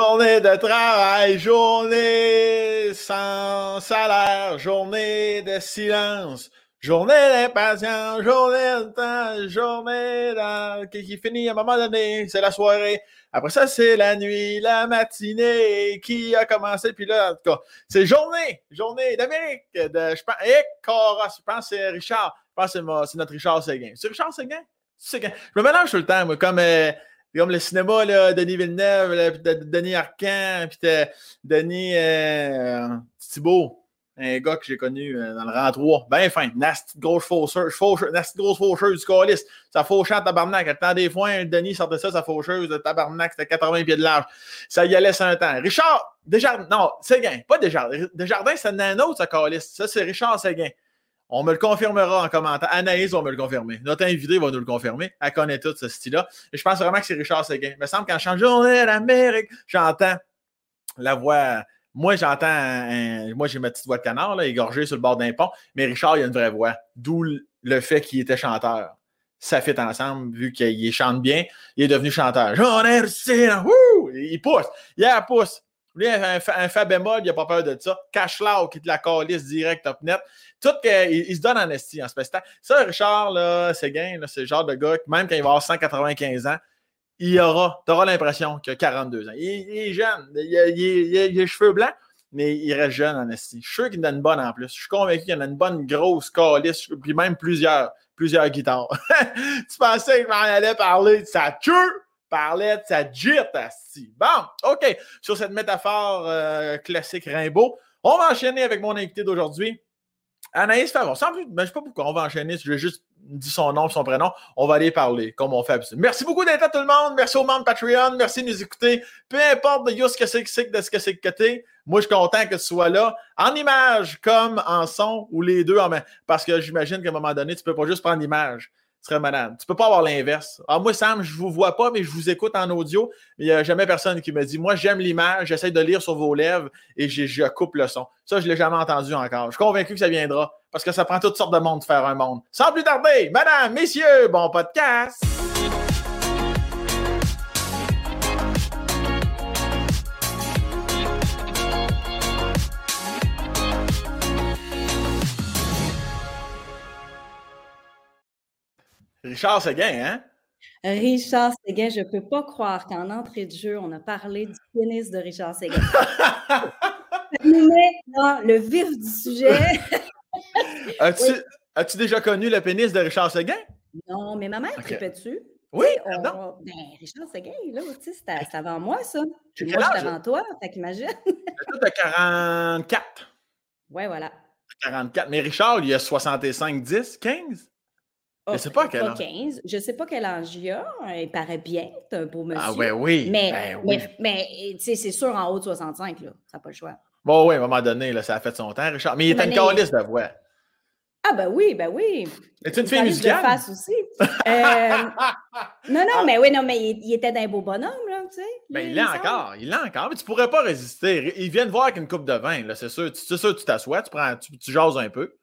Journée de travail, journée sans salaire, journée de silence, journée d'impatience, journée de temps, journée qui finit à un moment donné, c'est la soirée. Après ça, c'est la nuit, la matinée qui a commencé. Puis là, en tout cas, c'est journée, journée d'Amérique. De, je pense, et Cora, je pense que c'est Richard. Je pense que c'est notre Richard Séguin. C'est Richard Séguin? Séguin. Je me mélange tout le temps, moi, comme... Euh, comme le cinéma, là, Denis Villeneuve, Denis Arcan, puis Denis euh, Thibault, un gars que j'ai connu euh, dans le rang 3. Ben fin, nasty grosse faucheuse, nasty grosse faucheuse du colis. Ça fauchait en tabarnak. À temps des fois, Denis sortait ça, sa faucheuse de tabarnak, c'était 80 pieds de large. Ça y allait un temps. Richard, Desjardins, non, Séguin, pas Desjardins. Desjardins, c'est un autre, ça, colis. Ça, c'est Richard Séguin. On me le confirmera en commentaire. Anaïs va me le confirmer. Notre invité va nous le confirmer. Elle connaît tout ce style-là. Et je pense vraiment que c'est Richard Seguin. Il me semble qu'en change Journée d'Amérique, j'entends la voix. Moi, j'entends. Moi, j'ai ma petite voix de canard, là, égorgée sur le bord d'un pont. Mais Richard, il a une vraie voix. D'où le fait qu'il était chanteur. Ça fait ensemble, vu qu'il chante bien. Il est devenu chanteur. Journée Il pousse. Il pousse. Lui, un, un, fa bémol, il n'a pas peur de ça. Cash qui de la calice direct top net. Tout il, se donne en esti en spectacle. Ça, Richard, là, c'est gain, c'est le genre de gars même quand il va avoir 195 ans, il aura, tu auras l'impression qu'il a 42 ans. Il, est jeune, il a, les cheveux blancs, mais il reste jeune en esti. Je suis sûr qu'il en a une bonne en plus. Je suis convaincu qu'il en a une bonne grosse calice, puis même plusieurs, plusieurs guitares. tu pensais que m'en allais parler de sa queue? Parlait de sa jit, Bon, OK. Sur cette métaphore euh, classique Rimbaud, on va enchaîner avec mon invité d'aujourd'hui. Anaïs Favon. Sans plus, ben, je ne sais pas pourquoi on va enchaîner. Je vais juste dire son nom, son prénom. On va aller parler comme on fait Merci beaucoup d'être là, tout le monde. Merci aux membres Patreon. Merci de nous écouter. Peu importe de ce que c'est que c'est de ce que c'est que. Moi, je suis content que tu sois là, en image comme en son, ou les deux en même. Parce que j'imagine qu'à un moment donné, tu ne peux pas juste prendre l'image serait malade. Tu peux pas avoir l'inverse. Alors, ah, moi, Sam, je vous vois pas, mais je vous écoute en audio. Il n'y a jamais personne qui me dit Moi, j'aime l'image, j'essaie de lire sur vos lèvres et je coupe le son. Ça, je ne l'ai jamais entendu encore. Je suis convaincu que ça viendra parce que ça prend toutes sortes de monde de faire un monde. Sans plus tarder, madame, messieurs, bon podcast! Richard Seguin, hein? Richard Seguin, je ne peux pas croire qu'en entrée de jeu, on a parlé du pénis de Richard Seguin. Ça nous met dans le vif du sujet. As-tu déjà connu le pénis de Richard Seguin? Non, mais ma mère okay. dessus. Oui, on, ben, Richard Seguin, là, tu sais, c'était avant moi, ça. Moi, j'étais avant toi, fait qu'imagine. Toi, 44. Oui, voilà. 44. Mais Richard, il a 65, 10, 15? Je ne sais pas quel âge. 15. Je sais pas quel âge il a. Il paraît bien, un beau ah, monsieur. Ah ouais, oui. Mais, ben oui. mais, c'est sûr, en haut de 65, là, ça n'a pas le choix. Bon, oui, à un moment donné, là, ça a fait son temps, Richard. Mais il était une calice de voix. Ah ben oui, ben oui. Es-tu une fille musicale? De face aussi. Euh, non, non, ah. mais oui, non, mais il, était d'un beau bonhomme, là, tu sais. Ben, il l'a encore, il l'a encore, mais tu pourrais pas résister. Il vient de voir avec une coupe de vin, là, c'est sûr. C'est sûr, tu t'assois, tu prends, tu, tu jases un peu.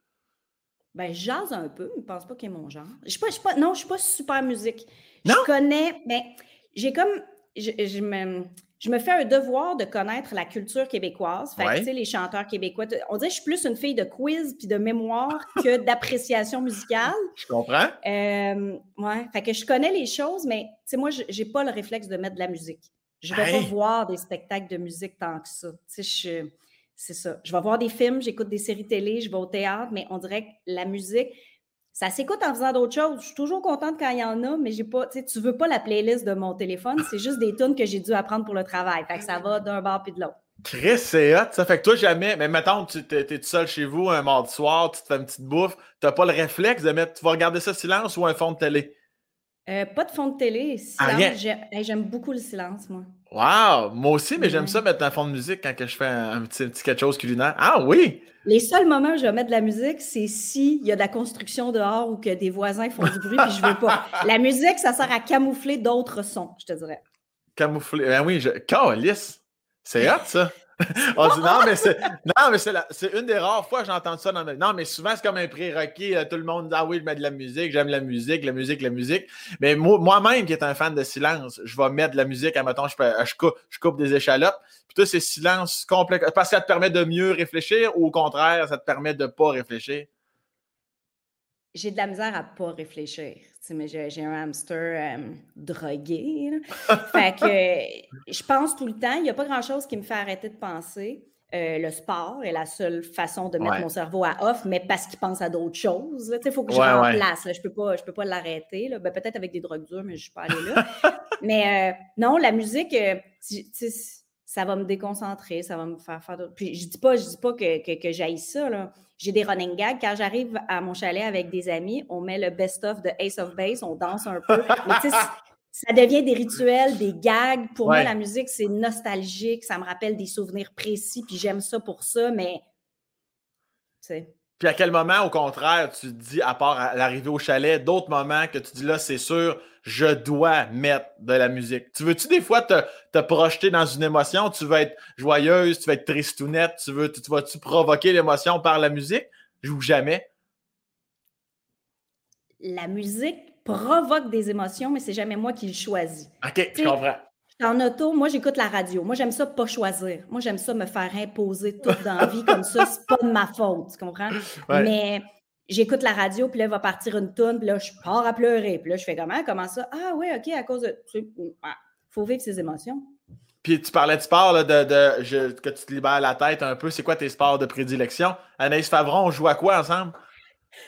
Ben, je jase un peu, mais je pense pas qu'il est mon genre. Je suis pas, je suis pas, non, je suis pas super musique. Non? Je connais, mais ben, j'ai comme, je, je, me, je me fais un devoir de connaître la culture québécoise. Fait que, tu sais, les chanteurs québécois. On dirait que je suis plus une fille de quiz puis de mémoire que d'appréciation musicale. Je comprends. Euh, ouais. Fait que je connais les choses, mais, tu sais, moi, j'ai pas le réflexe de mettre de la musique. Je vais pas voir des spectacles de musique tant que ça. Tu sais, je c'est ça. Je vais voir des films, j'écoute des séries télé, je vais au théâtre, mais on dirait que la musique, ça s'écoute en faisant d'autres choses. Je suis toujours contente quand il y en a, mais j'ai pas, tu tu veux pas la playlist de mon téléphone, c'est juste des tunes que j'ai dû apprendre pour le travail. Fait que ça va d'un bord puis de l'autre. Chris, c'est hot, ça fait que toi, jamais, mais mettons, tu es, tout seul chez vous un mardi soir, tu te fais une petite bouffe, tu n'as pas le réflexe de mettre, tu vas regarder ça silence ou un fond de télé? Euh, pas de fond de télé, silence. J'aime beaucoup le silence, moi. Wow! Moi aussi, mais j'aime ça mettre un fond de musique quand je fais un petit, quelque chose culinaire. Ah oui! Les seuls moments où je vais mettre de la musique, c'est s'il y a de la construction dehors ou que des voisins font du bruit puis je veux pas. La musique, ça sert à camoufler d'autres sons, je te dirais. Camoufler. Ben oui, je. Calice! C'est hot, ça! On dit non, mais c'est, non, mais c'est, une des rares fois que j'entends ça dans ma Non, mais souvent, c'est comme un prérequis. Tout le monde dit Ah oui, je mets de la musique, j'aime la musique, la musique, la musique. Mais moi-même, qui est un fan de silence, je vais mettre de la musique. À je, je, coupe, je coupe des échalotes. Puis toi, c'est silence complet. Parce que ça te permet de mieux réfléchir ou au contraire, ça te permet de ne pas réfléchir? J'ai de la misère à pas réfléchir. Mais j'ai un hamster euh, drogué. fait que je pense tout le temps. Il n'y a pas grand-chose qui me fait arrêter de penser. Euh, le sport est la seule façon de mettre mon cerveau à off, mais parce qu'il pense à d'autres choses. Il faut que je remplace. Je ne peux pas, peux pas l'arrêter. Ben, Peut-être avec des drogues dures, mais je ne suis pas allée là. mais euh, non, la musique, ça va me déconcentrer, ça va me faire faire d'autres. Puis je dis pas, je dis pas que, que, que j'aille ça, là. J'ai des running gags. Quand j'arrive à mon chalet avec des amis, on met le best-of de Ace of Base, on danse un peu. Mais ça devient des rituels, des gags. Pour moi, la musique, c'est nostalgique, ça me rappelle des souvenirs précis, puis j'aime ça pour ça, mais. Tu sais. Puis à quel moment, au contraire, tu te dis, à part l'arrivée au chalet, d'autres moments que tu dis là, c'est sûr, je dois mettre de la musique. Tu veux-tu des fois te, te, projeter dans une émotion? Tu veux être joyeuse, tu veux être tristounette, tu veux, tu, vas-tu provoquer l'émotion par la musique? Ou jamais? La musique provoque des émotions, mais c'est jamais moi qui le choisis. OK, je comprends. En auto, moi, j'écoute la radio. Moi, j'aime ça pas choisir. Moi, j'aime ça me faire imposer toute dans la vie comme ça. C'est pas de ma faute, tu comprends? Mais j'écoute la radio, puis là, il va partir une toune, puis là, je pars à pleurer. Puis là, je fais comment? Comment ça? Ah oui, OK, à cause de... Il ah, faut vivre ses émotions. Puis tu parlais de sport, là, de, que tu te libères la tête un peu. C'est quoi tes sports de prédilection? Anaïs Favron, on joue à quoi ensemble?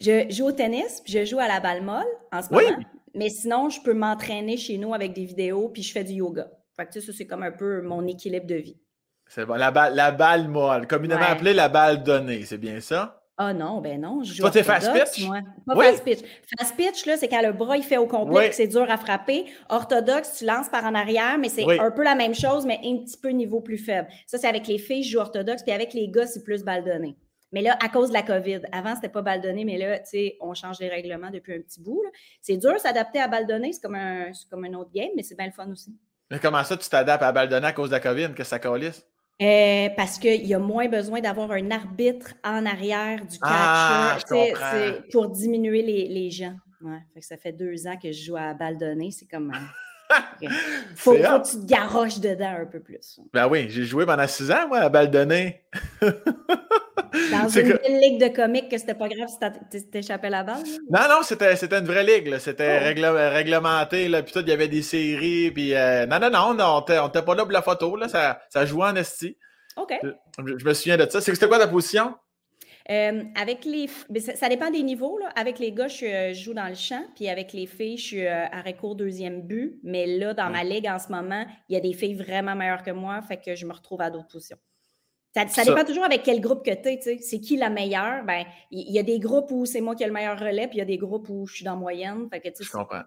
je joue au tennis, puis je joue à la balle molle en ce moment. Mais sinon, je peux m'entraîner chez nous avec des vidéos, puis je fais du yoga. Fait que, tu sais, ça, c'est comme un peu mon équilibre de vie. C'est bon. La, balle, la balle molle, communément appelée la balle donnée, c'est bien ça? Ah non, ben non. Je joue t'es fast pitch? Moi. Pas fast pitch. Fast pitch, là, c'est quand le bras, il fait au complet, c'est dur à frapper. Orthodoxe, tu lances par en arrière, mais c'est un peu la même chose, mais un petit peu niveau plus faible. Ça, c'est avec les filles, je joue orthodoxe, puis avec les gars, c'est plus balle donnée. Mais là, à cause de la COVID, avant, c'était pas balle donnée, mais là, tu sais, on change les règlements depuis un petit bout. C'est dur s'adapter à balle donnée, c'est comme, un, comme un autre game, mais c'est bien le fun aussi. Mais comment ça, tu t'adaptes à balle donnée à cause de la COVID? que ça calisse? Euh, parce qu'il y a moins besoin d'avoir un arbitre en arrière du catch ah, pour diminuer les, les gens. Ouais, fait que ça fait deux ans que je joue à balle donnée. C'est comme. Faut, que tu te garoches dedans un peu plus. Ben oui, j'ai joué pendant six ans, moi, à balle donnée. Dans une ligue de comiques que c'était pas grave si t'échappais la balle? Non, non, c'était une vraie ligue. C'était oh. réglementé. Là, puis tout, il y avait des séries. Puis, euh, non, non, non, on n'était pas là pour la photo. Là, ça, ça jouait en esti. OK. Je, me souviens de ça. C'était quoi ta position? Euh, avec les ça, dépend des niveaux. Là. Avec les gars, je, joue dans le champ, puis avec les filles, je suis euh, à recours deuxième but. Mais là, dans ma ligue en ce moment, il y a des filles vraiment meilleures que moi, fait que je me retrouve à d'autres positions. Ça, dépend toujours avec quel groupe que tu es. C'est qui la meilleure? Ben, il y, a des groupes où c'est moi qui ai le meilleur relais, puis il y a des groupes où je suis dans moyenne. Fait que, je comprends.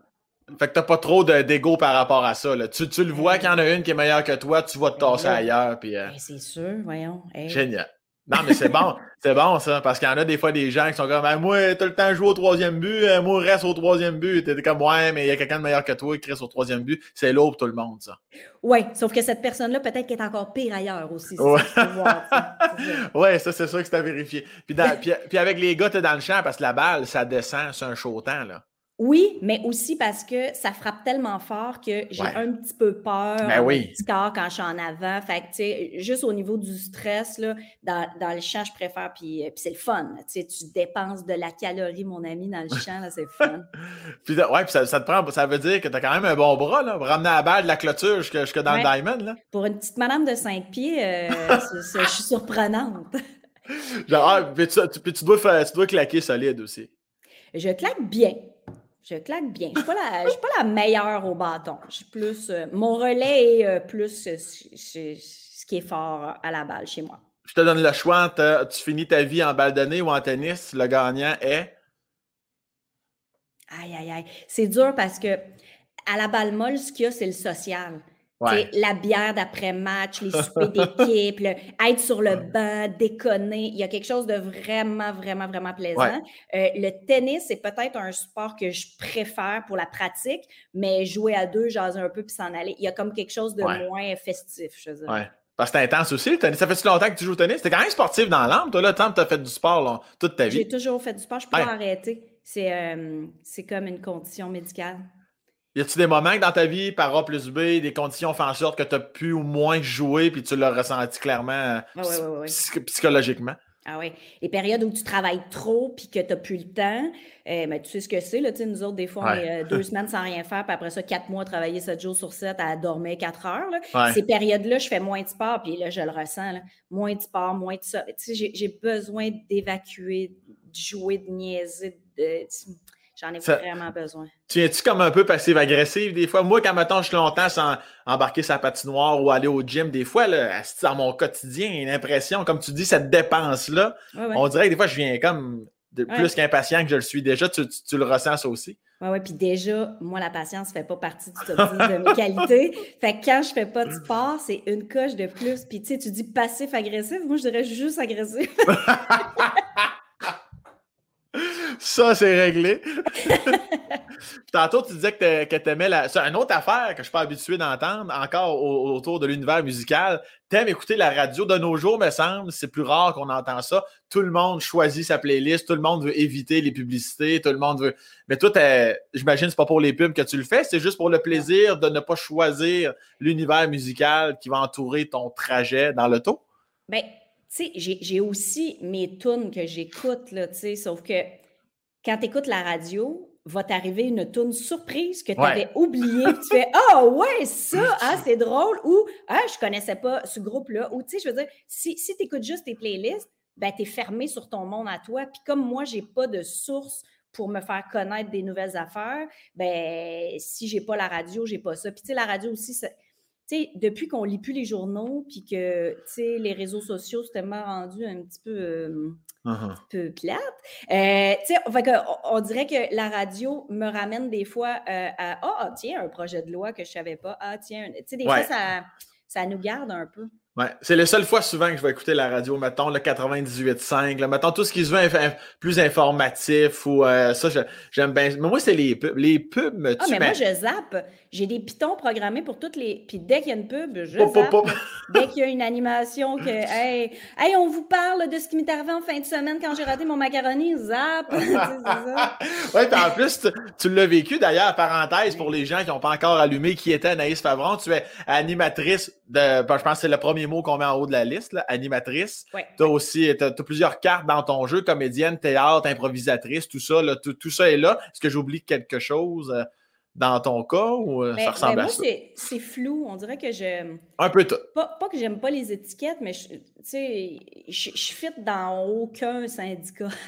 Fait que t'as pas trop d'ego par rapport à ça. Là. Tu, tu, le vois qu'il y en a une qui est meilleure que toi, tu vas te tasser ailleurs. Puis, euh, ben, c'est sûr, voyons. Génial. Non, mais c'est bon. c'est bon, ça. Parce qu'il y en a des fois des gens qui sont comme ben, Moi, t'as le temps de jouer au troisième but, euh, moi, reste au troisième but. T'es comme Ouais, mais il y a quelqu'un de meilleur que toi qui reste au troisième but. C'est l'eau pour tout le monde, ça. Oui, sauf que cette personne-là, peut-être qu'elle est encore pire ailleurs aussi. Ouais, ouais ça, c'est sûr que c'est à vérifier. Puis, puis, puis, avec les gars, t'es dans le champ parce que la balle, ça descend, c'est un chaud temps, là. Oui, mais aussi parce que ça frappe tellement fort que j'ai un petit peu peur ben oui. petit corps quand je suis en avant. Fait que, tu sais, juste au niveau du stress, là, dans, dans le champ, je préfère, puis, euh, puis c'est le fun. Tu sais, tu dépenses de la calorie, mon ami, dans le champ, là, c'est fun. puis, ouais, puis ça, ça, te prend, ça veut dire que tu as quand même un bon bras, là, pour ramener la balle de la clôture jusque, dans le diamond, là. Pour une petite madame de 5 pieds, euh, je suis surprenante. Genre, ah, puis, tu, tu, dois faire, tu dois claquer solide aussi. Je claque bien. Je claque bien. Je ne suis, pas la meilleure au bâton. Je plus, euh, mon relais est euh, plus euh, ce qui est fort à la balle chez moi. Je te donne le choix tu finis ta vie en balle donnée ou en tennis. Le gagnant est? Aïe, aïe, aïe. C'est dur parce que à la balle molle, ce qu'il y a, c'est le social. La bière d'après-match, les soupers d'équipe, être sur le banc, déconner. Il y a quelque chose de vraiment, vraiment, vraiment plaisant. Euh, le tennis, c'est peut-être un sport que je préfère pour la pratique, mais jouer à deux, jaser un peu puis s'en aller. Il y a comme quelque chose de moins festif, je veux dire. Parce que c'est intense aussi, le tennis. Ça fait-tu longtemps que tu joues au tennis? T'es quand même sportif dans l'âme, toi, là, tant que tu as fait du sport toute ta vie. J'ai toujours fait du sport, je peux pas arrêter. Euh, c'est comme une condition médicale. Y a-tu des moments dans ta vie, par A plus B, des conditions font en sorte que tu as pu ou moins jouer puis tu l'as ressenti clairement psychologiquement? Ah oui. Les périodes où tu travailles trop puis que tu n'as plus le temps, ben, tu sais ce que c'est. Là, nous autres, des fois, on est euh, deux semaines sans rien faire, puis après ça, quatre mois, travailler sept jours sur sept, à dormir quatre heures. Ces périodes-là, je fais moins de sport, puis là, je le ressens. Moins de sport, moins de ça. J'ai besoin d'évacuer, de jouer, de niaiser. De, J'en ai vraiment besoin. Tu es-tu comme un peu passive-agressive des fois? Moi, quand mettons, je suis longtemps sans embarquer sa patinoire ou aller au gym, des fois, là, dans mon quotidien, une impression, comme tu dis, cette dépense-là, on dirait que des fois, je viens comme de, plus qu'impatient que je le suis déjà. Tu, le ressens ça aussi? Oui, oui. Puis déjà, moi, la patience ne fait pas partie du top 10 de mes qualités. Fait que quand je fais pas de sport, c'est une coche de plus. Puis tu sais, tu dis passif-agressif. Moi, je dirais juste agressif. Ça, c'est réglé. tantôt, tu disais que tu aimais la. C'est une autre affaire que je suis pas habitué d'entendre, encore autour de l'univers musical. T'aimes écouter la radio de nos jours, me semble. C'est plus rare qu'on entend ça. Tout le monde choisit sa playlist, tout le monde veut éviter les publicités, tout le monde veut. Mais toi, j'imagine que c'est pas pour les pubs que tu le fais, c'est juste pour le plaisir de ne pas choisir l'univers musical qui va entourer ton trajet dans l'auto? Bien, tu sais, j'ai aussi mes tunes que j'écoute, là, tu sais, sauf que quand tu écoutes la radio, va t'arriver une tune surprise que tu avais oubliée, tu fais Ah ouais, ça, ah, c'est drôle, ou Ah, je connaissais pas ce groupe-là. Ou tu sais, je veux dire, si, si tu écoutes juste tes playlists, ben, tu es fermé sur ton monde à toi. Puis comme moi, j'ai pas de source pour me faire connaître des nouvelles affaires, ben si j'ai pas la radio, j'ai pas ça. Puis tu sais, la radio aussi, depuis qu'on lit plus les journaux, puis que, les réseaux sociaux, c'est tellement rendu un petit peu, euh, peu plate. On, dirait que la radio me ramène des fois euh, à Ah, tiens, un projet de loi que je savais pas. Ah, tiens, tu sais, des fois, ça, ça nous garde un peu. Ouais, c'est la seule fois souvent que je vais écouter la radio, mettons le 98.5, mettons tout ce qui se veut plus informatif ou euh, ça, j'aime bien. Mais moi, c'est les pubs. Les pubs me Ah, mais moi, je zappe. J'ai des pitons programmés pour toutes les. Puis dès qu'il y a une pub, je zappe. dès qu'il y a une animation que hey, hey, on vous parle de ce qui m'est arrivé en fin de semaine quand j'ai raté mon macaroni, zap. oui, puis en plus, tu, l'as vécu d'ailleurs, parenthèse, pour les gens qui n'ont pas encore allumé qui était Anaïs Favron, tu es animatrice de. Ben, je pense que c'est le premier mots qu'on met en haut de la liste, animatrice. Tu as aussi as, plusieurs cartes dans ton jeu, comédienne, théâtre, improvisatrice, tout ça. tout, ça est là. Est-ce que j'oublie quelque chose? Dans ton cas ou euh, ça ben, ressemble ben, à ça? Moi, c'est flou. On dirait que je. Un peu tout. Pas, pas que j'aime pas les étiquettes, mais je, je, je fit dans aucun syndicat.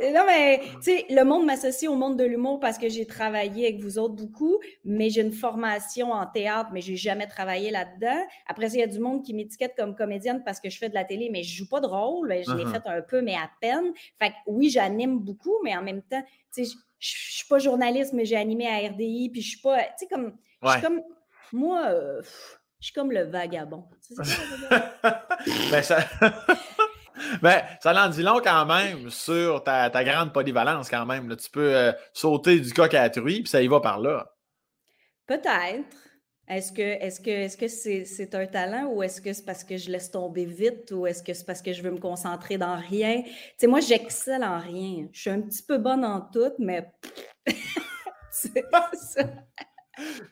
non, mais tu sais, le monde m'associe au monde de l'humour parce que j'ai travaillé avec vous autres beaucoup, mais j'ai une formation en théâtre, mais j'ai jamais travaillé là-dedans. Après il y a du monde qui m'étiquette comme comédienne parce que je fais de la télé, mais je joue pas de rôle. Je l'ai uh-huh. fait un peu, mais à peine. Fait que oui, j'anime beaucoup, mais en même temps, tu sais, je suis pas journaliste, mais j'ai animé à RDI, puis je suis pas, tu sais, comme, je suis comme, moi, euh, je suis comme le vagabond. ben, ça... ben, ça en dit long quand même sur ta, ta grande polyvalence quand même. Là. Tu peux euh, sauter du coq à la truie, puis ça y va par là. Peut-être. Est-ce que est-ce que est-ce que c'est un talent ou est-ce que c'est parce que je laisse tomber vite ou est-ce que c'est parce que je veux me concentrer dans rien? Tu sais, moi, j'excelle en rien. Je suis un petit peu bonne en tout, mais c'est ça.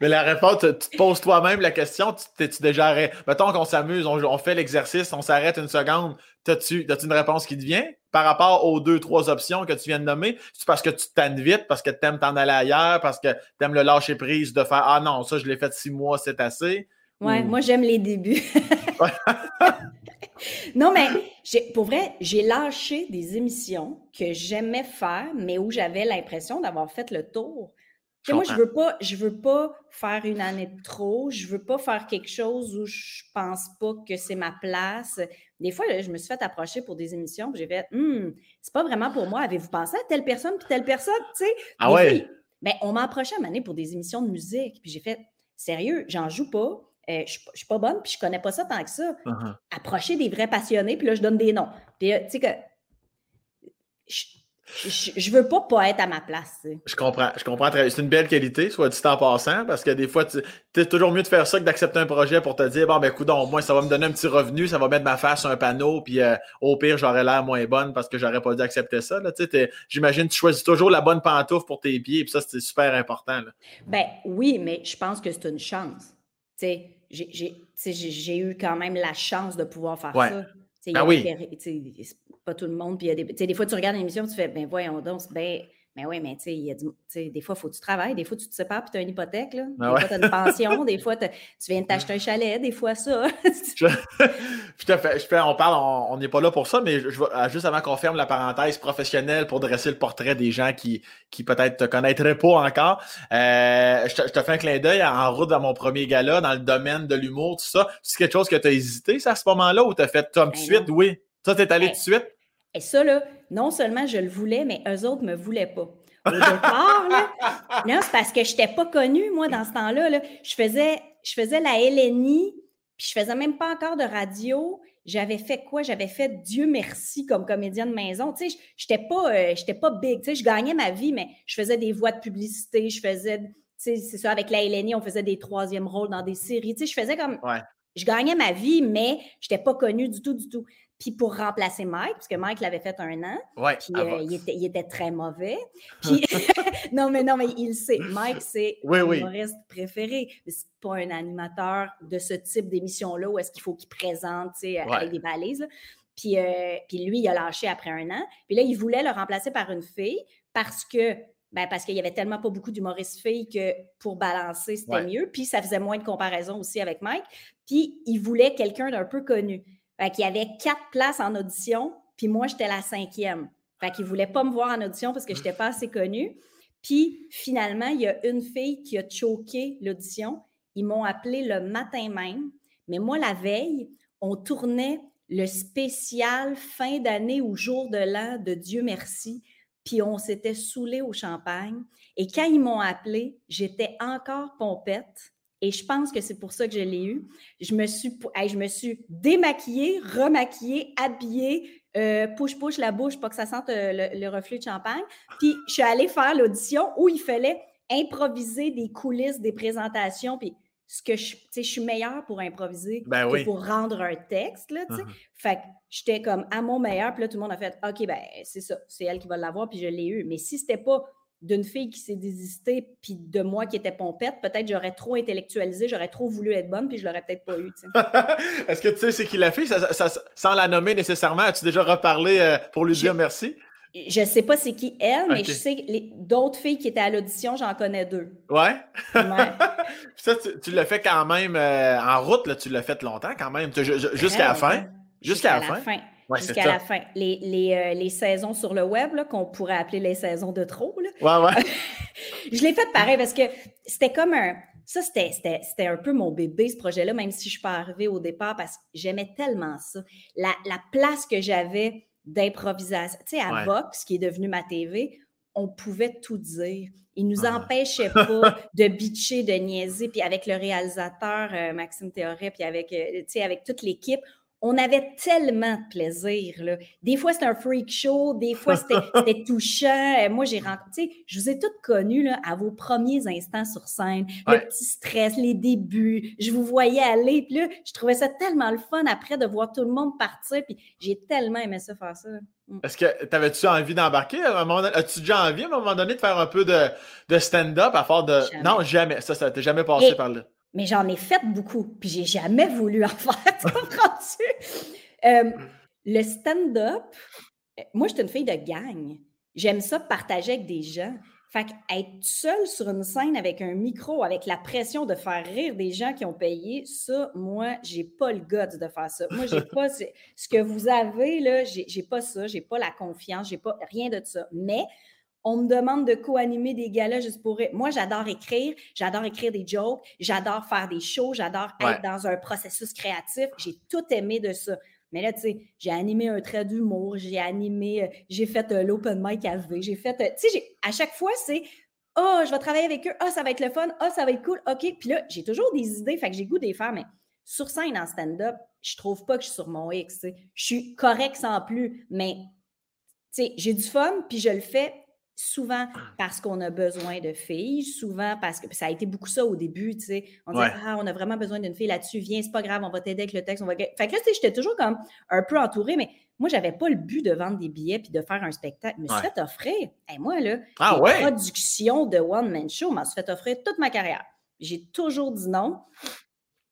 Mais la réponse, tu te poses toi-même la question, tu tu déjà arrêté? Mettons qu'on s'amuse, on, fait l'exercice, on s'arrête une seconde. As-tu as une réponse qui te vient? Par rapport aux deux, trois options que tu viens de nommer? C'est parce que tu t'aimes vite, parce que tu aimes t'en aller ailleurs, parce que tu aimes le lâcher prise de faire Ah non, ça, je l'ai fait six mois, c'est assez? Ouais, moi, j'aime les débuts. non, mais pour vrai, j'ai lâché des émissions que j'aimais faire, mais où j'avais l'impression d'avoir fait le tour moi, je veux pas, je veux pas faire une année de trop. Je veux pas faire quelque chose où je pense pas que c'est ma place. Des fois, je me suis fait approcher pour des émissions, j'ai fait, hum, c'est pas vraiment pour moi. Avez-vous pensé à telle personne puis telle personne, tu sais? Ah ouais? Ben, on m'a approché à un année pour des émissions de musique, puis j'ai fait, sérieux, j'en joue pas. Euh, je, ne suis pas bonne, puis je connais pas ça tant que ça. Uh-huh. Approcher des vrais passionnés, puis là, je donne des noms. Puis, euh, tu sais que je, veux pas pas être à ma place. Je comprends, je comprends C'est une belle qualité, soit dit en passant, parce que des fois, tu es toujours mieux de faire ça que d'accepter un projet pour te dire, bon, ben, écoute, au moins, ça va me donner un petit revenu, ça va mettre ma face sur un panneau, puis euh, au pire, j'aurais l'air moins bonne parce que j'aurais pas dû accepter ça. J'imagine que tu choisis toujours la bonne pantoufle pour tes pieds, puis ça, c'est super important. Ben oui, mais je pense que c'est une chance. J'ai eu quand même la chance de pouvoir faire ça. Ben oui pas tout le monde. Puis, des, des fois, tu regardes l'émission, tu fais, ben voyons donc, ben, mais oui, mais tu sais, des fois, il faut que tu travailles, des fois, tu te sépares, puis tu as une hypothèque, là. Ah des fois, tu as une pension, des fois, tu viens de t'acheter un chalet, des fois, ça. je, je on parle, on n'est pas là pour ça, mais je, euh, juste avant qu'on ferme la parenthèse professionnelle pour dresser le portrait des gens qui, qui peut-être te connaîtraient pas encore, euh, je, te, fais un clin d'œil en route dans mon premier gala, dans le domaine de l'humour, tout ça. C'est quelque chose que tu as hésité, ça, à ce moment-là, ou tu as fait tout de ben suite? Oui. Ça, t'es allé tout de suite? Et ça, là, non seulement je le voulais, mais eux autres ne me voulaient pas. Au départ, là, non, c'est parce que je n'étais pas connue, moi, dans ce temps-là. Là. Je, faisais, je faisais la LNI, puis je faisais même pas encore de radio. J'avais fait quoi? J'avais fait Dieu merci comme comédienne de maison. Tu sais, je n'étais pas, euh, pas big. Tu sais, je gagnais ma vie, mais je faisais des voix de publicité. Je faisais, tu sais, c'est ça, avec la LNI, on faisait des troisièmes rôles dans des séries. Tu sais, je faisais comme... Je gagnais ma vie, mais je n'étais pas connue du tout, du tout. Puis pour remplacer Mike, parce que Mike l'avait fait un an, puis euh, il, était, très mauvais. Puis, non, mais non, mais il sait. Mike, c'est mon humoriste préféré. Mais c'est pas un animateur de ce type d'émission-là où est-ce qu'il faut qu'il présente, avec des balises. Puis, euh, puis lui, il a lâché après un an. Puis là, il voulait le remplacer par une fille parce que ben parce qu'il y avait tellement pas beaucoup d'humoristes filles que pour balancer, c'était mieux. Puis ça faisait moins de comparaison aussi avec Mike. Puis il voulait quelqu'un d'un peu connu. Fait y avait quatre places en audition, puis moi, j'étais la cinquième. Fait ne voulait pas me voir en audition parce que je n'étais pas assez connue. Puis finalement, il y a une fille qui a choqué l'audition. Ils m'ont appelé le matin même. Mais moi, la veille, on tournait le spécial fin d'année ou jour de l'an de Dieu merci. Puis on s'était saoulé au champagne. Et quand ils m'ont appelé, j'étais encore pompette. Et je pense que c'est pour ça que je l'ai eu. Je me suis, je me suis démaquillée, remaquillée, habillée, euh, push-push la bouche pour que ça sente euh, le, reflux de champagne. Puis je suis allée faire l'audition où il fallait improviser des coulisses, des présentations. Puis ce que je, je suis meilleure pour improviser ben que pour rendre un texte. Là, uh-huh. Fait que j'étais comme à mon meilleur. Puis là, tout le monde a fait OK, ben c'est ça, c'est elle qui va l'avoir. Puis je l'ai eu. Mais si c'était pas d'une fille qui s'est désistée, puis de moi qui étais pompette, peut-être j'aurais trop intellectualisé, j'aurais trop voulu être bonne, puis je l'aurais peut-être pas eu. Est-ce que tu sais c'est qui la fille, sans la nommer nécessairement? As-tu déjà reparlé euh, pour lui dire merci? Je sais pas c'est qui elle, mais je sais que d'autres filles qui étaient à l'audition, j'en connais deux. Ouais? ça, tu, l'as fait quand même euh, en route, là, tu l'as fait longtemps quand même, jusqu'à la fin? Jusqu'à la, fin jusqu'à la fin. Les, les, euh, les, saisons sur le web, qu'on pourrait appeler les saisons de trop. Là. Ouais, ouais. je l'ai fait pareil parce que c'était comme un. Ça, c'était un peu mon bébé, ce projet-là, même si je ne suis pas arrivée au départ parce que j'aimais tellement ça. La, la place que j'avais d'improvisation. Tu sais, à Vox, qui est devenu ma TV, on pouvait tout dire. Il nous ah. empêchait pas de bitcher, de niaiser. Puis avec le réalisateur euh, Maxime Théoret, puis avec, euh, avec toute l'équipe, on avait tellement de plaisir. Là. Des fois, c'était un freak show, des fois, c'était touchant. Euh, moi, j'ai rencontré, je vous ai toutes connues à vos premiers instants sur scène, le petit stress, les débuts. Je vous voyais aller, puis là, je trouvais ça tellement le fun après de voir tout le monde partir, puis j'ai tellement aimé ça faire ça. Mm. Est-ce que t'avais-tu envie d'embarquer As-tu déjà envie à un moment donné de faire un peu de, stand-up à faire de. Non, jamais. Ça, ça t'est jamais passé par là mais j'en ai fait beaucoup, puis j'ai jamais voulu en faire, comprends-tu? Euh, le stand-up, euh, moi, je suis une fille de gang. J'aime ça partager avec des gens. Fait être seule sur une scène avec un micro, avec la pression de faire rire des gens qui ont payé, ça, moi, j'ai pas le goût de faire ça. Moi, j'ai pas ce que vous avez, là, j'ai pas ça, j'ai pas la confiance, j'ai pas rien de ça. Mais on me demande de co-animer des galas juste pour. Moi, j'adore écrire, j'adore écrire des jokes, j'adore faire des shows, j'adore être dans un processus créatif. J'ai tout aimé de ça. Mais là, tu sais, j'ai animé un trait d'humour, j'ai animé, euh, j'ai fait euh, l'open mic à V, j'ai fait. Euh, tu sais, à chaque fois, c'est oh, je vais travailler avec eux, oh, ça va être le fun, oh, ça va être cool, OK. Puis là, j'ai toujours des idées, fait que j'ai goût des faire, mais sur scène en stand-up, je trouve pas que je suis sur mon X. Je suis correct sans plus, mais sais, j'ai du fun, puis je le fais souvent parce qu'on a besoin de filles, souvent parce que ça a été beaucoup ça au début, tu sais. On disait, ah, on a vraiment besoin d'une fille là-dessus, viens, c'est pas grave, on va t'aider avec le texte. On va... Fait que là, tu sais, j'étais toujours comme un peu entourée, mais moi, j'avais pas le but de vendre des billets puis de faire un spectacle. Je me suis fait offrir, et moi, là, ah, production de One Man Show, je me suis fait offrir toute ma carrière. J'ai toujours dit non.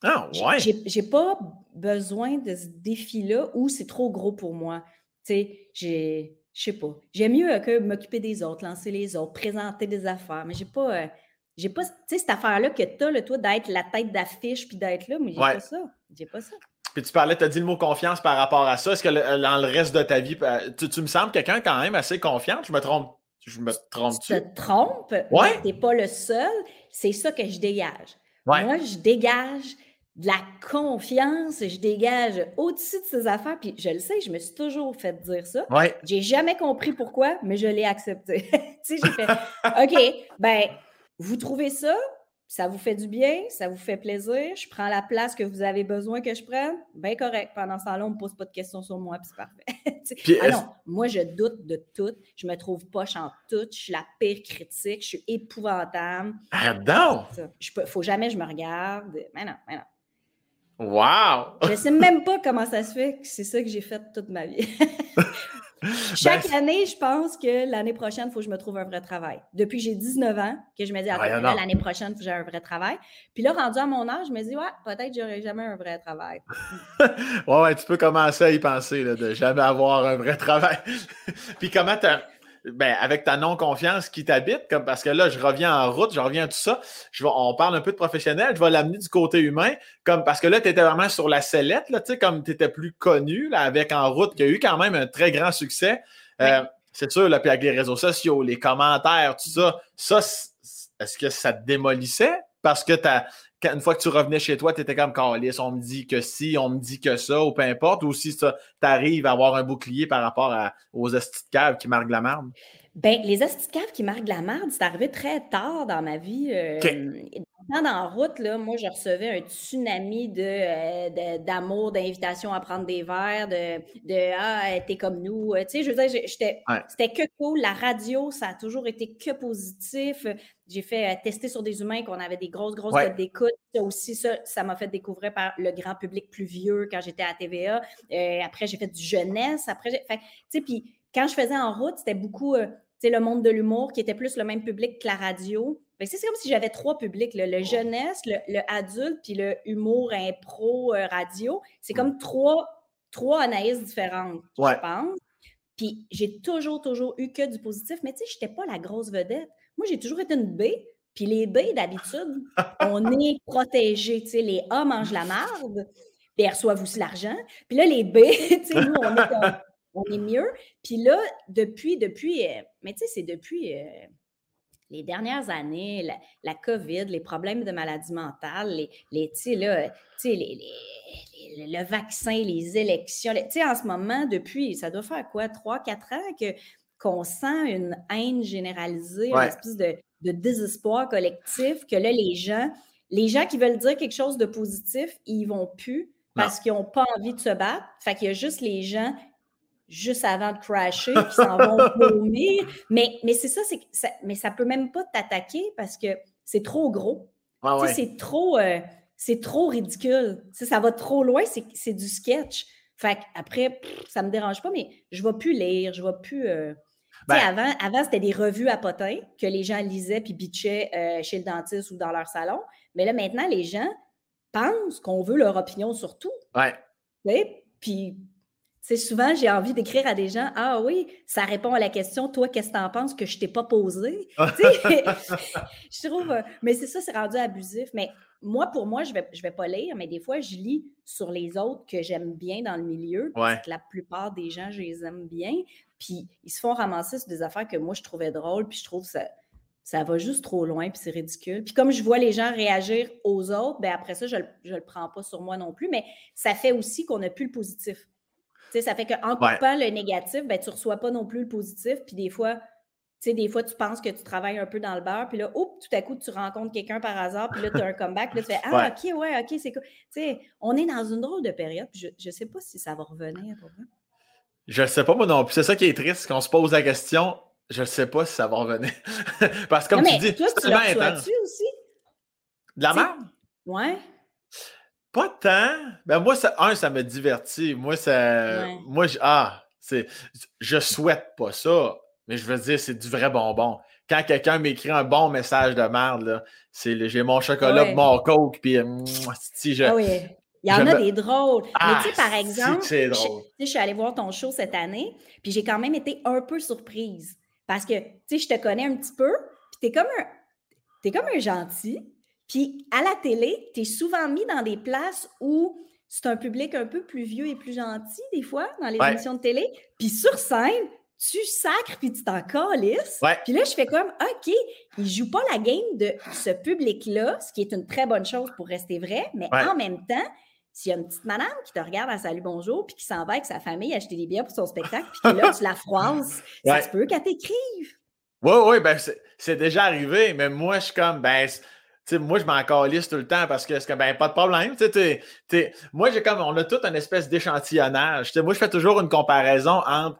Ah, ouais. J'ai pas besoin de ce défi-là où c'est trop gros pour moi. Tu sais, j'ai je sais pas. J'aime mieux que m'occuper des autres, lancer les autres, présenter des affaires, mais j'ai pas. Euh, j'ai pas, tu sais, cette affaire-là que tu as, le, toi, d'être la tête d'affiche puis d'être là, mais j'ai pas ça. J'ai pas ça. Puis tu parlais, tu as dit le mot confiance par rapport à ça. Est-ce que dans le reste de ta vie, euh, tu, me sembles quelqu'un quand même assez confiant? Je me trompe. Je me trompe-tu? Tu te trompes, ouais. tu n'es pas le seul. C'est ça que je dégage. Moi, je dégage de la confiance, je dégage au-dessus de ces affaires. Puis je le sais, je me suis toujours fait dire ça. Ouais. J'ai jamais compris pourquoi, mais je l'ai accepté. tu sais, j'ai fait OK, ben, vous trouvez ça, ça vous fait du bien, ça vous fait plaisir, je prends la place que vous avez besoin que je prenne, bien correct. Pendant ce temps-là, on ne me pose pas de questions sur moi, puis c'est parfait. ah non, moi, je doute de tout. Je me trouve poche en tout. Je suis la pire critique. Je suis épouvantable. Non! Il ne faut jamais que je me regarde. Mais non, mais non. Wow! Je ne sais même pas comment ça se fait que c'est ça que j'ai fait toute ma vie. Chaque ben, année, je pense que l'année prochaine, il faut que je me trouve un vrai travail. Depuis que j'ai 19 ans, que je me dis, l'année prochaine, il faut que j'ai un vrai travail. Puis là, rendu à mon âge, je me dis, ouais, peut-être que j'aurai jamais un vrai travail. ouais, ouais, tu peux commencer à y penser, là, de jamais avoir un vrai travail. Puis comment tu ben, avec ta non-confiance qui t'habite, comme parce que là, je reviens en route, je reviens à tout ça. Je on parle un peu de professionnel, je vais l'amener du côté humain, comme parce que là, tu étais vraiment sur la sellette, là, tu sais, comme tu étais plus connu, là, avec En route, qui a eu quand même un très grand succès. Euh, c'est sûr, là, puis avec les réseaux sociaux, les commentaires, tout ça, ça, est-ce que ça te démolissait? Parce que tu une fois que tu revenais chez toi, tu étais comme Carlis, on me dit que si, on me dit que ça, ou peu importe, ou si tu arrives à avoir un bouclier par rapport aux estis caves qui marquent la merde? Ben, les estis caves qui marquent la merde, c'est arrivé très tard dans ma vie. Euh, la route, là, moi, je recevais un tsunami de, euh, d'amour, d'invitation à prendre des verres, de, de Ah, t'es comme nous. Tu sais, je veux dire, j'étais, c'était que cool. La radio, ça a toujours été que positif. J'ai fait euh, tester sur des humains qu'on avait des grosses, grosses ouais. d'écoute. Ça aussi, ça, ça m'a fait découvrir par le grand public plus vieux quand j'étais à TVA. Euh, après, j'ai fait du jeunesse. Après, tu sais, puis quand je faisais en route, c'était beaucoup, le monde de l'humour qui était plus le même public que la radio. Ben, c'est comme si j'avais trois publics, le jeunesse, le, adulte, puis le humour impro euh, radio. C'est comme trois, trois Anaïs différentes, je pense. Puis j'ai toujours, toujours eu que du positif, mais tu sais, je n'étais pas la grosse vedette. Moi, j'ai toujours été une B, puis les B, d'habitude, on est protégés. Tu sais, les A mangent la marde, puis elles reçoivent aussi l'argent. Puis là, les B, tu sais, nous, on est, on est mieux. Puis là, depuis, depuis, euh, mais tu sais, c'est depuis... Euh, les dernières années, la, COVID, les problèmes de maladie mentale, les, les, là, les, les, le vaccin, les élections. en ce moment, depuis, ça doit faire quoi, trois, quatre ans que, qu'on sent une haine généralisée, une espèce de, de, désespoir collectif, que là, les gens, les gens qui veulent dire quelque chose de positif, ils vont plus parce qu'ils n'ont pas envie de se battre. Fait qu'il y a juste les gens juste avant de crasher, qui s'en vont vomir. Mais, mais c'est ça, mais ça peut même pas t'attaquer parce que c'est trop gros. C'est trop, euh, c'est trop ridicule. ça va trop loin, c'est du sketch. Fait après, ça me dérange pas, mais je ne vais plus lire, je vais plus. Euh, ben avant, avant c'était des revues à potins que les gens lisaient puis bitchaient euh, chez le dentiste ou dans leur salon. Mais là, maintenant, les gens pensent qu'on veut leur opinion sur tout. Ouais. Puis c'est souvent, j'ai envie d'écrire à des gens Ah oui, ça répond à la question, toi, qu'est-ce que tu en penses que je t'ai pas posé? je trouve, euh, mais c'est ça, c'est rendu abusif. Mais moi, pour moi, je vais, je vais pas lire, mais des fois, je lis sur les autres que j'aime bien dans le milieu. Parce que la plupart des gens, je les aime bien. Puis ils se font ramasser sur des affaires que moi, je trouvais drôles, puis je trouve ça. Ça va juste trop loin, puis c'est ridicule. Puis comme je vois les gens réagir aux autres, ben après ça, je ne le prends pas sur moi non plus. Mais ça fait aussi qu'on n'a plus le positif ça fait qu'en coupant le négatif, ben, tu ne reçois pas non plus le positif. Puis des fois, des fois, tu penses que tu travailles un peu dans le beurre, puis là, tout à coup, tu rencontres quelqu'un par hasard, puis là, tu as un comeback, là, tu fais Ah, OK, ouais, OK, c'est cool. on est dans une drôle de période, je ne sais pas si ça va revenir pour Je ne sais pas, moi non plus. C'est ça qui est triste, qu'on se pose la question. Je ne sais pas si ça va revenir. Parce que comme tu dis, toi, tu l'as aussi? De la merde? Ouais. Pas tant. Ben moi, ça, un, ça me divertit. Moi, ça. Moi, je, ah, c'est. Je souhaite pas ça, mais je veux dire, c'est du vrai bonbon. Quand quelqu'un m'écrit un bon message de merde, là, c'est j'ai mon chocolat, mon coke, puis si je. Ah oui. Il y en a des drôles. mais tu sais, ah, par exemple, Je, je suis allée voir ton show cette année, puis j'ai quand même été un peu surprise. Parce que, tu sais, je te connais un petit peu, puis t'es comme un. T'es comme un gentil, puis à la télé, tu es souvent mis dans des places où c'est un public un peu plus vieux et plus gentil, des fois, dans les émissions de télé. Puis sur scène, tu sacres puis tu t'en calisses. Puis là, je fais comme, OK, il joue pas la game de ce public-là, ce qui est une très bonne chose pour rester vrai, mais en même temps, s'il y a une petite madame qui te regarde à Salut Bonjour puis qui s'en va avec sa famille acheter des bières pour son spectacle, puis que là, tu la froisses, ça se peut qu'elle t'écrive. Oui, oui, ben c'est déjà arrivé, mais moi, je suis comme, ben, moi, je m'en calisse tout le temps parce que c'est ben, pas de problème. moi, j'ai comme, on a tout un espèce d'échantillonnage. Moi, je fais toujours une comparaison entre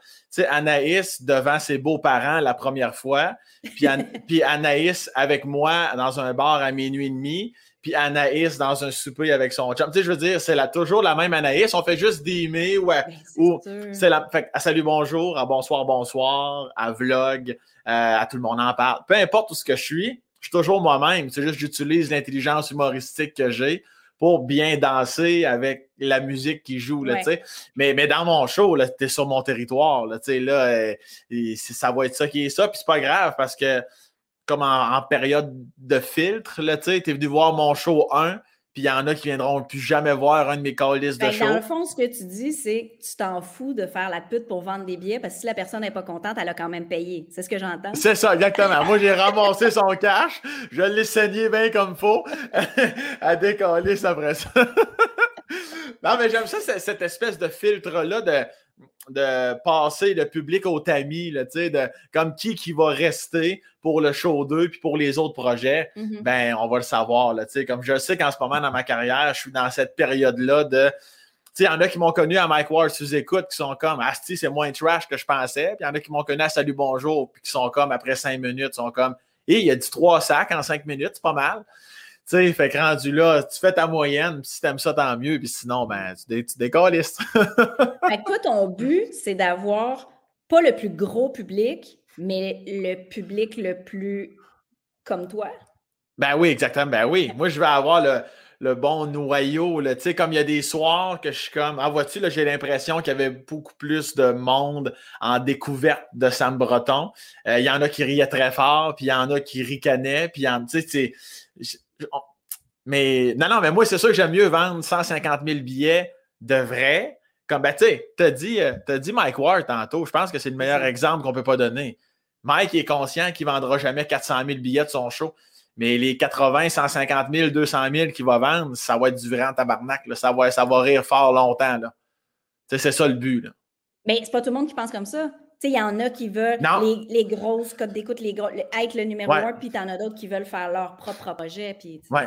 Anaïs devant ses beaux-parents la première fois, puis, Anaïs avec moi dans un bar à minuit et demi, puis Anaïs dans un souper avec son chum. Tu sais, je veux dire, c'est toujours la même Anaïs. On fait juste des ou, ben, ou c'est la. Fait à salut, bonjour, à bonsoir, bonsoir, à vlog, euh, à tout le monde en parle. Peu importe où ce que je suis, je suis toujours moi-même. C'est juste que j'utilise l'intelligence humoristique que j'ai pour bien danser avec la musique qui joue. Là, mais, mais dans mon show, tu es sur mon territoire. Là, là euh, ça va être ça qui est ça. Puis c'est pas grave parce que comme en, période de filtre, tu es venu voir mon show 1 puis il y en a qui viendront plus jamais voir un de mes call-lists de show. Dans le fond, ce que tu dis, c'est que tu t'en fous de faire la pute pour vendre des billets parce que si la personne n'est pas contente, elle a quand même payé. C'est ce que j'entends? C'est ça, exactement. Moi, j'ai ramassé son cash, je l'ai saigné bien comme faut, à décoller après ça. non, mais j'aime ça, cette espèce de filtre-là de de passer le public au tamis, là, de, comme qui qui va rester pour le show 2 puis pour les autres projets, mm-hmm. ben on va le savoir. Là, comme je sais qu'en ce moment dans ma carrière, je suis dans cette période-là de. Il y en a qui m'ont connu à Mike Ward sous écoute qui sont comme Asti, c'est moins trash que je pensais. Puis il y en a qui m'ont connu à Salut Bonjour, puis qui sont comme après cinq minutes, sont comme Et il y a du trois sacs en cinq minutes, c'est pas mal. Tu sais, fait que rendu là, tu fais ta moyenne, puis si t'aimes ça, tant mieux, puis sinon, ben, tu, tu décollistes. fait que toi, ton but, c'est d'avoir pas le plus gros public, mais le public le plus comme toi? Ben oui, exactement. Ben oui. Moi, je vais avoir le, bon noyau. Tu sais, comme il y a des soirs que je suis comme, ah, vois-tu, j'ai l'impression qu'il y avait beaucoup plus de monde en découverte de Sam Breton. Euh, il y en a qui riaient très fort, puis il y en a qui ricanaient, puis tu sais, mais non, non, mais moi, c'est sûr que j'aime mieux vendre 150 000 billets de vrai. Comme, ben, tu sais, t'as dit, euh, as dit Mike Ward tantôt. Je pense que c'est le meilleur exemple qu'on ne peut pas donner. Mike est conscient qu'il vendra jamais 400 000 billets de son show. Mais les 80, 150 000, 200 000 qu'il va vendre, ça va être du vrai en tabarnak. Ça, va, ça va rire fort longtemps. C'est ça le but. Là. Mais c'est pas tout le monde qui pense comme ça il y en a qui veulent les, les, grosses codes d'écoute, les gros, être le numéro un, puis en as d'autres qui veulent faire leur propre projet. Puis, ouais.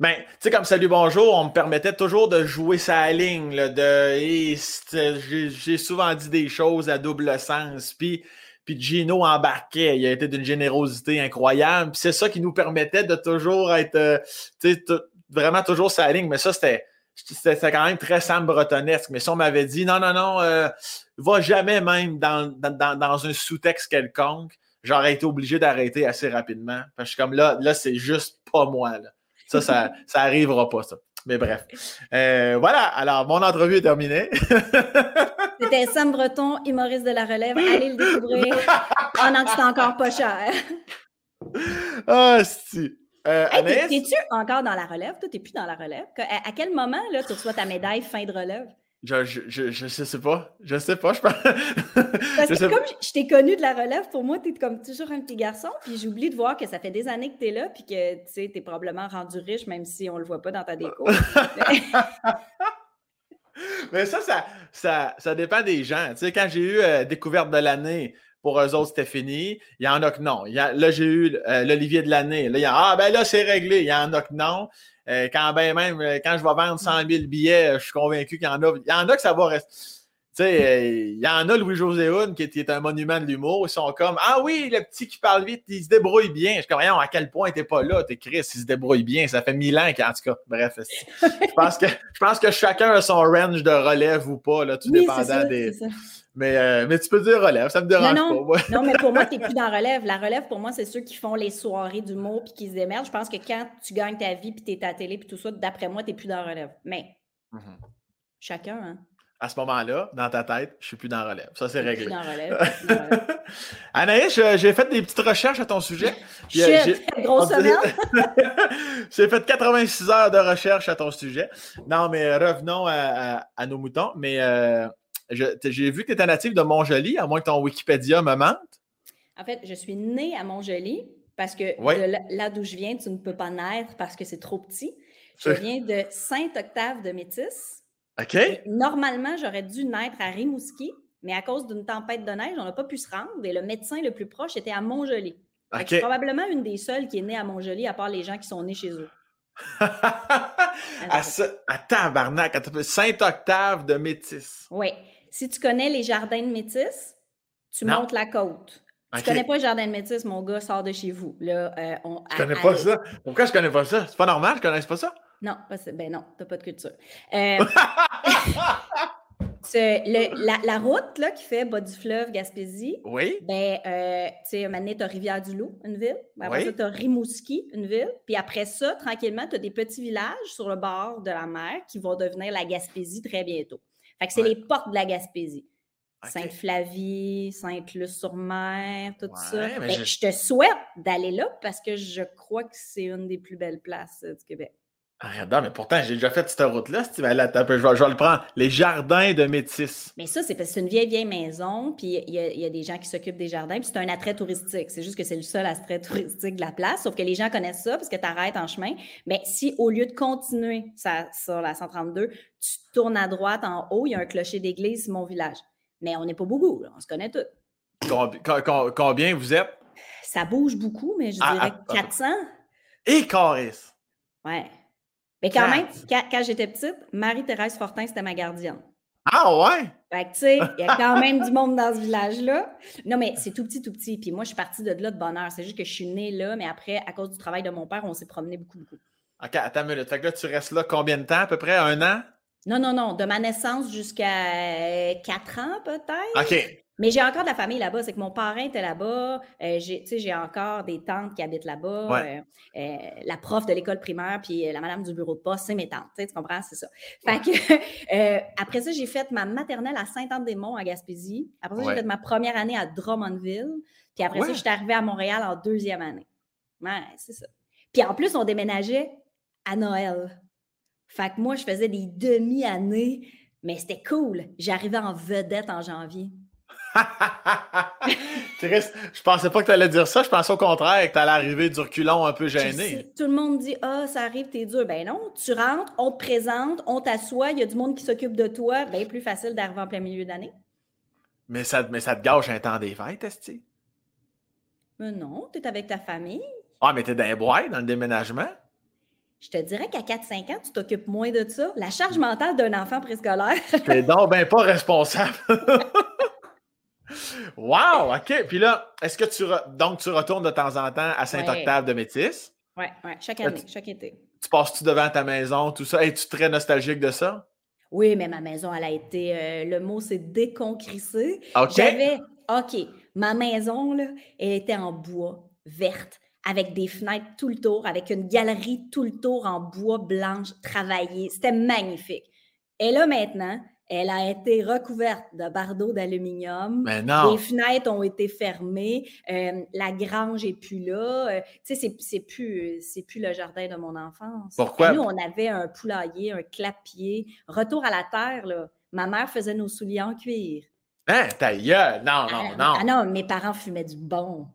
Ben, tu sais, comme Salut Bonjour, on me permettait toujours de jouer sa ligne, là, de j'ai souvent dit des choses à double sens. Puis, puis Gino embarquait. Il a été d'une générosité incroyable. Puis c'est ça qui nous permettait de toujours être, euh, tu sais, vraiment toujours sa ligne. Mais ça, c'était c'était quand même très Sam Bretonesque. Mais si on m'avait dit non, non, non, euh, va jamais même dans, dans, un sous-texte quelconque, j'aurais été obligé d'arrêter assez rapidement. Parce que comme là, là, c'est juste pas moi. Ça, ça, ça arrivera pas, ça. Mais bref. Euh, voilà, alors mon entrevue est terminée. C'était Sam Breton, humoriste de la relève. Allez le découvrir pendant que c'est encore pas cher. Ah, si. Euh, T'es-tu encore dans la relève? Toi, t'es plus dans la relève. À, quel moment là, tu reçois ta médaille fin de relève? Je, je, je, sais pas. Je sais pas, je pense. Parce que comme je t'ai connu de la relève, pour moi, tu es comme toujours un petit garçon. Puis j'oublie de voir que ça fait des années que tu es là, puis que tu sais, es probablement rendu riche, même si on le voit pas dans ta déco. Mais ça, ça, ça, ça, dépend des gens. Tu sais, quand j'ai eu euh, découverte de l'année, pour eux autres, c'était fini. Il y en a que non. là, j'ai eu euh, l'Olivier de l'année. Là, il y a, ah, ben là, c'est réglé. Il y en a que non. Euh, quand ben même, euh, quand je vais vendre 100 000 billets, je suis convaincu qu'il y en a. Il y en a que ça va rester. sais, il y en a Louis-José Hood qui est, un monument de l'humour. Ils sont comme Ah oui, le petit qui parle vite, il se débrouille bien. Je suis comme à quel point t'es pas là, t'es Chris, il se débrouille bien. Ça fait mille ans qu'en tout cas, bref. je pense que je pense que chacun a son range de relève ou pas, là, tout dépendant des. Mais, euh, mais tu peux dire relève, ça me dérange non, pas. non, mais pour moi, tu n'es plus dans relève. La relève, pour moi, c'est ceux qui font les soirées d'humour puis qui se démerdent. Je pense que quand tu gagnes ta vie puis tu es à la télé puis tout ça, d'après moi, tu n'es plus dans relève. Mais mhm. chacun, hein? À ce moment-là, dans ta tête, je suis plus dans relève. Ça, c'est réglé. Plus dans relève. Anaïs, j'ai fait des petites recherches à ton sujet. Euh, j'ai grosse semaine. j'ai fait 86 heures de recherche à ton sujet. Non, mais revenons à, nos moutons. Mais euh, j'ai vu que tu étais natif de Montjoli, à moins que ton Wikipédia me mente. En fait, je suis née à Montjoli parce que là d'où je viens, tu ne peux pas naître parce que c'est trop petit. Je viens de Saint-Octave de Métis. OK. normalement, j'aurais dû naître à Rimouski, mais à cause d'une tempête de neige, on n'a pas pu se rendre et le médecin le plus proche était à Montjoli. Okay. Je suis probablement une des seules qui est née à Montjoli, à part les gens qui sont nés chez eux. à, ce, à tabarnak, Saint-Octave de Métis. Oui. Si tu connais les jardins de Métis, tu montes la côte. Tu ne connais pas le jardin de Métis, mon gars, sort de chez vous. Là, euh, on, je connais pas ça. Pourquoi je connais pas ça? C'est pas normal, je connais pas ça? Non, ben non, t'as pas de culture. Euh, le, la, route là, qui fait bas du fleuve Gaspésie, oui. ben, euh, tu sais, maintenant, tu as Rivière-du-Loup, une ville. Après ça, tu as Rimouski, une ville. Puis après ça, tranquillement, tu as des petits villages sur le bord de la mer qui vont devenir la Gaspésie très bientôt. Fait que c'est les portes de la Gaspésie. Sainte-Flavie, Sainte-Luce-sur-Mer, tout ça. Ben, je... te souhaite d'aller là parce que je crois que c'est une des plus belles places euh, du Québec. Arrête, mais pourtant, j'ai déjà fait cette route-là. je, vais, le prendre. Les jardins de Métis. Mais ça, c'est parce que c'est une vieille, vieille maison, puis il y, a des gens qui s'occupent des jardins, puis c'est un attrait touristique. C'est juste que c'est le seul attrait touristique de la place, sauf que les gens connaissent ça parce que tu arrêtes en chemin. Mais si, au lieu de continuer ça, sur la 132, tu tournes à droite en haut, il y a un clocher d'église, c'est mon village. Mais on n'est pas beaucoup, on se connaît tous. Combien, vous êtes? Ça bouge beaucoup, mais je ah, dirais 400. Ah, ah. Et Caris? Ouais. Mais quand même, quand, j'étais petite, Marie-Thérèse Fortin, c'était ma gardienne. Ah ouais? Fait que, tu sais, il y a quand même du monde dans ce village-là. Non, mais c'est tout petit, tout petit. Puis moi, je suis partie de là de bonne heure. C'est juste que je suis née là, mais après, à cause du travail de mon père, on s'est promené beaucoup, beaucoup. OK, attends une minute. Fait que là, tu restes là combien de temps? À peu près un an? Non, non, non. De ma naissance jusqu'à quatre ans, peut-être. OK. Mais j'ai encore de la famille là-bas. C'est que mon parrain était là-bas. Euh, j'ai encore des tantes qui habitent là-bas. Euh, euh, la prof de l'école primaire, puis la madame du bureau de poste, c'est mes tantes. Tu comprends? C'est ça. Fait que, après ça, j'ai fait ma maternelle à Saint-Anne-des-Monts, à Gaspésie. Après ça, j'ai fait ma première année à Drummondville. Puis après ça, je suis arrivée à Montréal en deuxième année. Ouais, c'est ça. Puis en plus, on déménageait à Noël. Fait que moi, je faisais des demi-années, mais c'était cool. J'arrivais en vedette en janvier. je pensais pas que tu allais dire ça. Je pensais au contraire que tu allais arriver du reculon un peu gêné. tout le monde dit Ah, ça arrive, t'es dur. Ben non, tu rentres, on te présente, on t'assoit, il y a du monde qui s'occupe de toi. Bien plus facile d'arriver en plein milieu d'année. Mais ça, mais ça te gâche un temps des fêtes, Esti? Mais non, tu es avec ta famille. Ah, mais t'es dans les bois, dans le déménagement? Je te dirais qu'à 4-5 ans, tu t'occupes moins de ça. La charge mentale d'un enfant préscolaire. T'es donc ben pas responsable. Wow, OK. Puis là, est-ce que tu donc tu retournes de temps en temps à Saint-Octave de Métis? Oui, ouais, chaque année, chaque été. Tu passes-tu devant ta maison, tout ça? Es-tu très nostalgique de ça? Oui, mais ma maison, elle a été. Euh, le mot, c'est déconcrissé. OK. J'avais. OK. Ma maison, là, elle était en bois, verte, avec des fenêtres tout le tour, avec une galerie tout le tour en bois blanche travaillée. C'était magnifique. Et là, maintenant, elle a été recouverte de bardeaux d'aluminium. Mais non. Les fenêtres ont été fermées. Euh, la grange n'est plus là. Euh, tu sais, c'est plus, plus le jardin de mon enfance. Pourquoi? nous, on avait un poulailler, un clapier. Retour à la terre, là. Ma mère faisait nos souliers en cuir. Hein, ta Non, non, ah, non. Ah non, mes parents fumaient du bon.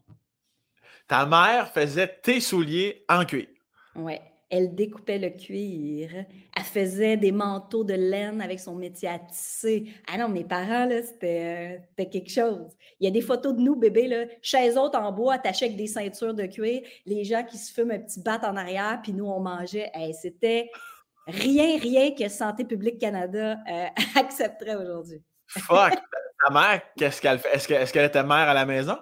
Ta mère faisait tes souliers en cuir. Oui elle découpait le cuir, elle faisait des manteaux de laine avec son métier à tisser. Ah non, mes parents, là, c'était quelque chose. Il y a des photos de nous, bébés, là, chez autres en bois, attachés avec des ceintures de cuir, les gens qui se fument un petit bat en arrière, puis nous, on mangeait. c'était rien, rien que Santé publique Canada euh, accepterait aujourd'hui. Fuck! Ta mère, qu'est-ce qu'elle fait? Est-ce qu'elle était mère à la maison?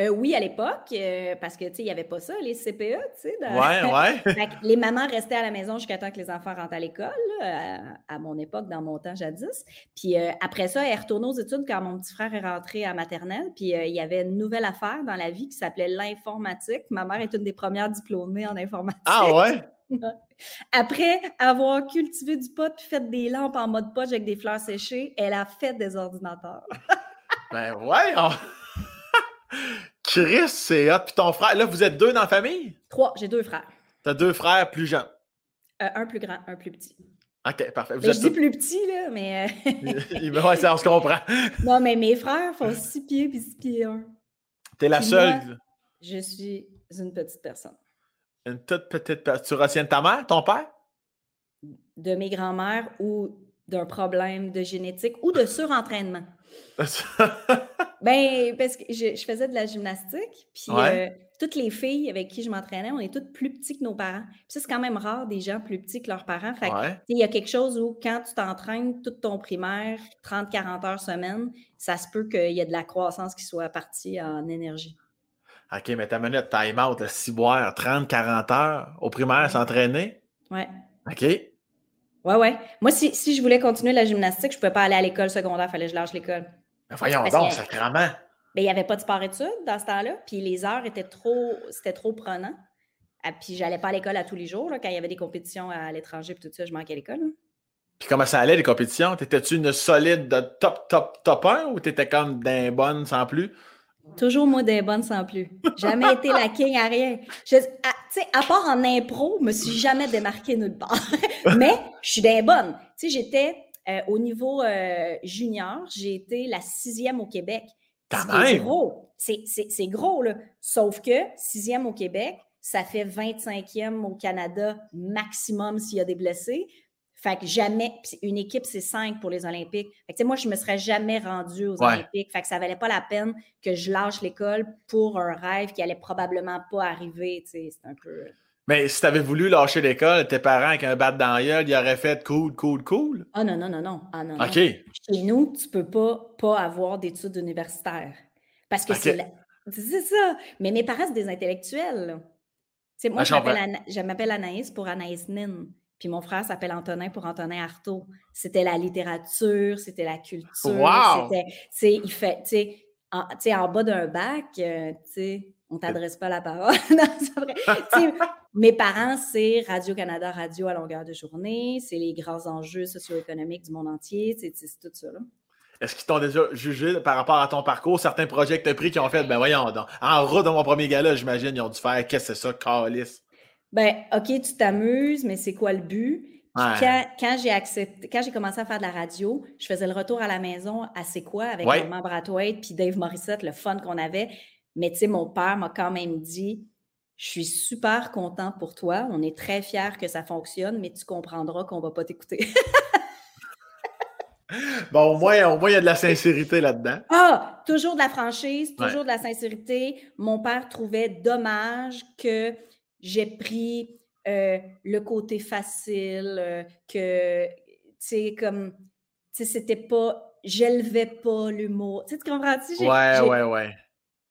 Euh, oui, à l'époque, euh, parce que, tu sais, il n'y avait pas ça, les CPE, tu sais. Ouais, ouais. les mamans restaient à la maison jusqu'à temps que les enfants rentrent à l'école, à, mon époque, dans mon temps jadis. Puis euh, après ça, elle est retournée aux études quand mon petit frère est rentré à maternelle. Puis il y avait une nouvelle affaire dans la vie qui s'appelait l'informatique. Ma mère est une des premières diplômées en informatique. Ah ouais? Après avoir cultivé du pot puis fait des lampes en mode pot avec des fleurs séchées, elle a fait des ordinateurs. ben ouais! Chris, c'est hot. Puis ton frère, là, vous êtes deux dans la famille? Trois, j'ai deux frères. T'as deux frères plus jeunes? Euh, un plus grand, un plus petit. OK, parfait. je dis plus petit, là, mais. Euh, ouais, ça, on se comprend. non, mais mes frères font six pieds puis six pieds un. T'es la seule? je suis une petite personne. Une toute petite personne. Tu retiens de ta mère, ton père? De mes grands-mères ou d'un problème de génétique ou de surentraînement. ben, parce que je, faisais de la gymnastique, puis euh, toutes les filles avec qui je m'entraînais, on est toutes plus petites que nos parents. Puis ça, c'est quand même rare des gens plus petits que leurs parents. Fait il y a quelque chose où quand tu t'entraînes toute ton primaire, 30-40 heures semaine, ça se peut qu'il y ait de la croissance qui soit partie en énergie. OK, mais ta minute, time out, si boire 30-40 heures au primaire s'entraîner? Ouais. OK. Ouais, ouais. Moi, si, si, je voulais continuer la gymnastique, je ne pouvais pas aller à l'école secondaire, il fallait que je lâche l'école. Voyons donc, sacrément. Ben, il n'y avait pas de sport-études dans ce temps-là, puis les heures étaient trop, c'était trop prenant. Ah, puis j'allais pas à l'école à tous les jours, quand il y avait des compétitions à l'étranger, puis tout ça, je manquais l'école. Puis comment ça allait, les compétitions? T'étais-tu une solide de top, top, top 1 ou t'étais comme d'un bonne sans plus? Toujours moi des bonnes sans plus. Jamais été la king à rien. Tu sais, à part en impro, je me suis jamais démarquée nulle part. Mais je suis des bonnes. Tu sais, j'étais euh, au niveau euh, junior, j'ai été la sixième au Québec. C'est gros. C'est gros, là. Sauf que sixième au Québec, ça fait 25e au Canada maximum s'il y a des blessés. Fait que jamais, une équipe, c'est cinq pour les Olympiques. Fait que, moi, je ne me serais jamais rendue aux Olympiques. Fait que ça valait pas la peine que je lâche l'école pour un rêve qui allait probablement pas arriver. C'est un peu. Mais si tu avais voulu lâcher l'école, tes parents avec un bat dans la gueule, ils auraient fait cool, cool, cool. Ah non, non, non, non. Ah, non OK. Chez nous, tu peux pas, pas avoir d'études universitaires. Parce que c'est c'est ça. Mais mes parents, c'est des intellectuels. Moi, ah, je m'appelle Anaïs pour Anaïs Nin. Puis mon frère s'appelle Antonin pour Antonin Artaud. C'était la littérature, c'était la culture. Wow! C'était, il fait, tu sais, en, bas d'un bac, euh, tu sais, on t'adresse pas la parole. non, c'est vrai. mes parents, c'est Radio-Canada Radio à longueur de journée, c'est les grands enjeux socio-économiques du monde entier, c'est tout ça. Est-ce qu'ils t'ont déjà jugé par rapport à ton parcours, certains projets que tu as pris qui ont fait, ben voyons donc, en route de mon premier gala, j'imagine, ils ont dû faire, qu'est-ce que c'est ça, calice? Ben, OK, tu t'amuses, mais c'est quoi le but? Quand, j'ai accepté, quand j'ai commencé à faire de la radio, je faisais le retour à la maison à C'est quoi avec ouais. Norman Brathwaite puis Dave Morissette, le fun qu'on avait. Mais tu sais, mon père m'a quand même dit Je suis super content pour toi. On est très fiers que ça fonctionne, mais tu comprendras qu'on ne va pas t'écouter. bon, au moins, au moins, il y a de la sincérité là-dedans. Ah, toujours de la franchise, toujours de la sincérité. Mon père trouvait dommage que j'ai pris euh, le côté facile, euh, que, tu sais, comme, tu sais, c'était pas, j'élevais pas l'humour. Tu sais, tu comprends-tu? Ouais, ouais, ouais.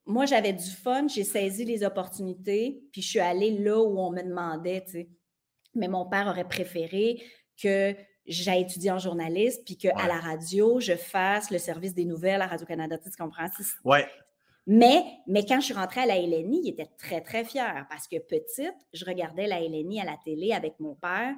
Moi, j'avais du fun, j'ai saisi les opportunités, puis je suis allée là où on me demandait, tu sais. Mais mon père aurait préféré que j'aille étudier en journaliste, puis qu'à la radio, je fasse le service des nouvelles à Radio-Canada. Tu comprends? Ouais. Mais, mais quand je suis rentrée à la LNI, il était très, très fier parce que petite, je regardais la LNI à la télé avec mon père.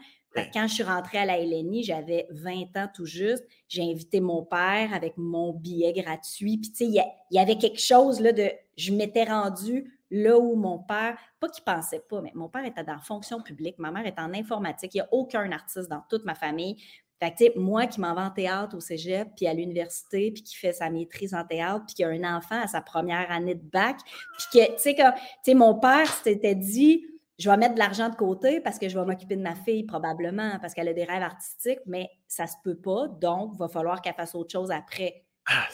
Quand je suis rentrée à la LNI, j'avais 20 ans tout juste. J'ai invité mon père avec mon billet gratuit. Puis, tu sais, il y, avait quelque chose là de. Je m'étais rendue là où mon père, pas qu'il pensait pas, mais mon père était dans la fonction publique, ma mère est en informatique. Il n'y a aucun artiste dans toute ma famille. Fait moi qui m'en vais en théâtre au cégep, puis à l'université, puis qui fait sa maîtrise en théâtre, puis qui a un enfant à sa première année de bac, puis que, tu sais, tu sais, mon père s'était dit, je vais mettre de l'argent de côté parce que je vais m'occuper de ma fille probablement, parce qu'elle a des rêves artistiques, mais ça se peut pas, donc il va falloir qu'elle fasse autre chose après. Ah,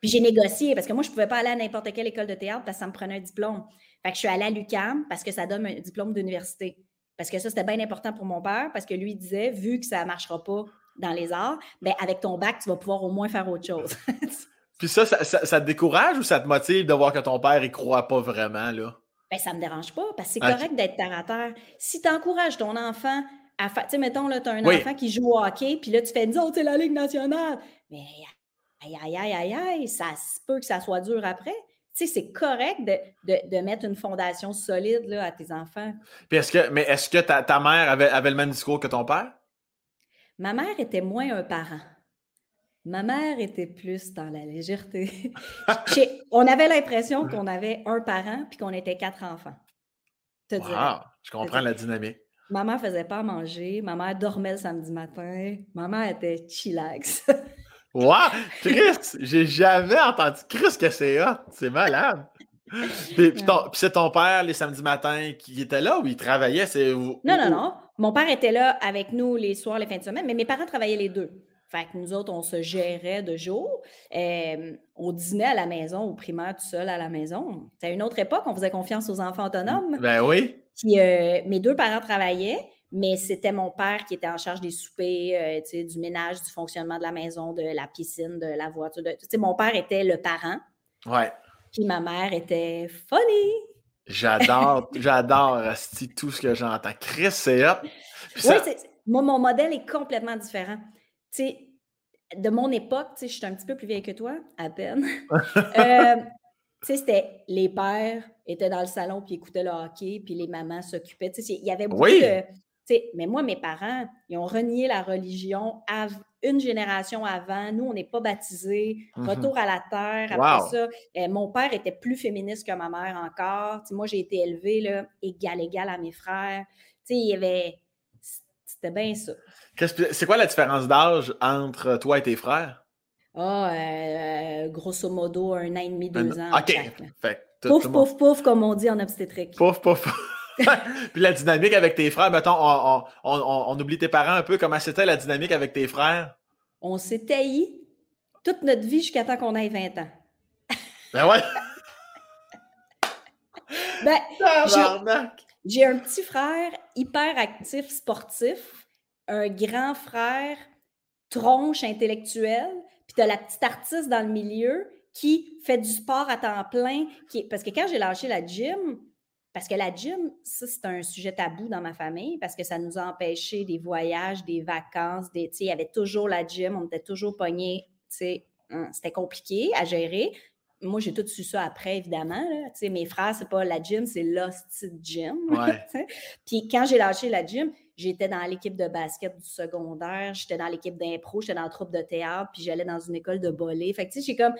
puis j'ai négocié parce que moi, je ne pouvais pas aller à n'importe quelle école de théâtre parce que ça me prenait un diplôme. Fait que je suis allée à l'UCAM parce que ça donne un diplôme d'université. Parce que ça, c'était bien important pour mon père, parce que lui disait, vu que ça ne marchera pas dans les arts, ben avec ton bac, tu vas pouvoir au moins faire autre chose. Puis ça ça, te décourage ou ça te motive de voir que ton père, il croit pas vraiment, là? Ben, ça me dérange pas, parce que c'est correct d'être terre à terre. Si tu encourages ton enfant à faire, tu sais, mettons, là, tu as un enfant qui joue au hockey, puis là, tu fais, disons, c'est la Ligue nationale. Mais aïe, aïe, aïe, aïe, aïe, ça se peut que ça soit dur après. Tu sais, c'est correct de, de, mettre une fondation solide là, à tes enfants. Puis est-ce que, mais est-ce que ta, ta mère avait, avait le même discours que ton père? Ma mère était moins un parent. Ma mère était plus dans la légèreté. on avait l'impression qu'on avait un parent puis qu'on était quatre enfants. wow, je comprends la dynamique. Ma mère faisait pas à manger. Ma mère dormait le samedi matin. Ma mère était chillax. wow! Chris! J'ai jamais entendu. Chris, que c'est hot! C'est malade! Puis, c'est ton père, les samedis matins, qui était là ou il travaillait? Non, non, non. Mon père était là avec nous les soirs, les fins de semaine, mais mes parents travaillaient les deux. Fait que nous autres, on se gérait de jour. on dînait à la maison, au primaire, tout seul à la maison. C'était une autre époque, on faisait confiance aux enfants autonomes. Ben oui. Puis euh, mes deux parents travaillaient, mais c'était mon père qui était en charge des soupers, euh, du ménage, du fonctionnement de la maison, de la piscine, de la voiture. De, mon père était le parent. Ouais. Puis ma mère était funny. J'adore, j'adore tout ce que j'entends. Chris, c'est hop. Oui, moi, mon modèle est complètement différent. Tu sais, de mon époque, tu sais, je suis un petit peu plus vieille que toi, à peine. euh, tu sais, c'était les pères étaient dans le salon puis écoutaient le hockey, puis les mamans s'occupaient. Tu sais, il y avait beaucoup de. Tu sais, mais moi, mes parents, ils ont renié la religion une génération avant. Nous, on n'est pas baptisés. Mm-hmm. Retour à la terre. Après ça, euh, mon père était plus féministe que ma mère encore. Tu sais, moi, j'ai été élevée là, égal, égal à mes frères. Tu sais, il y avait. C'était bien ça. C'est quoi la différence d'âge entre toi et tes frères? Ah, euh, grosso modo, un an et demi, deux ans. OK. pouf, pouf, pouf, comme on dit en obstétrique. Pouf, pouf. Puis la dynamique avec tes frères, mettons, on, oublie tes parents un peu. Comment c'était la dynamique avec tes frères? On s'est taillis toute notre vie jusqu'à temps qu'on ait 20 ans. Ben ouais! ben, j'ai un petit frère hyper actif, sportif un grand frère tronche intellectuel, puis tu as la petite artiste dans le milieu qui fait du sport à temps plein. Parce que quand j'ai lâché la gym, parce que la gym, ça, c'est un sujet tabou dans ma famille parce que ça nous a empêché des voyages, des vacances, des, il y avait toujours la gym, on était toujours pognés, hein, c'était compliqué à gérer. Moi, j'ai tout su ça après, évidemment. Là. Mes frères, c'est pas la gym, c'est Lost Gym. Puis quand j'ai lâché la gym, J'étais dans l'équipe de basket du secondaire, j'étais dans l'équipe d'impro, j'étais dans la troupe de théâtre, puis j'allais dans une école de bolé. Fait que, tu sais, j'ai comme.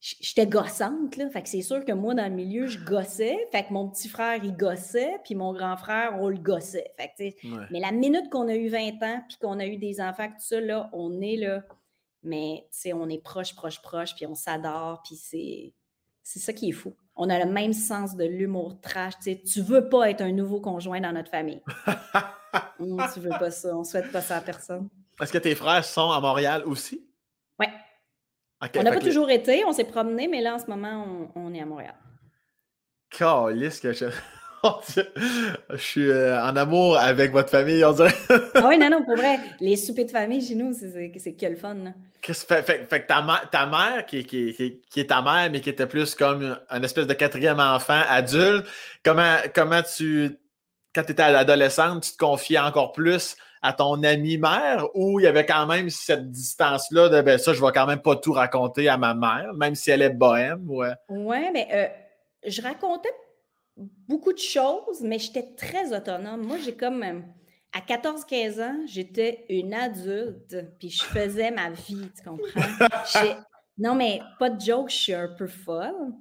J'étais gossante, là. Fait que c'est sûr que moi, dans le milieu, je gossais. Fait que mon petit frère, il gossait, puis mon grand frère, on le gossait. Fait que, Mais la minute qu'on a eu 20 ans, puis qu'on a eu des enfants, tout ça, là, on est là. Mais, tu sais, on est proche, proche, proche, puis on s'adore, puis c'est. C'est ça qui est fou on a le même sens de l'humour trash. Tu sais, tu veux pas être un nouveau conjoint dans notre famille. Tu tu veux pas ça. On souhaite pas ça à personne. Est-ce que tes frères sont à Montréal aussi? Oui. on n'a pas toujours été, on s'est promené, mais là, en ce moment, on, est à Montréal. Calice que je... je suis euh, en amour avec votre famille, on dirait. ah oui, non, non, pour vrai. Les soupers de famille chez nous, c'est que le fun. Là. Fait, fait, fait, que ta, ta mère, qui, qui, qui, est ta mère, mais qui était plus comme un espèce de quatrième enfant adulte, comment, comment tu, quand tu étais adolescente, tu te confiais encore plus à ton ami mère ou il y avait quand même cette distance-là de ben ça, je vais quand même pas tout raconter à ma mère, même si elle est bohème? Ouais, ouais mais euh, je racontais beaucoup de choses, mais j'étais très autonome. Moi, j'ai comme. À 14-15 ans, j'étais une adulte, puis je faisais ma vie, tu comprends? non, mais pas de joke, je suis un peu folle.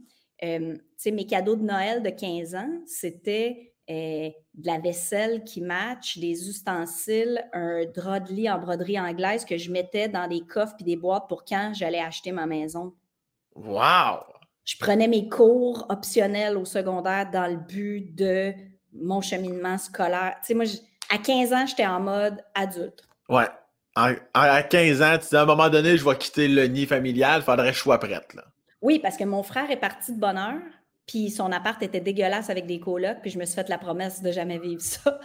Euh, tu sais, mes cadeaux de Noël de 15 ans, c'était euh, de la vaisselle qui match, des ustensiles, un drap de lit en broderie anglaise que je mettais dans des coffres puis des boîtes pour quand j'allais acheter ma maison. Wow! Je prenais mes cours optionnels au secondaire dans le but de mon cheminement scolaire. Tu sais, moi, à 15 ans, j'étais en mode adulte. Ouais. À, 15 ans, tu dis à un moment donné, je vais quitter le nid familial, il faudrait que je sois prête. Là. Oui, parce que mon frère est parti de bonne heure, puis son appart était dégueulasse avec des colocs, puis je me suis fait la promesse de jamais vivre ça.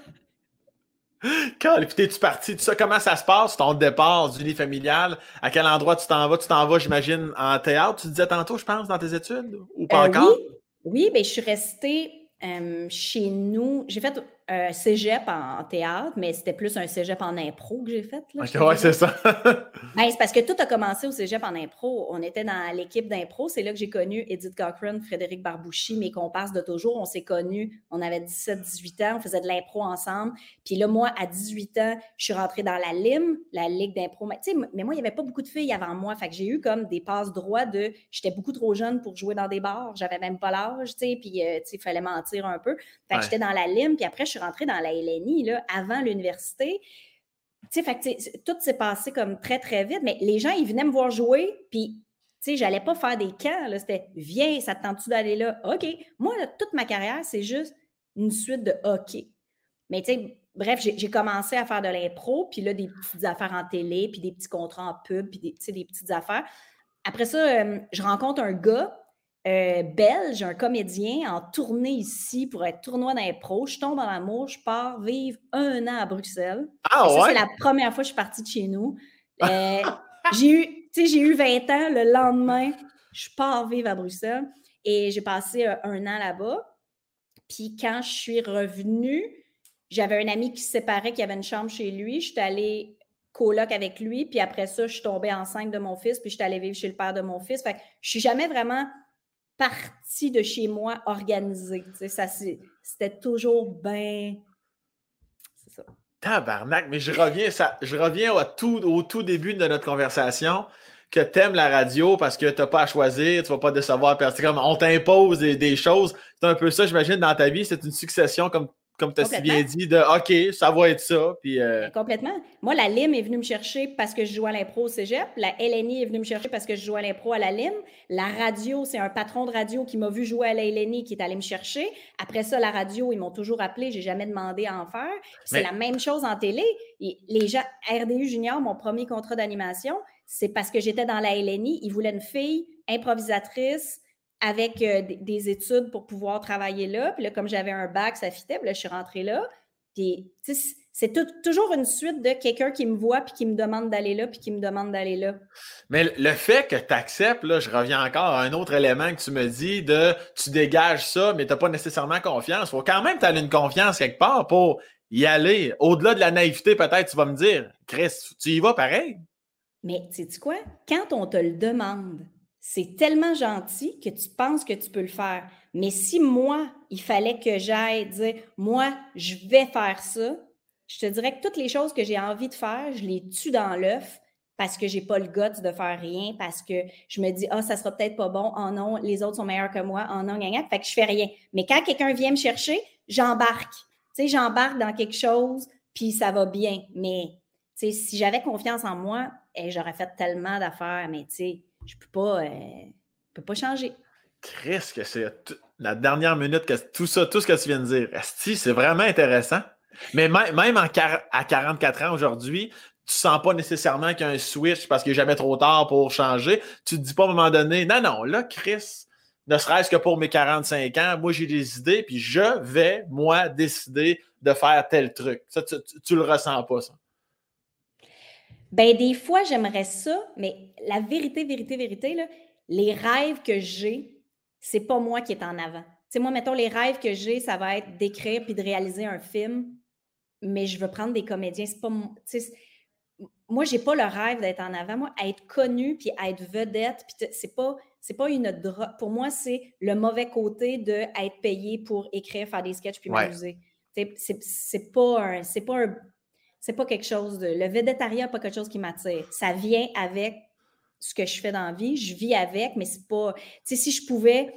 Quand, t'es-tu parti? ça, comment ça se passe, ton départ du lit familial? À quel endroit tu t'en vas? Tu t'en vas, j'imagine, en théâtre, tu disais tantôt, je pense, dans tes études? Ou pas euh, encore? Oui, oui ben, je suis restée euh, chez nous. J'ai fait un cégep en, théâtre, mais c'était plus un cégep en impro que j'ai fait. Là, ouais, c'est ça. ben, c'est parce que tout a commencé au cégep en impro. On était dans l'équipe d'impro. C'est là que j'ai connu Edith Cochran, Frédéric Barbouchi, mes comparses de toujours. On s'est connus. On avait 17-18 ans. On faisait de l'impro ensemble. Puis là, moi, à 18 ans, je suis rentrée dans la LIM, la Ligue d'impro. Mais, mais moi, il n'y avait pas beaucoup de filles avant moi. Fait que j'ai eu comme des passes droits de. J'étais beaucoup trop jeune pour jouer dans des bars. J'avais même pas l'âge. Puis, euh, il fallait mentir un peu. Fait que j'étais dans la LIM. Puis après, je suis rentrée dans la LNI là, avant l'université. Tu sais, tout s'est passé comme très, très vite, mais les gens, ils venaient me voir jouer, puis tu sais, j'allais pas faire des camps, c'était viens, ça te tente-tu d'aller là? OK. Moi, toute ma carrière, c'est juste une suite de hockey. Mais tu sais, bref, j'ai commencé à faire de l'impro, puis là, des petites affaires en télé, puis des petits contrats en pub, puis des, des petites affaires. Après ça, euh, je rencontre un gars euh, belge, un comédien en tournée ici pour être tournoi d'impro. Je tombe en amour, je pars vivre un an à Bruxelles. Ah C'est la première fois que je suis partie de chez nous. Euh, j'ai eu, j'ai eu 20 ans. Le lendemain, je pars vivre à Bruxelles et j'ai passé euh, un an là-bas. Puis quand je suis revenue, j'avais un ami qui se séparait, qui avait une chambre chez lui. Je suis allée coloc avec lui. Puis après ça, je suis tombée enceinte de mon fils. Puis je suis allée vivre chez le père de mon fils. Fait que je suis jamais vraiment partie de chez moi organisée. Ça, c'était toujours bien. C'est ça. Tabarnak, mais je reviens, ça, je reviens au tout, au tout début de notre conversation que tu aimes la radio parce que tu n'as pas à choisir, tu vas pas décevoir personne. on t'impose des, des, choses. C'est un peu ça, j'imagine, dans ta vie. C'est une succession comme comme tu as si bien dit, de OK, ça va être ça. Puis, euh, Complètement. Moi, la LIM est venue me chercher parce que je joue à l'impro au cégep. La LNI est venue me chercher parce que je joue à l'impro à la LIM. La radio, c'est un patron de radio qui m'a vu jouer à la LNI qui est allé me chercher. Après ça, la radio, ils m'ont toujours appelé. J'ai jamais demandé à en faire. C'est la même chose en télé. les gens, RDU Junior, mon premier contrat d'animation, c'est parce que j'étais dans la LNI. Ils voulaient une fille improvisatrice avec euh, des études pour pouvoir travailler là. Puis là, comme j'avais un bac, ça fitait. Puis là, je suis rentrée là. Puis, c'est toujours une suite de quelqu'un qui me voit, puis qui me demande d'aller là, puis qui me demande d'aller là. Mais le fait que tu acceptes, là, je reviens encore à un autre élément que tu me dis de tu dégages ça, mais tu n'as pas nécessairement confiance. Il faut quand même que tu aies une confiance quelque part pour y aller. Au-delà de la naïveté, peut-être, tu vas me dire, Chris, tu y vas pareil. Mais sais tu quoi? Quand on te le demande, c'est tellement gentil que tu penses que tu peux le faire. Mais si moi, il fallait que j'aille dire, moi, je vais faire ça, je te dirais que toutes les choses que j'ai envie de faire, je les tue dans l'œuf parce que j'ai pas le goût de faire rien, parce que je me dis, ah, ça sera peut-être pas bon, oh non, les autres sont meilleurs que moi, oh non, gna, fait que je fais rien. Mais quand quelqu'un vient me chercher, j'embarque. Tu sais, j'embarque dans quelque chose, puis ça va bien. Mais, tu sais, si j'avais confiance en moi, eh, j'aurais fait tellement d'affaires, mais tu sais, je peux pas, euh, peux pas changer. Chris, que c'est la dernière minute que tout ça, tout ce que tu viens de dire. c'est vraiment intéressant. Mais même, à 44 ans aujourd'hui, tu sens pas nécessairement qu'il y a un switch parce qu'il n'est jamais trop tard pour changer. Tu te dis pas à un moment donné, non, non, là, Chris, ne serait-ce que pour mes 45 ans, moi, j'ai des idées, puis je vais, moi, décider de faire tel truc. Ça, tu, tu le ressens pas, ça. Ben, des fois, j'aimerais ça, mais la vérité, vérité, vérité, là, les rêves que j'ai, c'est pas moi qui est en avant. Tu sais, moi, mettons, les rêves que j'ai, ça va être d'écrire puis de réaliser un film, mais je veux prendre des comédiens. C'est pas moi, j'ai pas le rêve d'être en avant. Moi, être connu puis être vedette, puis c'est pas c'est pas une pour moi, c'est le mauvais côté de être payé pour écrire, faire des sketchs puis m'amuser. C'est pas c'est pas un c'est pas quelque chose de. Le végétariat, pas quelque chose qui m'attire. Ça vient avec ce que je fais dans la vie. Je vis avec, mais c'est pas. Tu sais, si je pouvais,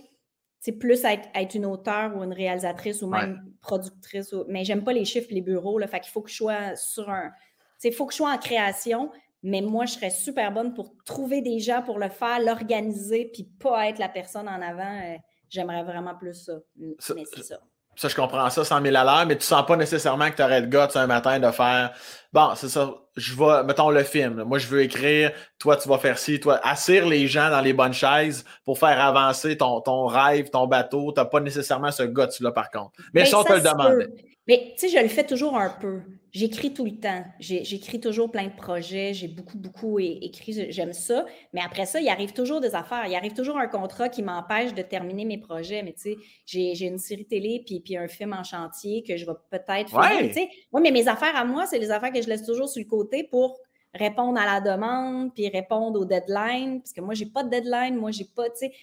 c'est plus être, être, une auteure ou une réalisatrice ou même productrice. Mais j'aime pas les chiffres les bureaux. Là, fait qu'il faut que je sois sur un. Tu sais, il faut que je sois en création, mais moi, je serais super bonne pour trouver des gens pour le faire, l'organiser, puis pas être la personne en avant. Euh, j'aimerais vraiment plus ça. mais c'est ça. Ça, je comprends ça 100 000 à l'heure, mais tu sens pas nécessairement que tu aurais le gars un matin de faire Bon, c'est ça. je vais, mettons le film. Moi, je veux écrire, toi, tu vas faire ci, toi, assire les gens dans les bonnes chaises pour faire avancer ton, ton rêve, ton bateau. Tu n'as pas nécessairement ce gars-là, par contre. Mais, ça, on te le demande. Mais tu sais, je le fais toujours un peu. J'écris tout le temps. J'écris toujours plein de projets. J'ai beaucoup, beaucoup écrit. J'aime ça. Mais après ça, il arrive toujours des affaires. Il arrive toujours un contrat qui m'empêche de terminer mes projets. Mais tu sais, j'ai une série télé puis, puis un film en chantier que je vais peut-être faire. Tu sais, mais mes affaires à moi, c'est les affaires que je laisse toujours sur le côté pour répondre à la demande puis répondre aux deadlines. Parce que moi, j'ai pas de deadline. Moi, j'ai pas, tu sais.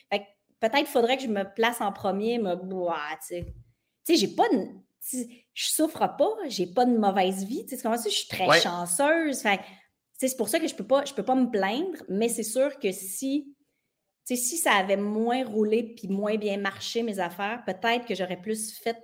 peut-être faudrait que je me place en premier, me boire, tu sais. Tu sais, j'ai pas de je souffre pas, j'ai pas de mauvaise vie. Tu sais, comment ça, je suis très chanceuse. c'est pour ça que je peux pas, je peux pas me plaindre, mais c'est sûr que si, si ça avait moins roulé puis moins bien marché mes affaires, peut-être que j'aurais plus fait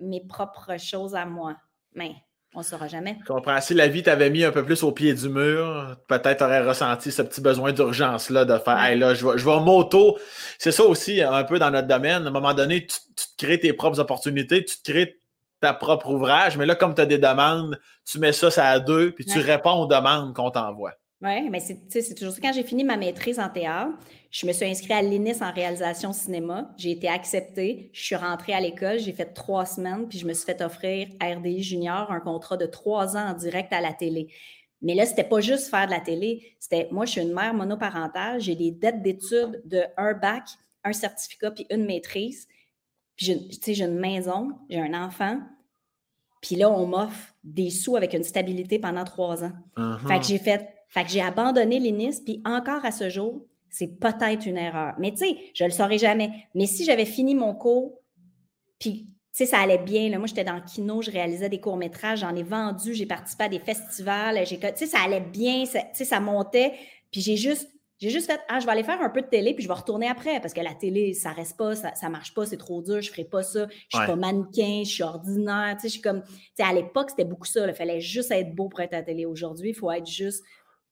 mes propres choses à moi. Mais on ne saura jamais. Je comprends. Si la vie t'avait mis un peu plus au pied du mur, peut-être tu aurais ressenti ce petit besoin d'urgence-là de faire là, je vais, je vais moto. C'est ça aussi, un peu dans notre domaine. À un moment donné, tu, tu, te crées tes propres opportunités, tu te crées ta propre ouvrage, mais là, comme tu as des demandes, tu mets ça, ça à deux, puis tu réponds aux demandes qu'on t'envoie. Oui, mais c'est toujours ça. Quand j'ai fini ma maîtrise en théâtre, je me suis inscrite à l'INIS en réalisation cinéma. J'ai été acceptée. Je suis rentrée à l'école. J'ai fait trois semaines, puis je me suis fait offrir RDI Junior un contrat de trois ans en direct à la télé. Mais là, c'était pas juste faire de la télé. C'était moi, je suis une mère monoparentale. J'ai des dettes d'études de un bac, un certificat, puis une maîtrise. Puis, j'ai une maison, j'ai un enfant. Puis là, on m'offre des sous avec une stabilité pendant trois ans. Uh-huh. Fait que j'ai fait, fait que j'ai abandonné l'INIS, puis encore à ce jour, c'est peut-être une erreur. Mais tu sais, je le saurais jamais. Mais si j'avais fini mon cours, puis tu sais, ça allait bien. Là. Moi, j'étais dans le kino, je réalisais des courts-métrages, j'en ai vendu, j'ai participé à des festivals, tu sais, ça allait bien, tu sais, ça montait. Puis j'ai juste j'ai juste fait, ah, je vais aller faire un peu de télé, puis je vais retourner après, parce que la télé, ça reste pas, ça, ça marche pas, c'est trop dur, je ferai pas ça, je suis pas mannequin, je suis ordinaire, tu sais, je suis comme, tu sais, à l'époque, c'était beaucoup ça, il fallait juste être beau pour être à la télé. Aujourd'hui, il faut être juste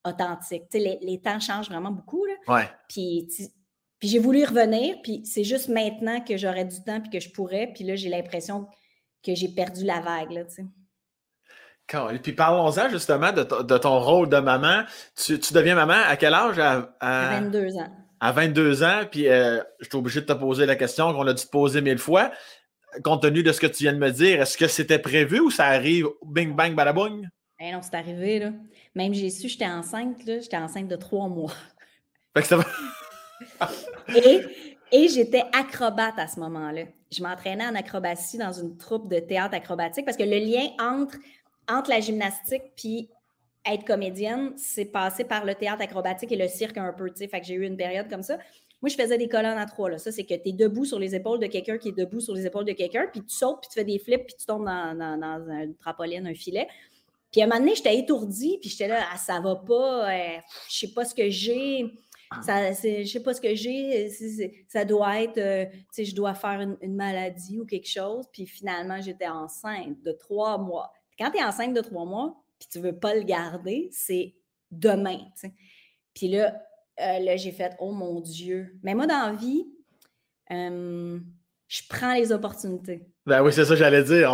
authentique. Tu sais, les, temps changent vraiment beaucoup, là. Ouais. Puis, puis j'ai voulu revenir, puis c'est juste maintenant que j'aurais du temps, puis que je pourrais, puis là, j'ai l'impression que j'ai perdu la vague, là, tu sais. Et puis parlons-en justement de, ton rôle de maman. Tu, deviens maman à quel âge? À, 22 ans. À 22 ans, puis euh, je suis obligé de te poser la question qu'on a dû te poser mille fois. Compte tenu de ce que tu viens de me dire, est-ce que c'était prévu ou ça arrive bing bang badaboum? Eh non, c'est arrivé, là. Même j'ai su, j'étais enceinte, là. J'étais enceinte de trois mois. Fait que ça et, et j'étais acrobate à ce moment-là. Je m'entraînais en acrobatie dans une troupe de théâtre acrobatique parce que le lien entre entre la gymnastique puis être comédienne, c'est passé par le théâtre acrobatique et le cirque un peu, tu sais. Fait que j'ai eu une période comme ça. Moi, je faisais des colonnes à trois, là. Ça, c'est que tu es debout sur les épaules de quelqu'un qui est debout sur les épaules de quelqu'un, puis tu sautes, puis tu fais des flips, puis tu tombes dans, dans, un trampoline, un filet. Puis à un moment donné, j'étais étourdie, puis j'étais là, ah, ça va pas, euh, je sais pas ce que j'ai. Ça, je sais pas ce que j'ai, ça doit être, euh, tu sais, je dois faire une, une, maladie ou quelque chose. Puis finalement, j'étais enceinte de trois mois. Quand tu es enceinte de trois mois, puis tu ne veux pas le garder, c'est demain. Puis là, euh, là j'ai fait Oh mon Dieu. Mais moi, dans la vie, euh, je prends les opportunités. Ben oui, c'est ça que j'allais dire.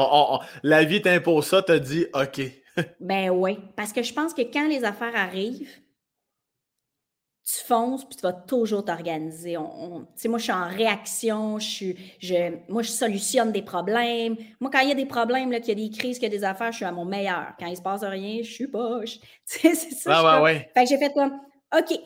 la vie t'impose ça, t'as dit OK. ben oui. Parce que je pense que quand les affaires arrivent, tu fonces, puis tu vas toujours t'organiser. On, moi, je suis en réaction, je je, moi, je solutionne des problèmes. Moi, quand il y a des problèmes, qu'il y a des crises, qu'il y a des affaires, je suis à mon meilleur. Quand il ne se passe rien, je suis poche. c'est ça. Ah, ouais, Fait que j'ai fait comme, OK,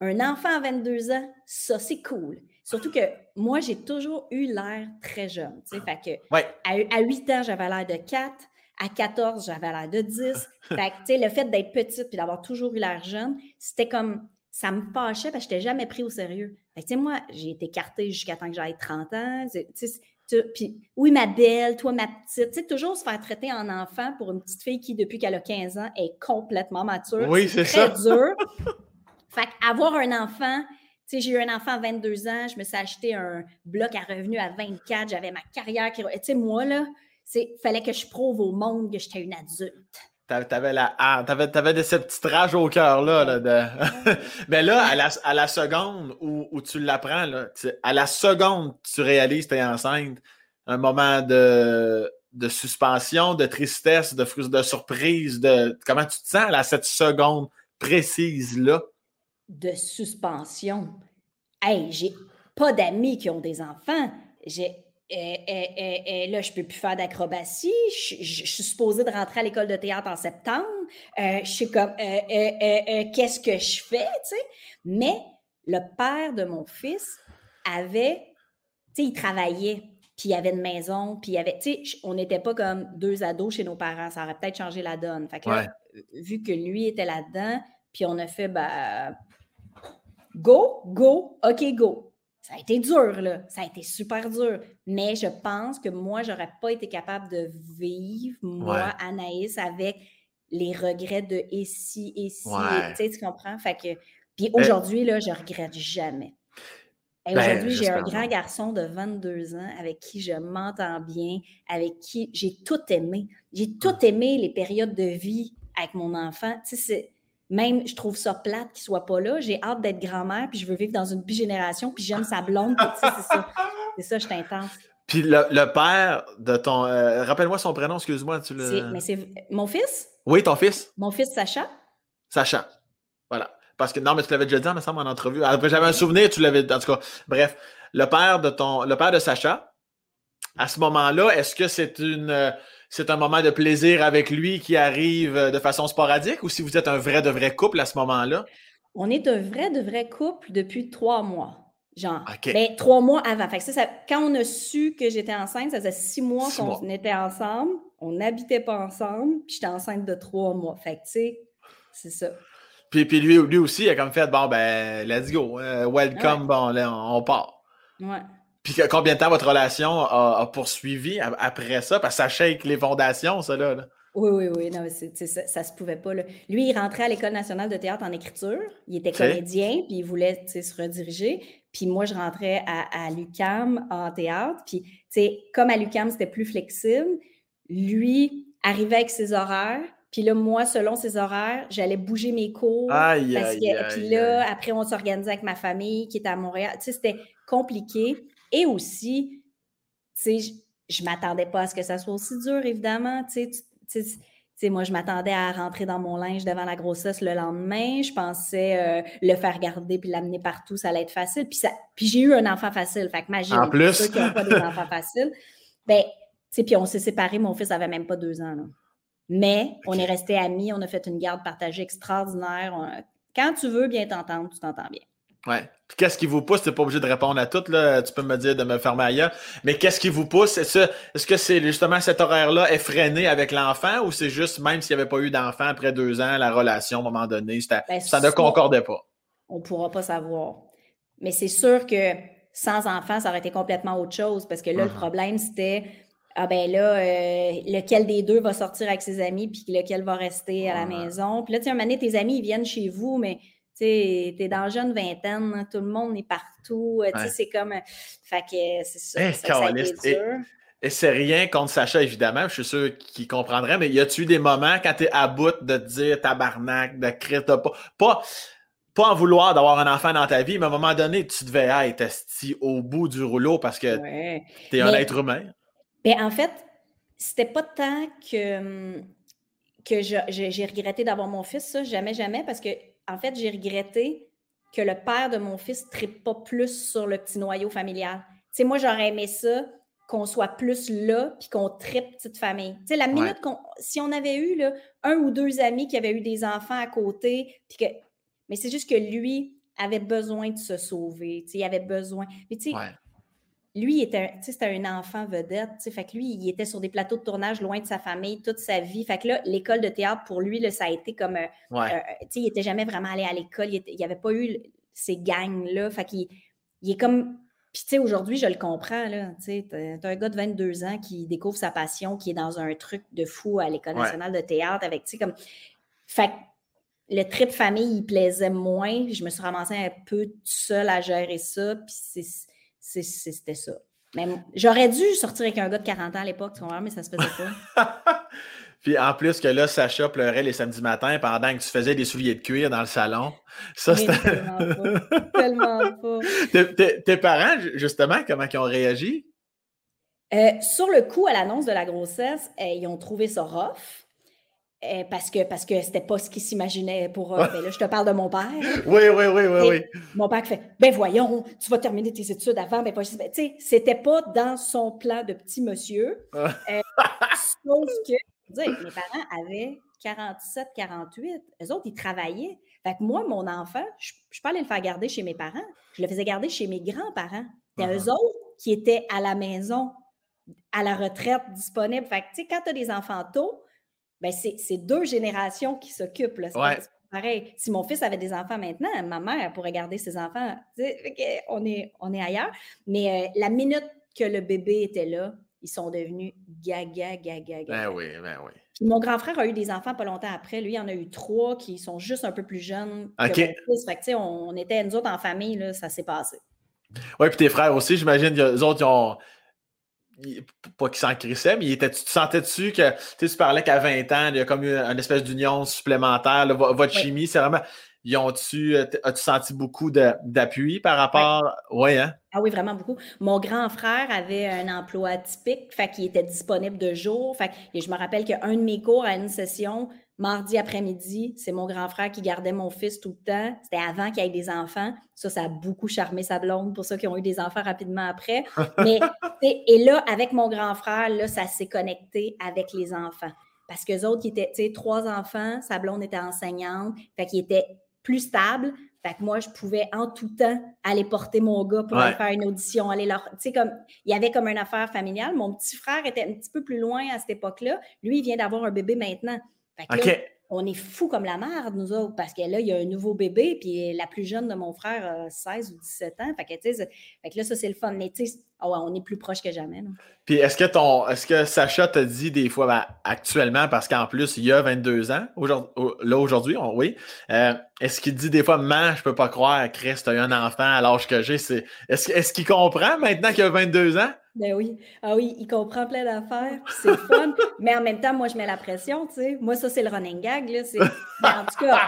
un enfant à 22 ans, ça, c'est cool. Surtout que moi, j'ai toujours eu l'air très jeune. Fait que à, 8 ans, j'avais l'air de 4. À 14, j'avais l'air de 10. fait que, le fait d'être petite puis d'avoir toujours eu l'air jeune, c'était comme ça me fâchait parce que je n'étais jamais pris au sérieux. Fait moi, j'ai été écartée jusqu'à temps que j'aille 30 ans. Puis, oui, ma belle, toi, ma petite. Tu sais, toujours se faire traiter en enfant pour une petite fille qui, depuis qu'elle a 15 ans, est complètement mature. Oui, c'est ça. très dur. fait avoir un enfant, tu sais, j'ai eu un enfant à 22 ans, je me suis acheté un bloc à revenus à 24, j'avais ma carrière qui. Tu sais, moi, là, il fallait que je prouve au monde que j'étais une adulte. T'avais la t'avais, t'avais de cette petite rage au cœur là, là mais là à la, à la seconde où, où tu l'apprends là, à la seconde tu réalises que tu es enceinte, un moment de de suspension, de tristesse, de, de surprise, de comment tu te sens à cette seconde précise-là? De suspension. Hey, j'ai pas d'amis qui ont des enfants. J'ai. Et, là, je ne peux plus faire d'acrobatie. Je, suis supposée de rentrer à l'école de théâtre en septembre. Euh, je suis comme, qu'est-ce que je fais, tu sais? Mais le père de mon fils avait, tu sais, il travaillait puis il avait une maison, puis il avait, tu sais, on n'était pas comme deux ados chez nos parents, ça aurait peut-être changé la donne. Fait que vu que lui était là-dedans, puis on a fait, bah, go, go, OK, go. Ça a été dur, là. Ça a été super dur. Mais je pense que moi, j'aurais pas été capable de vivre, moi, Anaïs, avec les regrets de ici, ici. Tu sais, tu comprends? Fait que, puis aujourd'hui, là, je regrette jamais. Ben, aujourd'hui, j'ai un grand garçon de 22 ans avec qui je m'entends bien, avec qui j'ai tout aimé. J'ai tout hum. aimé les périodes de vie avec mon enfant. Tu sais, même, je trouve ça plate qu'il soit pas là. J'ai hâte d'être grand-mère, puis je veux vivre dans une bigénération, puis j'aime sa blonde. c'est ça. C'est ça, je t'intense. Puis le, père de ton. Euh, rappelle-moi son prénom, excuse-moi. Tu le... Mais c'est mon fils? Oui, ton fils. Mon fils Sacha. Sacha. Voilà. Parce que non, mais tu l'avais déjà dit, me semble, en entrevue. Après, j'avais un souvenir, tu l'avais. En tout cas, bref, le père de ton, le père de Sacha, à ce moment-là, est-ce que c'est une, c'est un moment de plaisir avec lui qui arrive de façon sporadique ou si vous êtes un vrai de vrai couple à ce moment-là? On est un vrai de vrai couple depuis trois mois. Genre, ben, trois mois avant. Fait ça, quand on a su que j'étais enceinte, ça faisait six mois qu'on était ensemble. On n'habitait pas ensemble, puis j'étais enceinte de trois mois. Fait que, tu sais, c'est ça. Puis, puis lui, lui aussi, il a comme fait, bon, ben, let's go, euh, welcome, bon, là, on, part. Ouais. Puis combien de temps votre relation a, poursuivi après ça? Parce que ça shake les fondations, ça, là. Oui, oui, oui. Non, ça, ça se pouvait pas. Là. Lui, il rentrait à l'École nationale de théâtre en écriture. Il était comédien, puis il voulait se rediriger. Puis moi, je rentrais à, à l'UCAM en théâtre. Puis, comme à l'UCAM, c'était plus flexible, lui arrivait avec ses horaires. Puis là, moi, selon ses horaires, j'allais bouger mes cours. Aïe, parce que, puis là, après, on s'organisait avec ma famille qui était à Montréal. Tu sais, c'était compliqué. Et aussi, tu sais, je ne m'attendais pas à ce que ça soit aussi dur, évidemment. Tu sais, moi, je m'attendais à rentrer dans mon linge devant la grossesse le lendemain. Je pensais euh, le faire garder puis l'amener partout, ça allait être facile. Puis, ça, puis j'ai eu un enfant facile. Fait que en plus. ceux qui n'ont pas des enfants faciles. Ben, puis on s'est séparés. Mon fils avait même pas deux ans. Là. Mais on est restés amis, on a fait une garde partagée extraordinaire. Quand tu veux bien t'entendre, tu t'entends bien. Ouais. Puis qu'est-ce qui vous pousse? Tu n'es pas obligé de répondre à tout, là. Tu peux me dire de me fermer ailleurs. Mais qu'est-ce qui vous pousse? Est-ce que c'est justement cet horaire-là effréné avec l'enfant ou c'est juste, même s'il n'y avait pas eu d'enfant après deux ans, la relation, à un moment donné, ben, ça ne concordait pas? On ne pourra pas savoir. Mais c'est sûr que sans enfant, ça aurait été complètement autre chose parce que là, le uh-huh. problème, c'était ah ben là, euh, lequel des deux va sortir avec ses amis, puis lequel va rester à la maison. Puis là, tu sais, un moment donné, tes amis, ils viennent chez vous, mais tu t'es dans la jeune vingtaine, hein, tout le monde est partout. Tu sais, c'est comme... Fait que c'est ça, eh, ça, Et, c'est rien contre Sacha, évidemment, je suis sûr qu'il comprendrait, mais y a-tu des moments quand t'es à bout de te dire tabarnak, de crier, pas... pas pas en vouloir d'avoir un enfant dans ta vie, mais à un moment donné, tu devais être au bout du rouleau parce que tu es un être humain. Bien, en fait, c'était pas tant que, hum, que j'ai regretté d'avoir mon fils, ça, jamais, jamais, parce que, en fait, j'ai regretté que le père de mon fils ne pas plus sur le petit noyau familial. Tu sais, moi, j'aurais aimé ça, qu'on soit plus là, puis qu'on tripe petite famille. Tu sais, la minute qu'on. Si on avait eu là, un ou deux amis qui avaient eu des enfants à côté, puis que. Mais c'est juste que lui avait besoin de se sauver. Tu sais, il avait besoin. Mais tu sais, lui, c'était un enfant vedette. Fait que lui, il était sur des plateaux de tournage loin de sa famille toute sa vie. Fait que là, l'école de théâtre, pour lui, là, ça a été comme. Euh, euh, il n'était jamais vraiment allé à l'école. Il n'y avait pas eu ces gangs-là. Fait qu'il il est comme. Puis, tu sais, aujourd'hui, je le comprends. Tu as un gars de 22 ans qui découvre sa passion, qui est dans un truc de fou à l'École nationale de théâtre avec, tu sais, comme. Fait le trip famille, il plaisait moins. Je me suis ramassée un peu seule à gérer ça. Puis, c'est c'était ça. Mais j'aurais dû sortir avec un gars de 40 ans à l'époque, mais ça se faisait pas. Puis en plus que là, Sacha pleurait les samedis matins pendant que tu faisais des souliers de cuir dans le salon. Ça, c'était. Tellement pas. Tes, parents, justement, comment ils ont réagi? Euh, sur le coup, à l'annonce de la grossesse, euh, ils ont trouvé ça rough. Euh, parce que parce que c'était pas ce qu'ils s'imaginaient pour. ben là, je te parle de mon père. Oui, oui, oui, oui, oui. Mon père qui fait Ben voyons, tu vas terminer tes études avant. Ben, tu sais, c'était pas dans son plan de petit monsieur. sauf que, mes parents avaient 47, 48. Eux autres, ils travaillaient. Fait que moi, mon enfant, je ne suis pas allée le faire garder chez mes parents. Je le faisais garder chez mes grands-parents. C'était eux uh-huh. autres qui étaient à la maison, à la retraite, disponibles. Fait que, tu sais, quand tu as des enfants tôt, ben c'est deux générations qui s'occupent. C'est pareil. Si mon fils avait des enfants maintenant, ma mère pourrait garder ses enfants. on, est, on est ailleurs. Mais euh, la minute que le bébé était là, ils sont devenus gaga, gaga, gaga. Ben oui, ben oui. mon grand frère a eu des enfants pas longtemps après. Lui, il en a eu trois qui sont juste un peu plus jeunes que mon fils. Fait que, on, on était, nous autres, en famille, là, ça s'est passé. Oui, puis tes frères aussi, j'imagine, les autres, ils ont pas qu'ils s'en crissaient, mais tu sentais-tu que tu parlais qu'à 20 ans, il y a comme une, une espèce d'union supplémentaire. votre chimie, c'est vraiment. Ils ont-tu, euh, as-tu senti beaucoup d'appui par rapport. Oui, hein? Ah oui, vraiment beaucoup. Mon grand frère avait un emploi typique, fait qu'il était disponible de jour. Fait et je me rappelle qu'un de mes cours à une session, mardi après-midi, c'est mon grand frère qui gardait mon fils tout le temps. C'était avant qu'il ait des enfants. Ça, ça a beaucoup charmé sa blonde pour ceux qui ont eu des enfants rapidement après. Mais, et là, avec mon grand frère, là, ça s'est connecté avec les enfants. Parce qu'eux autres, qui étaient, tu sais, trois enfants, sa blonde était enseignante, fait qu'il était plus stable. Fait que moi, je pouvais en tout temps aller porter mon gars pour aller faire une audition, aller leur. Tu sais, comme il y avait comme une affaire familiale. Mon petit frère était un petit peu plus loin à cette époque-là. Lui, il vient d'avoir un bébé maintenant. Fait que on est fou comme la merde, nous autres, parce que là, il y a un nouveau bébé, puis la plus jeune de mon frère a 16 ou 17 ans. Fait que, fait que là, ça, c'est le fun. Mais tu sais, oh, on est plus proche que jamais. Puis est-ce que ton est-ce que Sacha t'a dit des fois ben, actuellement, parce qu'en plus, il y a 22 ans, là aujourd'hui, oui. Euh, est-ce qu'il dit des fois, man, je peux pas croire, Chris, tu as eu un enfant à l'âge que j'ai? Est-ce est qu'il comprend maintenant qu'il a 22 ans? Ben oui. Ah oui, il comprend plein d'affaires, c'est fun. mais en même temps, moi, je mets la pression, tu sais. Moi, ça, c'est le running gag, là. en tout cas,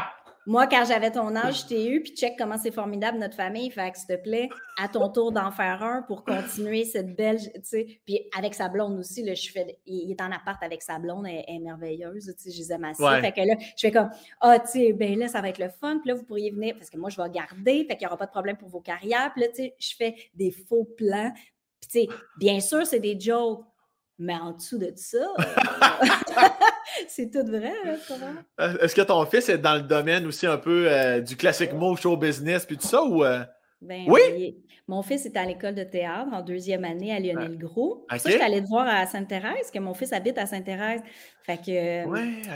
moi, quand j'avais ton âge, je t'ai eu, puis check comment c'est formidable notre famille. Fait que, s'il te plaît, à ton tour d'en faire un pour continuer cette belle, tu sais. Puis avec sa blonde aussi, là, je fais, il est en appart avec sa blonde, elle, est merveilleuse, tu sais, je les aime assez. Fait que là, je fais comme, ah, tu sais, ben là, ça va être le fun. Puis là, vous pourriez venir, parce que moi, je vais garder, fait qu'il n'y aura pas de problème pour vos carrières. Puis là, tu sais, je fais des faux plans bien sûr, c'est des jokes, mais en dessous de ça, euh, c'est tout vrai. Euh, est-ce que ton fils est dans le domaine aussi un peu euh, du classique mot show business puis tout ça ou ben, oui? Mon fils est à l'école de théâtre en deuxième année à Lionel Gros. Ça, je suis allée te voir à Sainte-Thérèse, que mon fils habite à Sainte-Thérèse. Fait que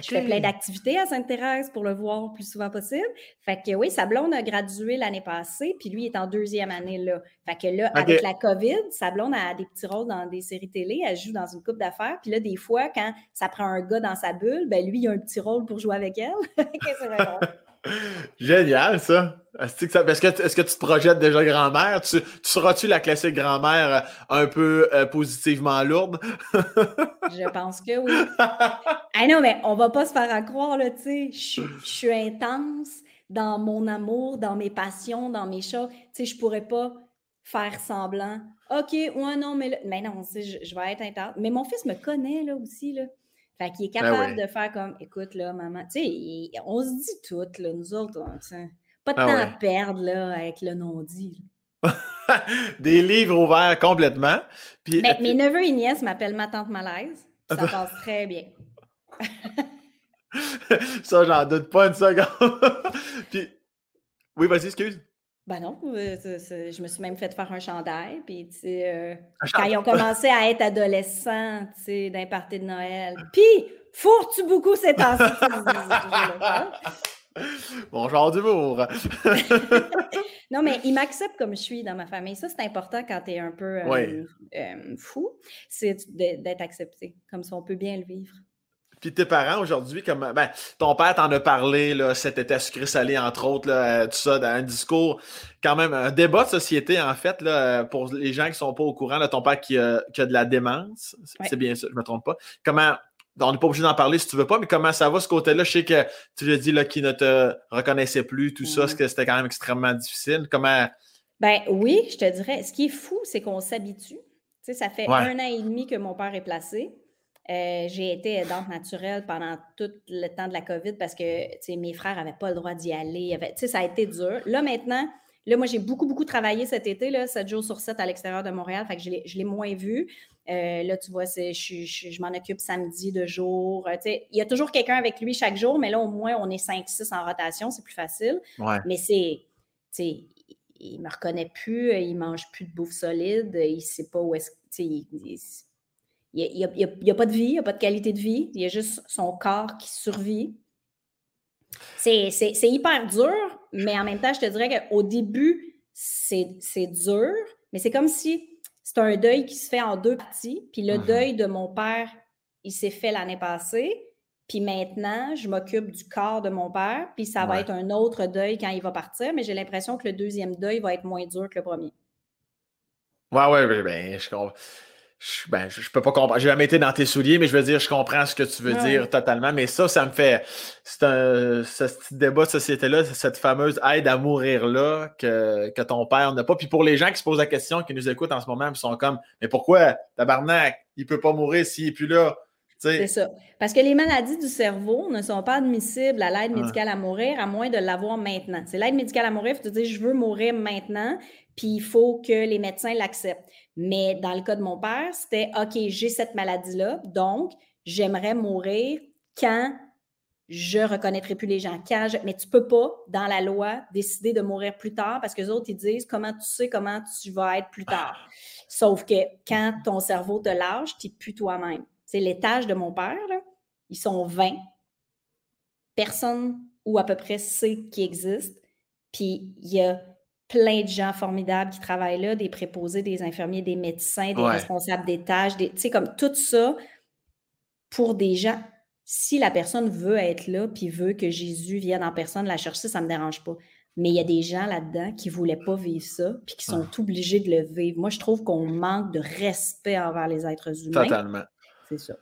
je fais plein d'activités à Sainte-Thérèse pour le voir le plus souvent possible. Fait que oui, sa blonde a gradué l'année passée, puis lui est en deuxième année là. Fait que là, avec la COVID, sa blonde a des petits rôles dans des séries télé, elle joue dans une coupe d'affaires. Puis là, des fois, quand ça prend un gars dans sa bulle, ben lui, il a un petit rôle pour jouer avec elle. Génial, ça. Est-ce que, est-ce que tu te projettes déjà grand-mère? Tu, seras-tu la classique grand-mère euh, un peu euh, positivement lourde? je pense que oui. ah non, mais on va pas se faire à croire, là, tu sais. Je, suis intense dans mon amour, dans mes passions, dans mes choses. Tu sais, je pourrais pas faire semblant. OK, ouais, non, mais mais non, je, je vais être intense. Mais mon fils me connaît, là, aussi, là. Fait qu'il est ben capable de faire comme, écoute, là, maman, tu sais, on se dit tout, là, nous autres, pas de ah temps à perdre, là, avec le non-dit. Des livres ouverts complètement. Puis, Mais, mes neveux et nièces m'appellent ma tante malaise. Ça passe très bien. ça, j'en doute pas une seconde. Puis, oui, vas-y, excuse. Ben non, euh, je me suis même fait faire un chandail. Puis, tu sais, euh, quand ils ont commencé à être adolescents, tu sais, d'un party de Noël. Puis, fourres-tu beaucoup ces temps-ci? Bonjour d'humour. non, mais ils m'acceptent comme je suis dans ma famille. Ça, c'est important quand tu es un peu euh, fou, c'est d'être accepté. Comme ça, on peut bien le vivre. Puis tes parents aujourd'hui, comme ben, ton père t'en a parlé là, cet été sucré salé, entre autres, là, euh, tout ça, dans un discours, quand même, un débat de société, en fait, là, pour les gens qui sont pas au courant, là, ton père qui, a de la démence, c'est bien ça, je me trompe pas. Comment on n'est pas obligé d'en parler si tu veux pas, mais comment ça va ce côté-là? Je sais que tu l'as dit là, qu'il ne te reconnaissait plus, tout ça, mm. que c'était quand même extrêmement difficile. Comment? Ben oui, je te dirais. Ce qui est fou, c'est qu'on s'habitue sais, ça fait un an et demi que mon père est placé. Euh, j'ai été aidante naturelle pendant tout le temps de la COVID parce que mes frères n'avaient pas le droit d'y aller. Ça a été dur. Là, maintenant, là, moi, j'ai beaucoup, beaucoup travaillé cet été, là, 7 jours sur 7 à l'extérieur de Montréal. Fait que je l'ai moins vu. Euh, là, tu vois, je, je, m'en occupe samedi de jour. il y a toujours quelqu'un avec lui chaque jour, mais là, au moins, on est 5-6 en rotation. C'est plus facile. Mais c'est. Il ne me reconnaît plus, il ne mange plus de bouffe solide, il ne sait pas où est-ce. Il n'y a, pas de vie, il n'y a pas de qualité de vie, il y a juste son corps qui survit. C'est hyper dur, mais en même temps, je te dirais qu'au début, c'est dur, mais c'est comme si c'est un deuil qui se fait en deux parties. Puis le uh-huh. deuil de mon père, il s'est fait l'année passée. Puis maintenant, je m'occupe du corps de mon père, puis ça va être un autre deuil quand il va partir, mais j'ai l'impression que le deuxième deuil va être moins dur que le premier. Ouais, ouais, ben, je comprends je, ben, je, peux pas comprendre. J'ai jamais été dans tes souliers, mais je veux dire, je comprends ce que tu veux dire totalement. Mais ça, ça me fait. C'est un ce petit débat de société-là, cette fameuse aide à mourir-là que, que ton père n'a pas. Puis pour les gens qui se posent la question, qui nous écoutent en ce moment, ils sont comme Mais pourquoi, tabarnak, il peut pas mourir s'il n'est plus là? C'est ça. Parce que les maladies du cerveau ne sont pas admissibles à l'aide médicale à mourir à moins de l'avoir maintenant. C'est l'aide médicale à mourir, faut te dire je veux mourir maintenant, puis il faut que les médecins l'acceptent. Mais dans le cas de mon père, c'était OK, j'ai cette maladie-là, donc j'aimerais mourir quand je reconnaîtrai plus les gens. Quand Mais tu peux pas, dans la loi, décider de mourir plus tard parce que les autres, ils disent comment tu sais comment tu vas être plus tard? Sauf que quand ton cerveau te lâche, tu n'es plus toi-même. C'est l'étage de mon père, ils sont 20. Personne ou à peu près sait qui existe. Puis il y a plein de gens formidables qui travaillent là, des préposés, des infirmiers, des médecins, des responsables des tâches, tu sais, comme tout ça pour des gens. Si la personne veut être là puis veut que Jésus vienne en personne la chercher, ça ne me dérange pas. Mais il y a des gens là-dedans qui ne voulaient pas vivre ça puis qui sont ah. obligés de le vivre. Moi, je trouve qu'on manque de respect envers les êtres humains. Totalement. C'est ça.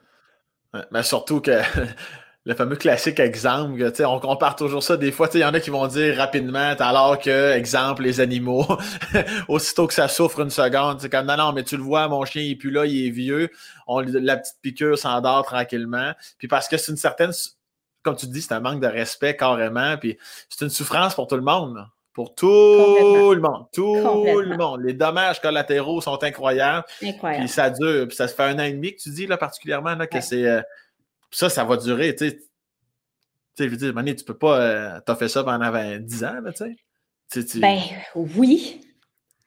mais surtout que le fameux classique exemple, sais, on compare toujours ça. Des fois, il y en a qui vont dire rapidement, alors que, exemple, les animaux, aussitôt que ça souffre une seconde, c'est comme non, non, mais tu le vois, mon chien il est plus là, il est vieux. On, la petite piqûre s'endort tranquillement. Puis parce que c'est une certaine, comme tu dis, c'est un manque de respect carrément. Puis c'est une souffrance pour tout le monde. Pour tout le monde. Tout le monde. Les dommages collatéraux sont incroyables. Incroyable. Puis ça dure. Puis ça se fait un an et demi que tu dis, là, particulièrement, là, que c'est. Euh, ça, ça va durer, tu sais. Tu sais, je veux dire, tu peux pas. Euh, t'as fait ça pendant 10 ans, là, tu sais. Ben oui.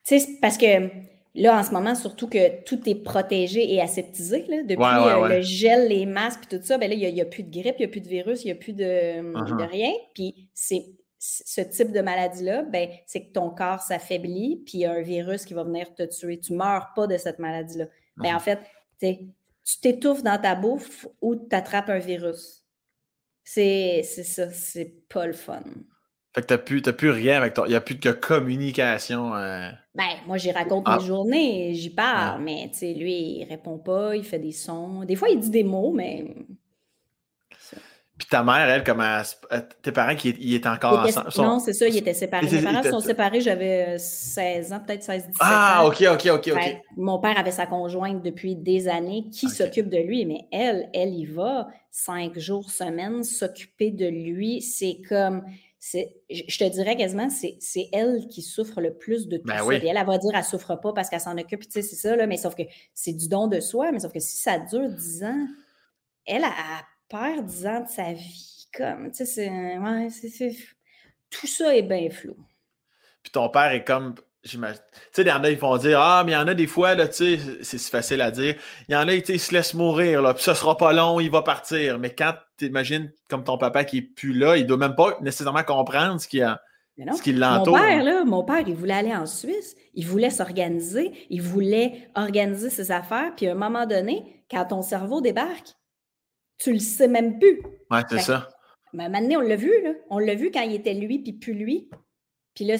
Tu sais, parce que là, en ce moment, surtout que tout est protégé et aseptisé, là, depuis euh, le gel, les masques, puis tout ça, ben là, il n'y a, plus de grippe, il n'y a plus de virus, il n'y a plus de, uh-huh. de rien. Puis c'est ce type de maladie-là, ben, c'est que ton corps s'affaiblit, puis il y a un virus qui va venir te tuer. Tu ne meurs pas de cette maladie-là. Ben, uh-huh. en fait, tu t'étouffes dans ta bouffe ou tu attrapes un virus. C'est ça, c'est pas le fun. Fait que t'as plus, plus rien avec toi. Il n'y a plus de communication. Euh. Ben, moi, j'y raconte mes ah. journées, j'y parle, mais tu sais, lui, il répond pas, il fait des sons. Des fois, il dit des mots, mais puis ta mère, elle, comment euh, tes parents qui ils étaient encore ensemble? Non, c'est ça, ils étaient séparés. Mes parents sont séparés, j'avais 16 ans, peut-être 16, 17 ah, OK, OK, OK, OK. mon père avait sa conjointe depuis des années qui s'occupe de lui, mais elle, elle y va cinq jours semaine s'occuper de lui. C'est comme je te dirais quasiment, c'est elle qui souffre le plus de tout ben ça. Et elle, elle va dire, elle souffre pas parce qu'elle s'en occupe, tu sais, c'est ça, là, mais sauf que c'est du don de soi, mais sauf que si ça dure 10 ans, elle, a perd 10 ans de sa vie. Comme, tu sais, c'est. Ouais, c'est. Tout ça est bien flou. Puis ton père est comme. Tu sais, il y en a, ils vont dire Ah, mais il y en a des fois, là, tu sais, c'est si facile à dire. Il y en a, ils se laissent mourir, là, puis ça sera pas long, il va partir. Mais quand tu imagines comme ton papa qui est plus là, il doit même pas nécessairement comprendre ce qui a. Ce l'entoure. Mon père, là, mon père, il voulait aller en Suisse, il voulait s'organiser, il voulait organiser ses affaires, puis à un moment donné, quand ton cerveau débarque, tu le sais même plus. Ouais, c'est ça. Mais maintenant, on l'a vu, là. On l'a vu quand il était lui, puis plus lui. Puis là,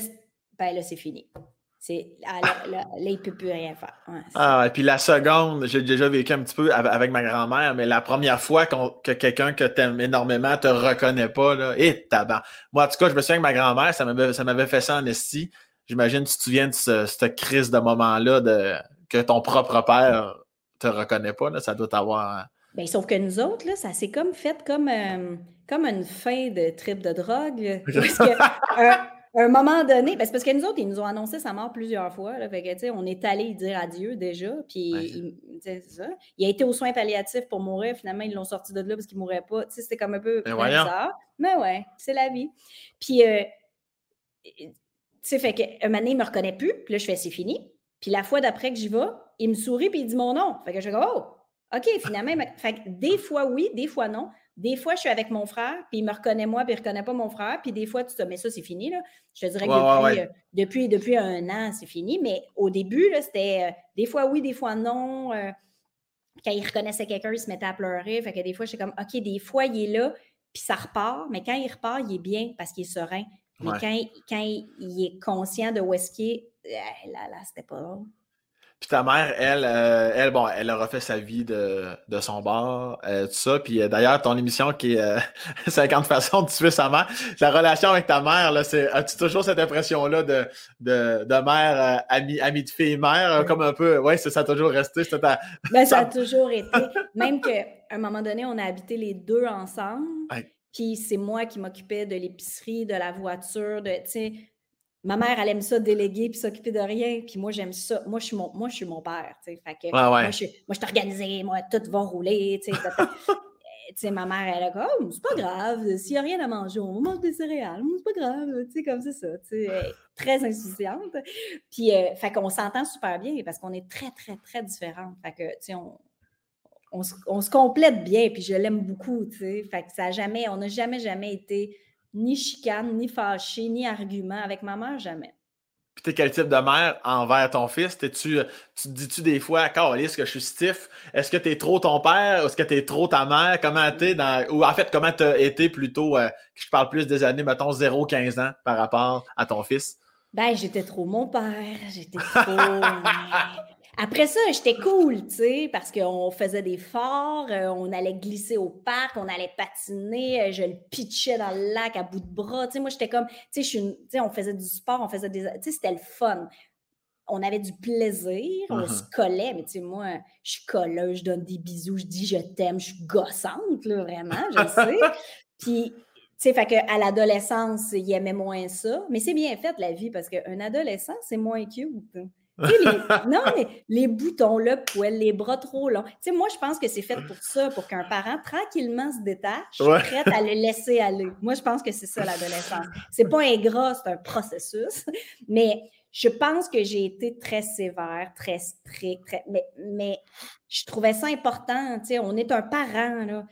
ben là, c'est fini. C'est, ah, là, il ne peut plus rien faire. ah, et puis la seconde, j'ai déjà vécu un petit peu avec ma grand-mère, mais la première fois que quelqu'un que tu aimes énormément te reconnaît pas, là, et tabac. Moi, en tout cas, je me souviens que ma grand-mère, ça m'avait, ça m'avait fait ça en esti. j'imagine tu te souviens de cette crise de moment-là de, que ton propre père te reconnaît pas, là, ça doit t'avoir. Bien, sauf que nous autres, là, ça s'est comme fait comme, euh, comme une fin de trip de drogue. Parce que, un moment donné, ben, c'est parce que nous autres, ils nous ont annoncé sa mort plusieurs fois. Là, fait que, on est allé dire adieu déjà. Puis il, ça. il a été aux soins palliatifs pour mourir. Finalement, ils l'ont sorti de là parce qu'il ne mourait pas. C'était comme un peu bizarre. Mais ouais, c'est la vie. Puis, euh, tu sais, fait moment donné, il ne me reconnaît plus. Puis là, je fais c'est fini. Puis la fois d'après que j'y vais, il me sourit puis il dit mon nom. Fait que je dis oh, OK, finalement, fait que des fois oui, des fois non. Des fois, je suis avec mon frère, puis il me reconnaît moi, puis il ne reconnaît pas mon frère. Puis des fois, tu te mais ça, c'est fini. Là. Je te dirais que euh, depuis, depuis, un an, c'est fini. Mais au début, c'était euh, des fois oui, des fois non. Euh, quand il reconnaissait quelqu'un, il se mettait à pleurer. Fait que des fois, je suis comme, OK, des fois, il est là, puis ça repart. Mais quand il repart, il est bien parce qu'il est serein. Mais quand, quand il, est conscient de où est-ce qu'il est, là, là, c'était pas drôle. Puis ta mère, elle, euh, elle, bon, elle a refait sa vie de, de son bar, euh, tout ça. Puis euh, d'ailleurs, ton émission qui est 50 façons de tuer sa mère, la relation avec ta mère, là, c'est, as-tu toujours cette impression-là de, de, de mère, amie, amie de fille mère, comme un peu, ouais, ça, ça a toujours resté. Ta... Ben, ça a toujours été. Même qu'à un moment donné, on a habité les deux ensemble. Puis c'est moi qui m'occupais de l'épicerie, de la voiture, de, tu sais, ma mère, elle aime ça déléguer puis s'occuper de rien. Puis moi, j'aime ça. Moi, je suis mon, moi, je suis mon père. Fait que, Moi, je, moi, suis organisée. Moi, tout va rouler. sais, ma mère, elle a comme, oh, c'est pas grave, s'il n'y a rien à manger, on mange des céréales, c'est pas grave, tu sais, comme c'est ça, tu sais, très insouciante. Puis, euh, fait qu'on s'entend super bien parce qu'on est très, très, très différentes. Fait que, tu sais, on, on, se, on, se complète bien, puis je l'aime beaucoup, tu sais. Fait que ça a jamais, on n'a jamais, jamais été ni chicane, ni fâché, ni argument. Avec ma mère, jamais. Puis t'es quel type de mère envers ton fils? tu, tu te dis-tu des fois, est-ce que je suis stiff? Est-ce que t'es trop ton père? Est-ce que t'es trop ta mère? Comment t'es dans. Ou en fait, comment t'as été plutôt, euh, je parle plus des années, mettons, 0-15 ans par rapport à ton fils? Ben, j'étais trop mon père. J'étais trop. Après ça, j'étais cool, tu sais, parce qu'on faisait des forts, euh, on allait glisser au parc, on allait patiner, euh, je le pitchais dans le lac à bout de bras. Tu sais, moi, j'étais comme, tu sais, on faisait du sport, on faisait des. Tu sais, c'était le fun. On avait du plaisir, on se uh-huh. collait, mais tu sais, moi, je suis colleuse, je donne des bisous, je dis je t'aime, je suis gossante, là, vraiment, je sais. Puis, tu sais, fait qu'à l'adolescence, il aimait moins ça. Mais c'est bien fait, la vie, parce qu'un adolescent, c'est moins cute. Non, mais les boutons, le poil, les bras trop longs. Tu sais, moi, je pense que c'est fait pour ça, pour qu'un parent tranquillement se détache, prête à le laisser aller. Moi, je pense que c'est ça l'adolescence. C'est pas ingrat, c'est un processus. Mais je pense que j'ai été très sévère, très strict, mais, mais je trouvais ça important. Tu sais, on est un parent. Là.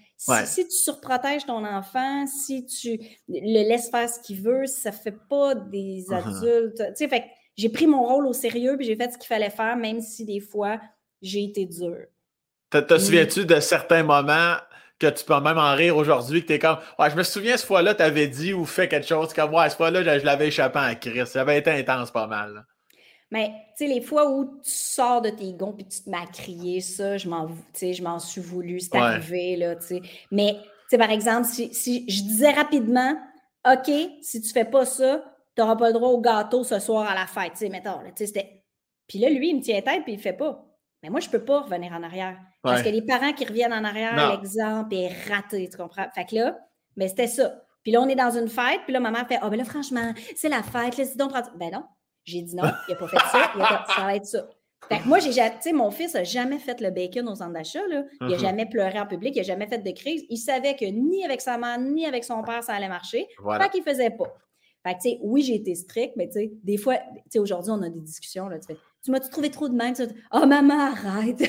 Si, tu surprotèges ton enfant, si tu le laisses faire ce qu'il veut, ça fait pas des uh-huh. adultes. Tu sais, fait j'ai pris mon rôle au sérieux puis j'ai fait ce qu'il fallait faire, même si des fois, j'ai été dure. Te, te souviens-tu de certains moments que tu peux même en rire aujourd'hui, que tu es comme Ouais, je me souviens ce fois-là, tu avais dit ou fait quelque chose comme Ouais, ce fois-là, je, l'avais échappé à Chris. Ça avait été intense pas mal. Mais tu sais, les fois où tu sors de tes gonds puis tu te mets à crier, ça, je m'en, je m'en suis voulu, c'est arrivé, là, tu sais. Mais, tu sais, par exemple, si, si je disais rapidement, OK, si tu fais pas ça, tu n'auras pas le droit au gâteau ce soir à la fête. Tu sais, mettons, là, c'était... Puis là, lui, il me tient tête puis il ne fait pas. Mais moi, je ne peux pas revenir en arrière. Parce que les parents qui reviennent en arrière, l'exemple est raté, tu comprends? Fait que là, mais c'était ça. Puis là, on est dans une fête, puis là, maman fait Ah, oh, ben là, franchement, c'est la fête, là, donc Ben non. J'ai dit non, il n'a pas fait ça, il a ça va être ça. Fait que moi, j'ai tu sais, mon fils n'a jamais fait le bacon aux centres d'achat, là. Il n'a uh-huh. jamais pleuré en public, il n'a jamais fait de crise. Il savait que ni avec sa mère, ni avec son père, ça allait marcher. Voilà. Fait qu'il ne faisait pas. Fait que, tu sais, oui, j'ai été stricte, mais tu sais, des fois, tu sais, aujourd'hui, on a des discussions, là, tu fais, tu m'as-tu trouvé trop de même? Tu oh, maman, arrête!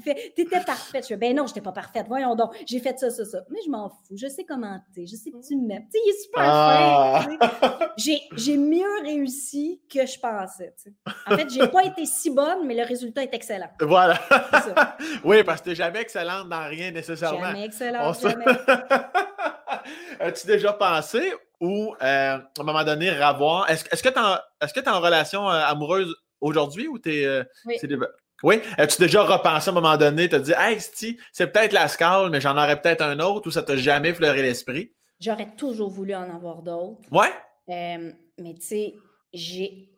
fait, t'étais parfaite. Je fais, ben non, j'étais pas parfaite. Voyons donc, j'ai fait ça, ça, ça. Mais je m'en fous. Je sais comment t'es. Je sais que tu m'aimes. Tu sais, il est super ah. J'ai, j'ai mieux réussi que je pensais. En fait, j'ai pas été si bonne, mais le résultat est excellent. Voilà. oui, parce que t'es jamais excellente dans rien nécessairement. Jamais excellente, jamais. As-tu déjà pensé ou euh, à un moment donné revoir. Est-ce que tu es, es, en relation euh, amoureuse aujourd'hui ou tu es. Euh, oui. oui? As-tu déjà repensé à un moment donné, te dit Hey, c'est peut-être la scale, mais j'en aurais peut-être un autre ou ça t'a jamais fleuré l'esprit? J'aurais toujours voulu en avoir d'autres. Ouais. mais tu sais, j'ai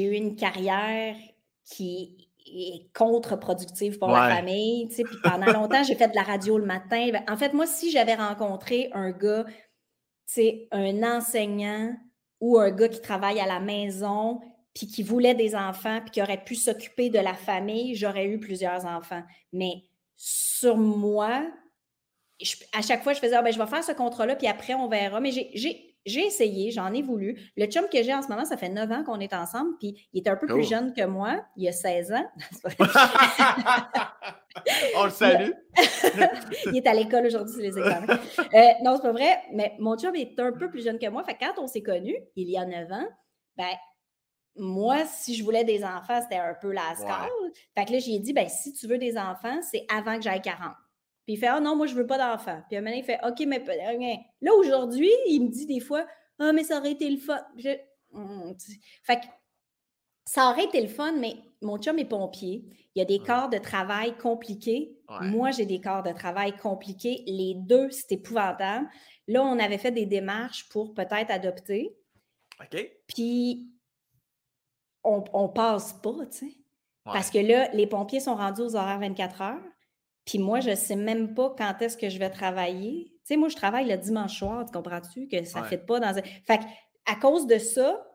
eu une carrière qui est contre-productive pour la famille. Puis pendant longtemps, j'ai fait de la radio le matin. Ben, en fait, moi, si j'avais rencontré un gars, un enseignant ou un gars qui travaille à la maison, puis qui voulait des enfants, puis qui aurait pu s'occuper de la famille, j'aurais eu plusieurs enfants. Mais sur moi, à chaque fois, je faisais, ah, ben, je vais faire ce contrat-là, puis après, on verra. Mais j'ai j'ai essayé, j'en ai voulu. Le chum que j'ai en ce moment, ça fait 9 ans qu'on est ensemble, puis il est un peu plus oh. jeune que moi. Il a 16 ans. On le salue. il est à l'école aujourd'hui, c'est les examens. Euh, non, c'est pas vrai, mais mon chum est un peu plus jeune que moi. Fait quand on s'est connus, il y a 9 ans, ben moi, si je voulais des enfants, c'était un peu la scale. Fait que là, j'ai dit, ben si tu veux des enfants, c'est avant que j'aille 40. Puis il fait Ah non, moi, je veux pas d'enfant. Puis un moment, il fait OK, mais là, aujourd'hui, il me dit des fois Ah, mais ça aurait été le fun. Hum, fait que ça aurait été le fun, mais mon chum est pompier. Il y a des corps de travail compliqués. Moi, j'ai des corps de travail compliqués. Les deux, c'est épouvantable. Là, on avait fait des démarches pour peut-être adopter. OK. Puis, on, on passe pas, tu sais. Parce que là, les pompiers sont rendus aux horaires 24 heures. Puis moi, je ne sais même pas quand est-ce que je vais travailler. Tu sais, moi, je travaille le dimanche soir, tu comprends-tu? Que ça ne fait pas dans un. Fait à cause de ça,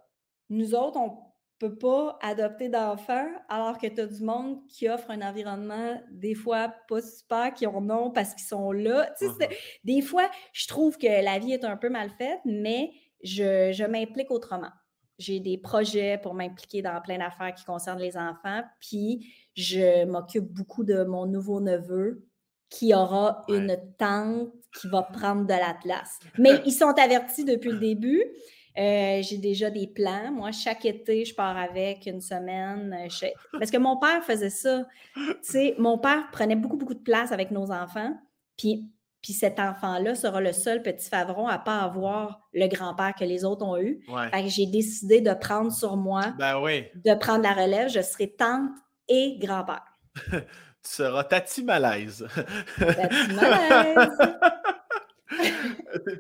nous autres, on ne peut pas adopter d'enfants alors que tu as du monde qui offre un environnement des fois pas super, qui ont non parce qu'ils sont là. Tu sais, des fois, je trouve que la vie est un peu mal faite, mais je, je m'implique autrement. J'ai des projets pour m'impliquer dans plein d'affaires qui concernent les enfants. Puis je m'occupe beaucoup de mon nouveau neveu qui aura une tante qui va prendre de l'Atlas. Mais ils sont avertis depuis le début. Euh, j'ai déjà des plans. Moi, chaque été, je pars avec une semaine. Euh, parce que mon père faisait ça. Mon père prenait beaucoup, beaucoup de place avec nos enfants. Puis, puis cet enfant-là sera le seul petit favron à ne pas avoir le grand-père que les autres ont eu. j'ai décidé de prendre sur moi, ben de prendre la relève. Je serai tante et grand-père. tu seras Tati Malaise. Tati Malaise.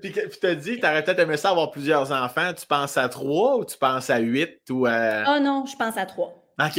puis, tu te dis, tu aurais peut-être aimé ça avoir plusieurs enfants. Tu penses à trois ou tu penses à huit ou à. Oh non, je pense à trois. OK.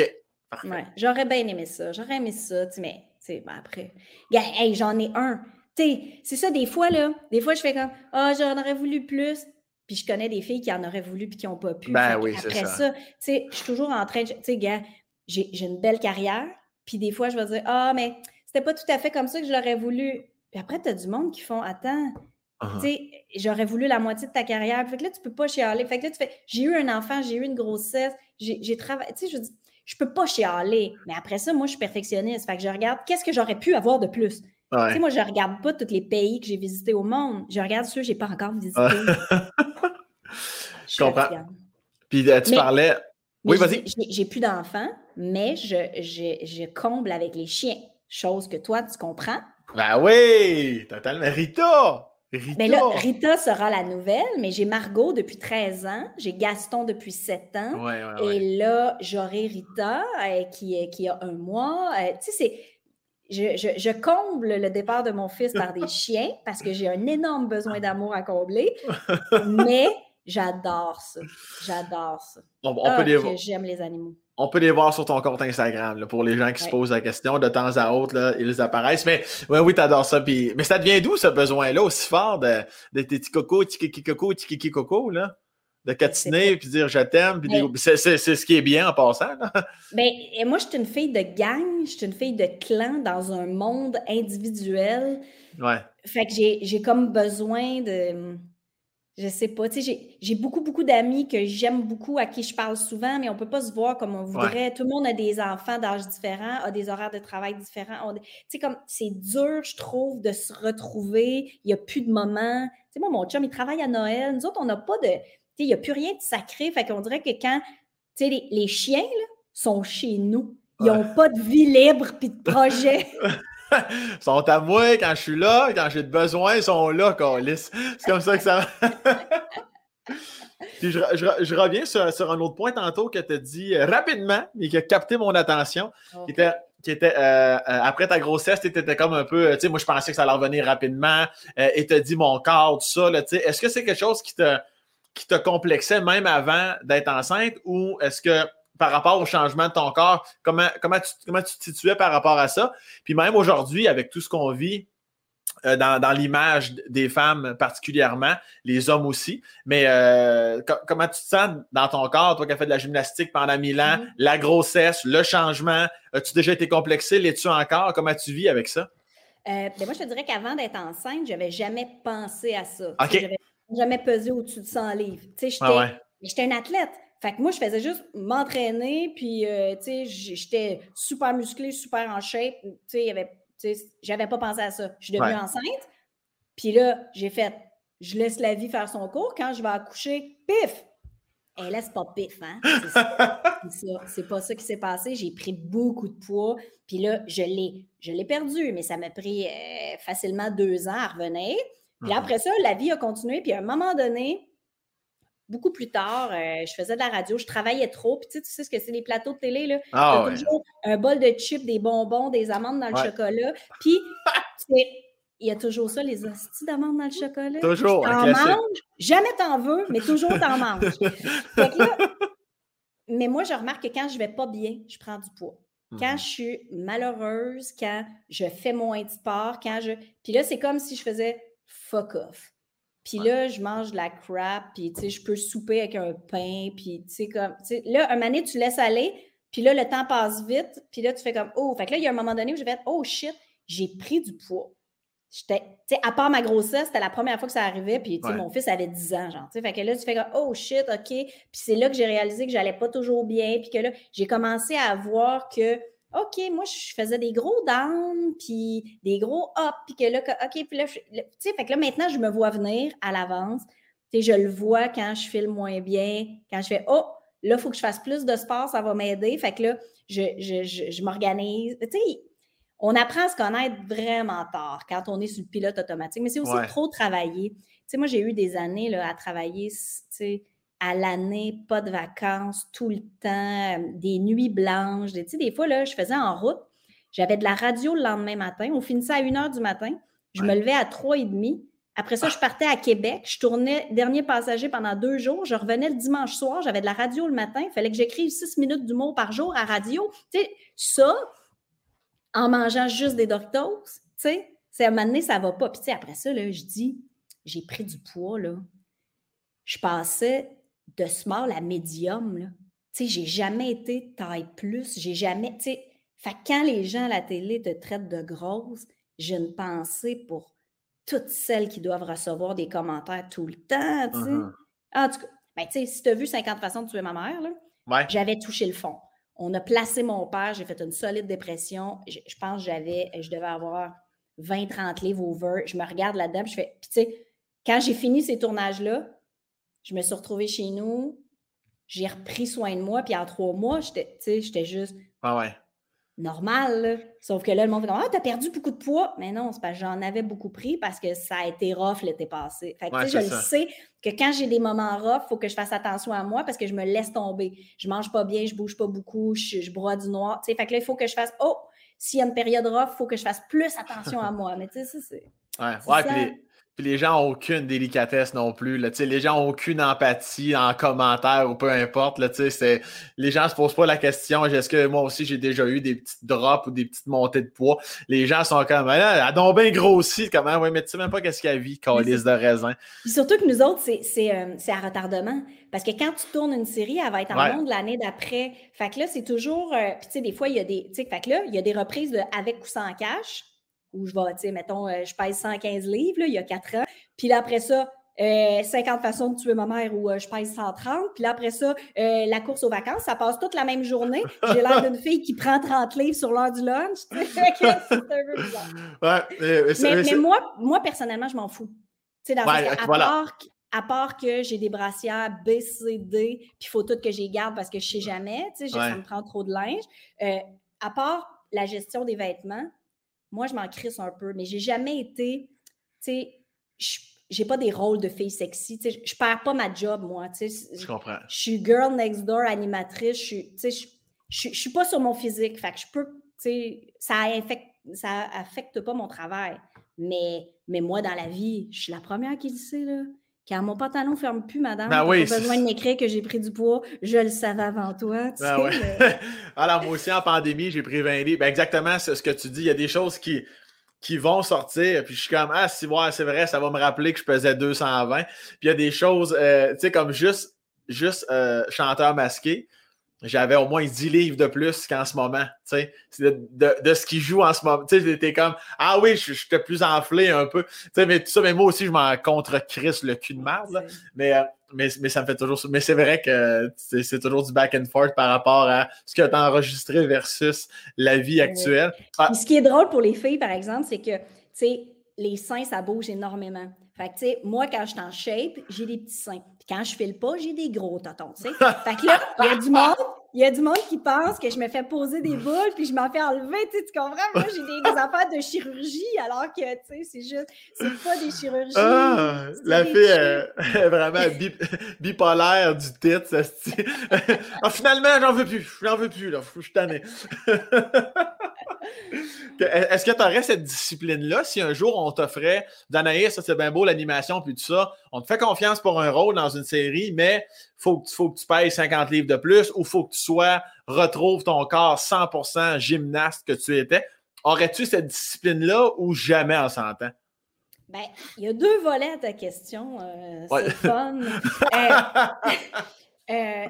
Ouais, j'aurais bien aimé ça. J'aurais aimé ça, mais ben après. Hey, j'en ai un. C'est ça, des fois, là, des fois, je fais comme Ah, oh, j'en aurais voulu plus. Puis je connais des filles qui en auraient voulu puis qui n'ont pas pu. Ben oui, c'est ça. ça je suis toujours en train de. Tu sais, gars, j'ai une belle carrière, puis des fois, je vais dire Ah, mais c'était pas tout à fait comme ça que je l'aurais voulu. Puis après, tu as du monde qui font Attends, tu sais, j'aurais voulu la moitié de ta carrière. Fait que là, tu peux pas chialer. Fait que là, tu fais J'ai eu un enfant, j'ai eu une grossesse, j'ai travaillé. Tu sais, je dis Je peux pas chialer. Mais après ça, moi, je suis perfectionniste. Fait que je regarde qu'est-ce que j'aurais pu avoir de plus? Tu sais, moi, je regarde pas tous les pays que j'ai visités au monde. Je regarde ceux que j'ai pas encore visités. je comprends. Puis euh, tu parlais. Oui, vas-y. J'ai plus d'enfants, mais je, je, comble avec les chiens. Chose que toi, tu comprends. Ben oui, totalement. Rita! Rita. Mais là, Rita sera la nouvelle, mais j'ai Margot depuis 13 ans, j'ai Gaston depuis 7 ans. Ouais, ouais, et là, j'aurai Rita euh, qui, qui a un mois. Euh, tu sais, c'est. Je, je, je, comble le départ de mon fils par des chiens parce que j'ai un énorme besoin d'amour à combler. Mais J'adore ça. J'adore ça. On, peut ah, les... J'aime les animaux. On peut les voir sur ton compte Instagram. pour les gens qui se posent la question, de temps à autre, là, ils apparaissent. Mais ouais, oui, t'adores ça. Puis... Mais ça devient d'où ce besoin-là aussi fort de, de tes petits cocos, tiki coco, tiki coco, là? De catiner, puis dire je t'aime. C'est ce qui est bien en passant. Ben, et moi, je suis une fille de gang, je suis une fille de clan dans un monde individuel. Ouais. Fait que j'ai comme besoin de je sais pas. Tu sais, j'ai beaucoup, beaucoup d'amis que j'aime beaucoup, à qui je parle souvent, mais on peut pas se voir comme on voudrait. Tout le monde a des enfants d'âge différents, a des horaires de travail différents. Tu sais, comme c'est dur, je trouve, de se retrouver. Il n'y a plus de moments. Tu sais, moi, mon chum, il travaille à Noël. Nous autres, on n'a pas de. Tu sais, il n'y a plus rien de sacré. Fait qu'on dirait que quand. Tu sais, les, chiens, là, sont chez nous. Ils n'ont pas de vie libre puis de projet. Ils sont à moi quand je suis là, quand j'ai besoin, ils sont là, Carlis. C'est comme ça que ça va. Puis je, reviens sur, un autre point tantôt que tu as dit euh, rapidement et qui a capté mon attention, qui était, qui était euh, euh, après ta grossesse, tu étais comme un peu, tu sais, moi je pensais que ça allait revenir rapidement et tu as dit mon corps, tout ça, tu sais. Est-ce que c'est quelque chose qui te qui te complexait même avant d'être enceinte ou est-ce que par rapport au changement de ton corps, comment, comment, tu, comment tu te situais par rapport à ça? Puis même aujourd'hui, avec tout ce qu'on vit, euh, dans, l'image des femmes particulièrement, les hommes aussi. Mais euh, comment tu te sens dans ton corps, toi qui as fait de la gymnastique pendant mille ans, mm-hmm. la grossesse, le changement? As-tu déjà été complexé? L'es-tu encore? Comment tu vis avec ça? Euh, ben moi, je te dirais qu'avant d'être enceinte, je n'avais jamais pensé à ça. Je n'avais jamais pesé au-dessus de 100 livres. Ah j'étais une athlète. Fait que moi, je faisais juste m'entraîner, puis, j'étais super musclée, super en shape. Tu sais, il y avait j'avais pas pensé à ça. Je suis devenue enceinte. Puis là, j'ai fait, je laisse la vie faire son cours. Quand je vais accoucher, pif! Elle laisse pas pif, hein? C'est ça. C'est pas ça qui s'est passé. J'ai pris beaucoup de poids. Puis là, je l'ai, je l'ai perdu, mais ça m'a pris euh, facilement deux ans à revenir. Puis uh-huh. après ça, la vie a continué. Puis à un moment donné, beaucoup plus tard, euh, je faisais de la radio, je travaillais trop. Puis tu sais, tu sais ce que c'est les plateaux de télé, là? Ah, toujours un bol de chips, des bonbons, des amandes dans le chocolat. Puis, il y a toujours ça, les hosties d'amandes dans le chocolat. Toujours. T'en manges, jamais t'en veux, mais toujours t'en manges. mais moi, je remarque que quand je vais pas bien, je prends du poids. Quand mhm. je suis malheureuse, quand je fais moins de sport, quand je. Puis là, c'est comme si je faisais fuck off. Puis là, je mange de la crap, puis tu sais, je peux souper avec un pain, puis tu sais, comme, tu sais, là, un moment tu laisses aller, puis là, le temps passe vite, puis là, tu fais comme, oh, fait que là, il y a un moment donné où je vais être, oh shit, j'ai pris du poids. J'étais, tu sais, à part ma grossesse, c'était la première fois que ça arrivait, puis tu sais, mon fils avait 10 ans, genre, tu sais, fait que là, tu fais comme, oh shit, OK, puis c'est là que j'ai réalisé que j'allais pas toujours bien, puis que là, j'ai commencé à voir que, OK, moi, je faisais des gros downs, puis des gros up, puis que là, OK, puis là, tu sais, fait que là, maintenant, je me vois venir à l'avance. Tu sais, je le vois quand je file moins bien, quand je fais, oh, là, il faut que je fasse plus de sport, ça va m'aider. Fait que là, je, je, je, m'organise. Tu sais, on apprend à se connaître vraiment tard quand on est sur le pilote automatique, mais c'est aussi trop travailler. Tu sais, moi, j'ai eu des années là, à travailler, tu sais, à l'année, pas de vacances, tout le temps, des nuits blanches. Des, des fois, là, je faisais en route, j'avais de la radio le lendemain matin. On finissait à 1 h du matin. Je me levais à 3 h 30. Après ça, je partais à Québec. Je tournais dernier passager pendant deux jours. Je revenais le dimanche soir. J'avais de la radio le matin. Il fallait que j'écrive six minutes d'humour par jour à radio. Tu sais, ça, en mangeant juste des Doritos, tu sais, c'est à un moment donné, ça va pas. Puis, tu sais, après ça, là, je dis, j'ai pris du poids, là. Je passais de small à médium. Tu sais, j'ai jamais été taille plus, j'ai jamais, tu sais, fait quand les gens à la télé te traitent de grosse, j'ai une pensée pour toutes celles qui doivent recevoir des commentaires tout le temps, tu sais. Uh-huh. En tout cas, ben, tu sais, si tu as vu 50 façons de tuer ma mère, là, j'avais touché le fond. On a placé mon père, j'ai fait une solide dépression. Je, pense que j'avais, je devais avoir 20-30 livres over. Je me regarde là-dedans, je fais, puis tu sais, quand j'ai fini ces tournages-là, je me suis retrouvée chez nous, j'ai repris soin de moi, puis en trois mois, j'étais juste ah ouais. normal. Sauf que là, le monde fait Ah, t'as perdu beaucoup de poids. Mais non, c'est parce que j'en avais beaucoup pris parce que ça a été rough l'été passé. Fait que, je le sais que quand j'ai des moments rough, il faut que je fasse attention à moi parce que je me laisse tomber. Je mange pas bien, je bouge pas beaucoup, je, je broie du noir. Fait que là, il faut que je fasse Oh, s'il y a une période rough, il faut que je fasse plus attention à moi. Mais tu sais, ça, c'est. Ouais, ouais, puis les gens n'ont aucune délicatesse non plus. Là, les gens n'ont aucune empathie en commentaire ou peu importe. Là, les gens ne se posent pas la question est-ce que moi aussi j'ai déjà eu des petites drops ou des petites montées de poids? Les gens sont comme ah, elle a bien grossi. Comment Oui, mais tu sais même pas qu'est-ce qu'elle vit, calice de raisin. surtout que nous autres, euh, c'est à retardement. Parce que quand tu tournes une série, elle va être en monde l'année d'après. Fait que là, c'est toujours. Euh, puis tu sais, des fois, il y a des. Fait que là, il y a des reprises de avec ou sans cash où je vais, tu sais, mettons, euh, je pèse 115 livres, là, il y a quatre ans. Puis là, après ça, 50 euh, façons de tuer ma mère où euh, je pèse 130. Puis là, après ça, la course aux vacances, ça passe toute la même journée. J'ai l'air d'une fille qui prend 30 livres sur l'heure du lunch. mais, moi, moi, personnellement, je m'en fous. Tu sais, dans à, part, à part que j'ai des brassières B, C, D, puis il faut tout que j'y garde parce que je sais jamais, tu sais, ça me prend trop de linge. à part la gestion des vêtements, moi, je m'en crisse un peu, mais j'ai jamais été, tu sais, j'ai pas des rôles de fille sexy, tu sais, je perds pas ma job, moi, tu sais. Je comprends. Je suis girl next door animatrice, je suis, tu sais, je, suis pas sur mon physique, fait que je peux, tu sais, ça affecte, ça affecte pas mon travail. Mais, mais moi, dans la vie, je suis la première qui le sait, là quand mon pantalon ne ferme plus, madame, ben oui, pas besoin de m'écrire que j'ai pris du poids, je le savais avant toi. Tu ben Alors, moi aussi, en pandémie, j'ai pris 20 livres. Ben exactement ce que tu dis. Il y a des choses qui, qui vont sortir, puis je suis comme, ah, si, ouais, c'est vrai, ça va me rappeler que je pesais 220. Puis il y a des choses, euh, tu sais, comme juste, juste euh, chanteur masqué j'avais au moins 10 livres de plus qu'en ce moment. De, de, de, ce qui joue en ce moment. J'étais comme Ah oui, j'étais plus enflé un peu. mais tout ça, mais moi aussi, je m'en contre Chris le cul de merde. Mais, euh, mais, mais, ça me fait toujours Mais c'est vrai que c'est toujours du back and forth par rapport à ce que tu as enregistré versus la vie actuelle. Ah. Ce qui est drôle pour les filles, par exemple, c'est que les seins, ça bouge énormément. Fait que, tu sais, moi, quand je suis en shape, j'ai des petits seins. Puis quand je file pas, j'ai des gros tontons, tu sais. Fait que là, il y a du monde, il y a du monde qui pense que je me fais poser des boules puis je m'en fais enlever, tu, sais, tu comprends? Moi, j'ai des, affaires de chirurgie alors que, tu sais, c'est juste, c'est pas des chirurgies. Ah, la fille est vraiment bipolaire du titre, ça se dit. ah, finalement, j'en veux plus, j'en veux plus, là, je suis tanné. Est-ce que tu aurais cette discipline-là si un jour on t'offrait, Danaïs, ça c'est bien beau l'animation puis tout ça, on te fait confiance pour un rôle dans une série, mais faut que, faut que tu payes 50 livres de plus ou faut que tu sois, retrouves ton corps 100% gymnaste que tu étais. Aurais-tu cette discipline-là ou jamais en s'entend? Ben, il y a deux volets à ta question. Euh, c'est fun. Euh, euh,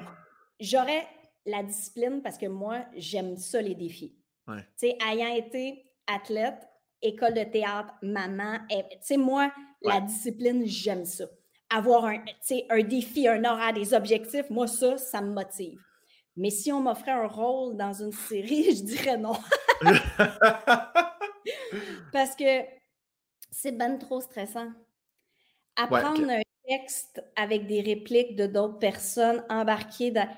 j'aurais la discipline parce que moi, j'aime ça, les défis. Tu sais, ayant été athlète, école de théâtre, maman, tu sais, moi, la discipline, j'aime ça. Avoir un, un défi, un horaire, des objectifs, moi, ça, ça me motive. Mais si on m'offrait un rôle dans une série, je dirais non. Parce que c'est ben trop stressant. Apprendre un texte avec des répliques de d'autres personnes embarquées dans. Tu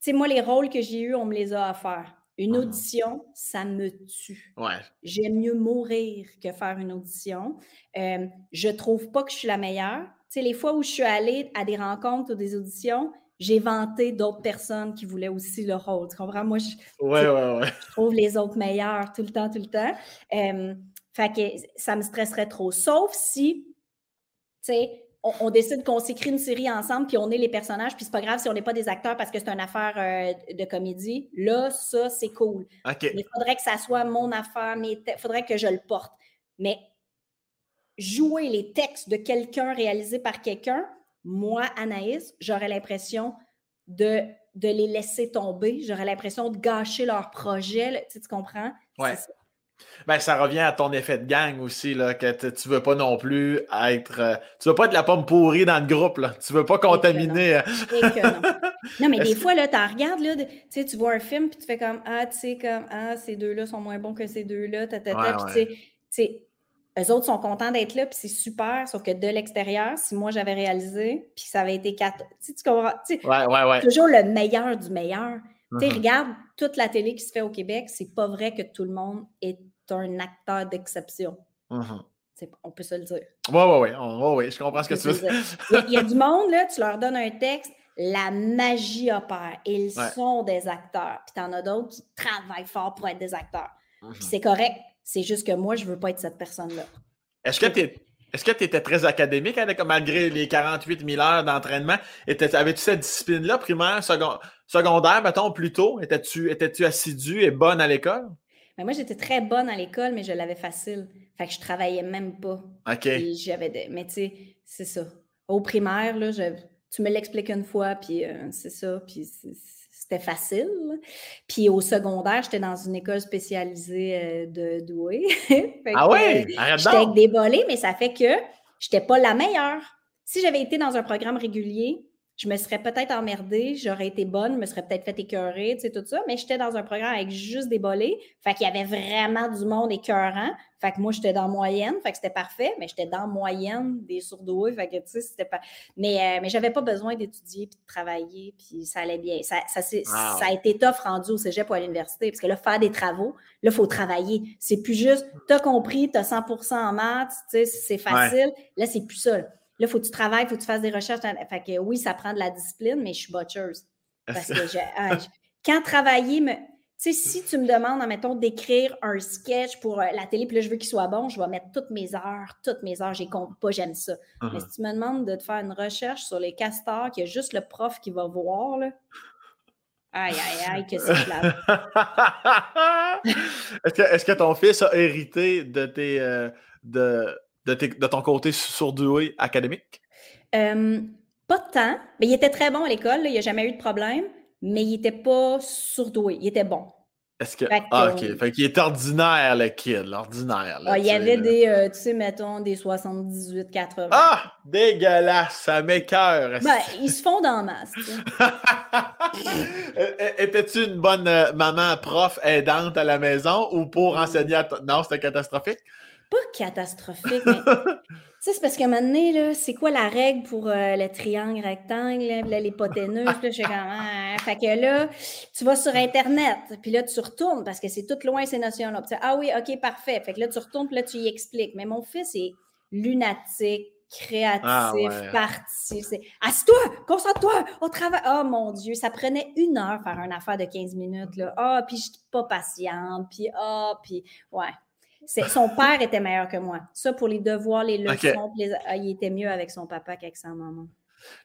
sais, moi, les rôles que j'ai eus, on me les a offerts. Une ah. audition, ça me tue. J'aime mieux mourir que faire une audition. Euh, je trouve pas que je suis la meilleure. Tu sais, les fois où je suis allée à des rencontres ou des auditions, j'ai vanté d'autres personnes qui voulaient aussi le rôle. Tu comprends? Moi, je, trouve les autres meilleurs tout le temps, tout le temps. Euh, fait que ça me stresserait trop. Sauf si, tu sais, on, décide qu'on s'écrit une série ensemble, puis on est les personnages, puis c'est pas grave si on n'est pas des acteurs parce que c'est une affaire euh, de comédie. Là, ça, c'est cool. Mais il faudrait que ça soit mon affaire, mais il faudrait que je le porte. Mais jouer les textes de quelqu'un réalisé par quelqu'un, moi, Anaïs, j'aurais l'impression de, de les laisser tomber. J'aurais l'impression de gâcher leur projet. Tu, tu comprends? Ouais. Ben, ça revient à ton effet de gang aussi, là, que tu veux pas non plus être. Euh, tu veux pas être la pomme pourrie dans le groupe, là. Tu veux pas contaminer. Euh. non. non. mais des fois, là, tu regardes, là, tu vois un film, puis tu fais comme Ah, tu sais, comme Ah, ces deux-là sont moins bons que ces deux-là, ta, tu sais, eux autres sont contents d'être là, puis c'est super, sauf que de l'extérieur, si moi j'avais réalisé, puis ça avait été quatre. Tu comprends? Ouais, ouais, ouais. Toujours le meilleur du meilleur. Tu sais, uh-huh. regarde toute la télé qui se fait au Québec, c'est pas vrai que tout le monde est un acteur d'exception. Uh-huh. On peut se le dire. Oui, oui, oui. Ouais, je comprends ce que tu veux dire. Il y, a, du monde, là, tu leur donnes un texte, la magie opère. Ils sont des acteurs. Puis en as d'autres qui travaillent fort pour être des acteurs. Puis uh-huh. c'est correct. C'est juste que moi, je ne veux pas être cette personne-là. Est-ce que tu est-ce que tu étais très académique avec, malgré les 48 000 heures d'entraînement? Avais-tu cette discipline-là, primaire, secondaire, mettons, plutôt? Étais-tu étais assidu et bonne à l'école? Mais moi, j'étais très bonne à l'école, mais je l'avais facile. Fait que je travaillais même pas. OK. J'avais Mais tu sais, c'est ça. Au primaire, là, tu me l'expliques une fois, puis euh, c'est ça, puis c'était facile. Puis au secondaire, j'étais dans une école spécialisée euh, de doué. ah oui? J'étais avec des mais ça fait que j'étais pas la meilleure. Si j'avais été dans un programme régulier, je me serais peut-être emmerdée, j'aurais été bonne, je me serais peut-être fait écœurer, tu sais, tout ça, mais j'étais dans un programme avec juste des bolés, fait qu'il y avait vraiment du monde écœurant, fait que moi, j'étais dans moyenne, fait que c'était parfait, mais j'étais dans moyenne des sourdoués, fait que, tu sais, c'était pas... Mais, euh, mais j'avais pas besoin d'étudier puis de travailler, puis ça allait bien. Ça, ça, ça a été tough rendu au cégep ou à l'université, parce que là, faire des travaux, là, il faut travailler. C'est plus juste, t'as compris, t'as 100% en maths, tu sais, c'est facile. Là, c'est plus ça. Là, il faut que tu travailles, il faut que tu fasses des recherches. Fait que oui, ça prend de la discipline, mais je suis botcheuse. Parce que ah, quand travailler me. Tu sais, si tu me demandes, admettons, d'écrire un sketch pour euh, la télé, puis là, je veux qu'il soit bon, je vais mettre toutes mes heures, toutes mes heures, j'ai compte pas, j'aime ça. Mais Uh-huh. si tu me demandes de te faire une recherche sur les castors, qu'il y a juste le prof qui va voir, là. Aïe, aïe, aïe, que c'est est-ce, que, est-ce que ton fils a hérité de, tes, euh, de, de, ton côté surdoué académique? Euh, pas de temps, mais il était très bon à l'école, il n'y a jamais eu de problème, mais il n'était pas surdoué, il était bon. Est-ce que. Fait que- Ah, ok. Fait qu'il est ordinaire, le kid, l'ordinaire. là, Ah, il y avait des, euh, tu sais, mettons, des 78, 80. Ah! Dégueulasse! Ça m'écoeure! Ben, ils se font dans masse. Étais-tu une bonne euh, maman prof aidante à la maison ou pour enseigner à ton- Non, c'était catastrophique. Pas catastrophique, mais. C'est parce qu'à un moment donné, là, c'est quoi la règle pour euh, le triangle rectangle, là, l'hypoténuse, là, je suis comme, ah, fait que là, tu vas sur Internet, puis là, tu retournes, parce que c'est tout loin ces notions-là. Puis ah oui, OK, parfait. Fait que là, tu retournes, puis là, tu y expliques. Mais mon fils est lunatique, créatif, Ah ouais. parti. C'est, assis-toi, concentre-toi, on travaille. Oh mon Dieu, ça prenait une heure faire une affaire de 15 minutes. Ah, puis je suis pas patiente, puis ah, puis ouais. Son père était meilleur que moi. Ça, pour les devoirs, les leçons, les- ah, il était mieux avec son papa qu'avec sa maman.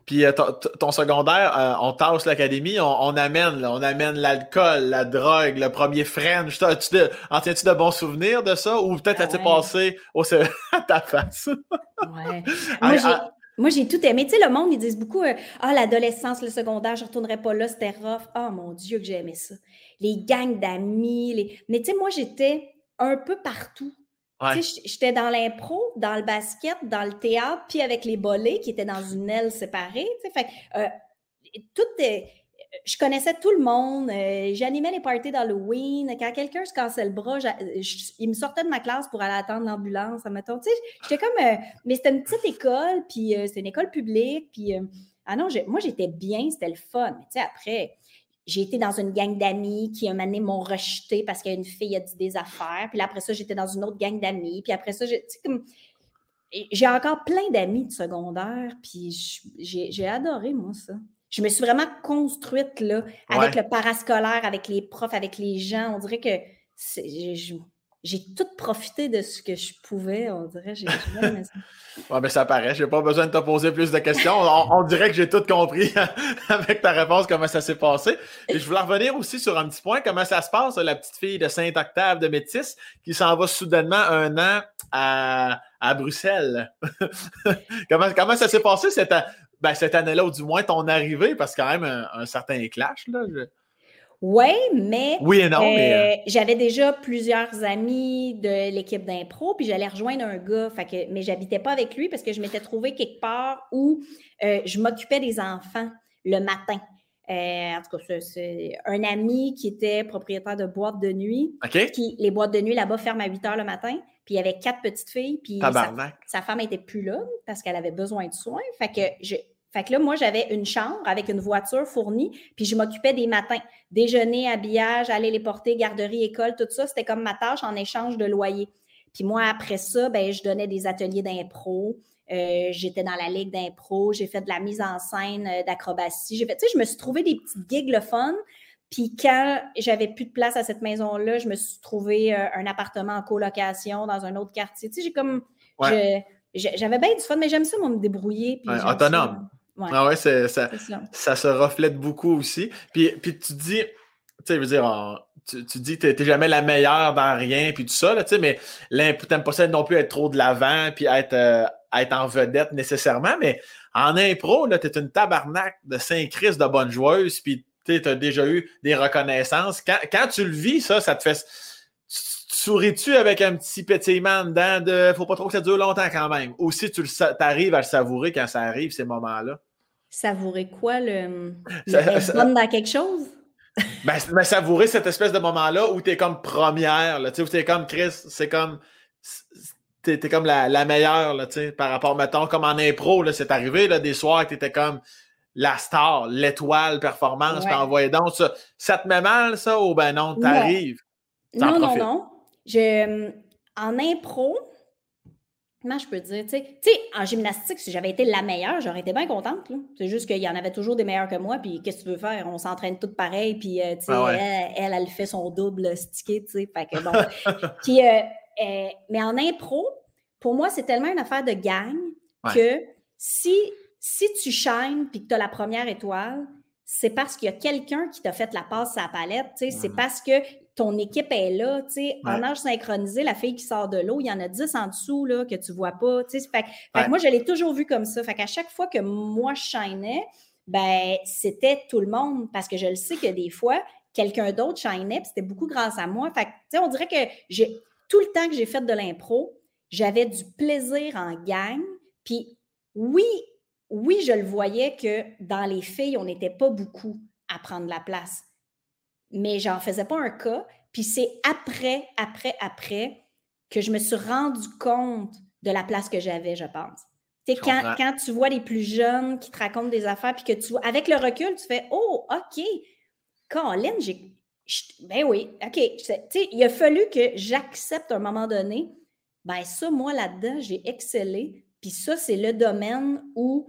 Puis euh, ton, ton secondaire, euh, on tasse l'académie, on, on amène, là, on amène l'alcool, la drogue, le premier French. T'as- tu de- En tiens-tu de bons souvenirs de ça? Ou peut-être Ah as-tu passé au à ta face? Ouais. Ah, moi, j'ai, moi, j'ai tout aimé. Tu sais, le monde, ils disent beaucoup euh, Ah, l'adolescence, le secondaire, je ne retournerai pas là, c'était rough. Ah, mon Dieu, que j'ai aimé ça. Les gangs d'amis. Les... Mais tu sais, moi, j'étais un peu partout. Ouais. J'étais dans l'impro, dans le basket, dans le théâtre, puis avec les bolets qui étaient dans une aile séparée. Fait euh, tout est- Je connaissais tout le monde. euh, J'animais les parties d'Halloween. Quand quelqu'un se cassait le bras, je- il me sortait de ma classe pour aller attendre l'ambulance. j'étais comme. euh, mais c'était une petite école, puis euh, c'était une école publique. Puis. euh, ah non, moi, j'étais bien, c'était le fun. Mais tu sais, après, j'ai été dans une gang d'amis qui, un moment donné, m'ont rejeté parce qu'une fille a dit des affaires. Puis là, après ça, j'étais dans une autre gang d'amis. Puis après ça, j'ai- tu sais, comme. J'ai encore plein d'amis de secondaire, puis je- j'ai adoré, moi, ça. Je me suis vraiment construite, là, avec Ouais. le parascolaire, avec les profs, avec les gens. On dirait que c'est- j'ai- tout profité de ce que je pouvais, on dirait. J'ai. Ouais, ben ça paraît. J'ai pas besoin de te poser plus de questions. On, dirait que j'ai tout compris avec ta réponse, comment ça s'est passé. Et je voulais revenir aussi sur un petit point, comment ça se passe, la petite fille de Saint-Octave de Métis qui s'en va soudainement un an à, à Bruxelles. comment, comment ça s'est passé cette, ben, cette année-là, ou du moins ton arrivée, parce que quand même un, certain clash. Là. Oui, mais Oui et non, mais. euh, Euh, j'avais déjà plusieurs amis de l'équipe d'impro, puis j'allais rejoindre un gars, fait que, mais j'habitais pas avec lui parce que je m'étais trouvée quelque part où euh, je m'occupais des enfants le matin. Euh, en tout cas, c'est- un ami qui était propriétaire de boîte de nuit. Qui, les boîtes de nuit là-bas ferment à 8 heures le matin. Puis il y avait quatre petites filles. Puis sa, femme n'était plus là parce qu'elle avait besoin de soins. Fait que, je, fait que là, moi, j'avais une chambre avec une voiture fournie. Puis je m'occupais des matins. Déjeuner, habillage, aller les porter, garderie, école, tout ça. C'était comme ma tâche en échange de loyer. Puis moi, après ça, ben, je donnais des ateliers d'impro. Euh, j'étais dans la ligue d'impro. J'ai fait de la mise en scène euh, d'acrobatie. J'ai fait, tu sais, je me suis trouvé des petites gigs le fun. Puis quand j'avais plus de place à cette maison-là, je me suis trouvé euh, un appartement en colocation dans un autre quartier. Tu sais, j'ai comme. Ouais. J'avais bien du fun, mais j'aime ça, moi, me débrouiller. puis Ouais, autonome. ça. Ouais, Ah ouais, ça, ça. ça se reflète beaucoup aussi. Puis, puis tu dis, tu sais, je veux dire, on- tu, tu dis que t'es- t'es jamais la meilleure dans rien, puis tout ça, là, tu sais, mais t'aimes pas ça non plus être trop de l'avant, puis être, euh, être en vedette nécessairement, mais en impro, là, t'es une tabarnak de Saint-Christ de bonne joueuse, puis tu as déjà eu des reconnaissances. Quand, quand tu le vis, ça, ça te fait... tu- tu Souris-tu avec un petit pétillement dedans de faut pas trop que ça dure longtemps quand même? Ou si tu arrives à le savourer quand ça arrive, ces moments-là? Savourer quoi, le. Ça- le ça- dans quelque chose? Ben, ben, savourer cette espèce de moment-là où t'es comme première, là, tu sais, où t'es comme Chris, c'est comme. T'es, comme la, la meilleure, là, tu sais, par rapport, mettons, comme en impro, là, c'est arrivé, là, des soirs que t'étais comme la star, l'étoile, performance, Ouais. puis envoyer donc ça. Ça te met mal, ça, ou ben non, t'arrives? Non, non, non. Je, en impro, comment je peux dire, tu sais, en gymnastique, si j'avais été la meilleure, j'aurais été bien contente. C'est juste qu'il y en avait toujours des meilleurs que moi, puis qu'est-ce que tu veux faire? On s'entraîne toutes pareil, puis, euh, tu sais, ah elle, elle, fait son double stické, tu sais, fait que bon. puis, euh, euh, mais en impro, pour moi, c'est tellement une affaire de gang que si, si tu shines puis que tu as la première étoile, c'est parce qu'il y a quelqu'un qui t'a fait la passe à la palette, tu sais, c'est mmh. parce que ton équipe est là, tu sais, en âge synchronisé, la fille qui sort de l'eau, il y en a 10 en dessous, là, que tu vois pas, tu sais. Fait, que moi, je l'ai toujours vu comme ça. Fait qu'à chaque fois que moi, je shinais, ben, c'était tout le monde, parce que je le sais que des fois, quelqu'un d'autre shinait, puis c'était beaucoup grâce à moi. Fait que, tu sais, on dirait que j'ai, tout le temps que j'ai fait de l'impro, j'avais du plaisir en gang, puis oui, oui, je le voyais que dans les filles, on n'était pas beaucoup à prendre la place mais j'en faisais pas un cas. Puis c'est après, après, après que je me suis rendu compte de la place que j'avais, je pense. Tu quand, quand, tu vois les plus jeunes qui te racontent des affaires, puis que tu vois, avec le recul, tu fais Oh, OK, Colin, j'ai. Ben oui, OK. sais, il a fallu que j'accepte à un moment donné, ben ça, moi, là-dedans, j'ai excellé. Puis ça, c'est le domaine où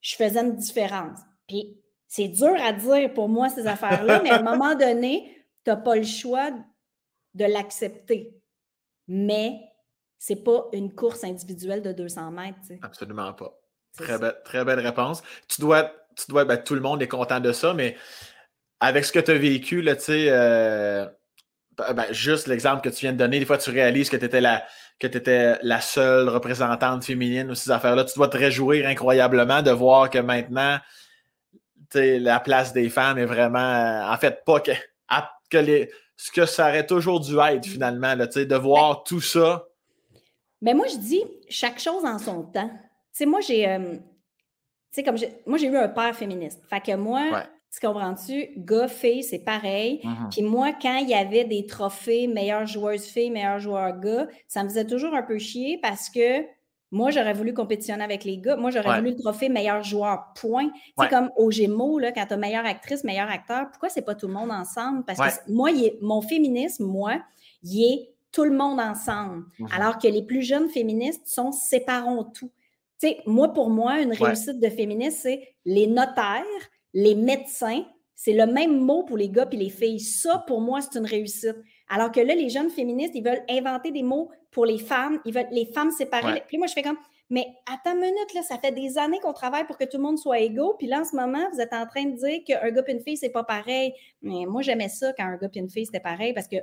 je faisais une différence. Puis c'est dur à dire pour moi, ces affaires-là, mais à un moment donné, tu n'as pas le choix de l'accepter. Mais ce n'est pas une course individuelle de 200 mètres. Absolument pas. Très belle, très belle réponse. Tu dois, tu dois ben, tout le monde est content de ça, mais avec ce que tu as vécu, là, euh, ben, ben, juste l'exemple que tu viens de donner, des fois tu réalises que tu étais la, que tu étais la seule représentante féminine de ces affaires-là. Tu dois te réjouir incroyablement de voir que maintenant, la place des femmes est vraiment, euh, en fait, pas que, que les, ce que ça aurait toujours dû être finalement, là, de voir tout ça. Mais moi, je dis chaque chose en son temps. sais, moi, j'ai. Euh, comme moi, j'ai eu un père féministe. Fait que moi, tu comprends-tu? Gars, fille, c'est pareil. Mm-hmm. Puis moi, quand il y avait des trophées meilleure joueuse fille, meilleur joueur gars, ça me faisait toujours un peu chier parce que moi, j'aurais voulu compétitionner avec les gars. Moi, j'aurais voulu le trophée meilleur joueur, point. C'est comme au Gémeaux, là, quand tu as meilleure actrice, meilleur acteur, pourquoi c'est pas tout le monde ensemble? Parce que moi, mon féminisme, moi, il est tout le monde ensemble. Mhm. Alors que les plus jeunes féministes sont séparons tout. Moi, pour moi, une réussite de féministe, c'est les notaires, les médecins. C'est le même mot pour les gars et les filles. Ça, pour moi, c'est une réussite. Alors que là, les jeunes féministes, ils veulent inventer des mots pour les femmes, ils veulent les femmes séparées. Puis moi, je fais comme, mais attends une minute, là, ça fait des années qu'on travaille pour que tout le monde soit égaux. Puis là, en ce moment, vous êtes en train de dire qu'un gars et une fille, c'est pas pareil. Mais moi, j'aimais ça quand un gars et une fille, c'était pareil parce que, tu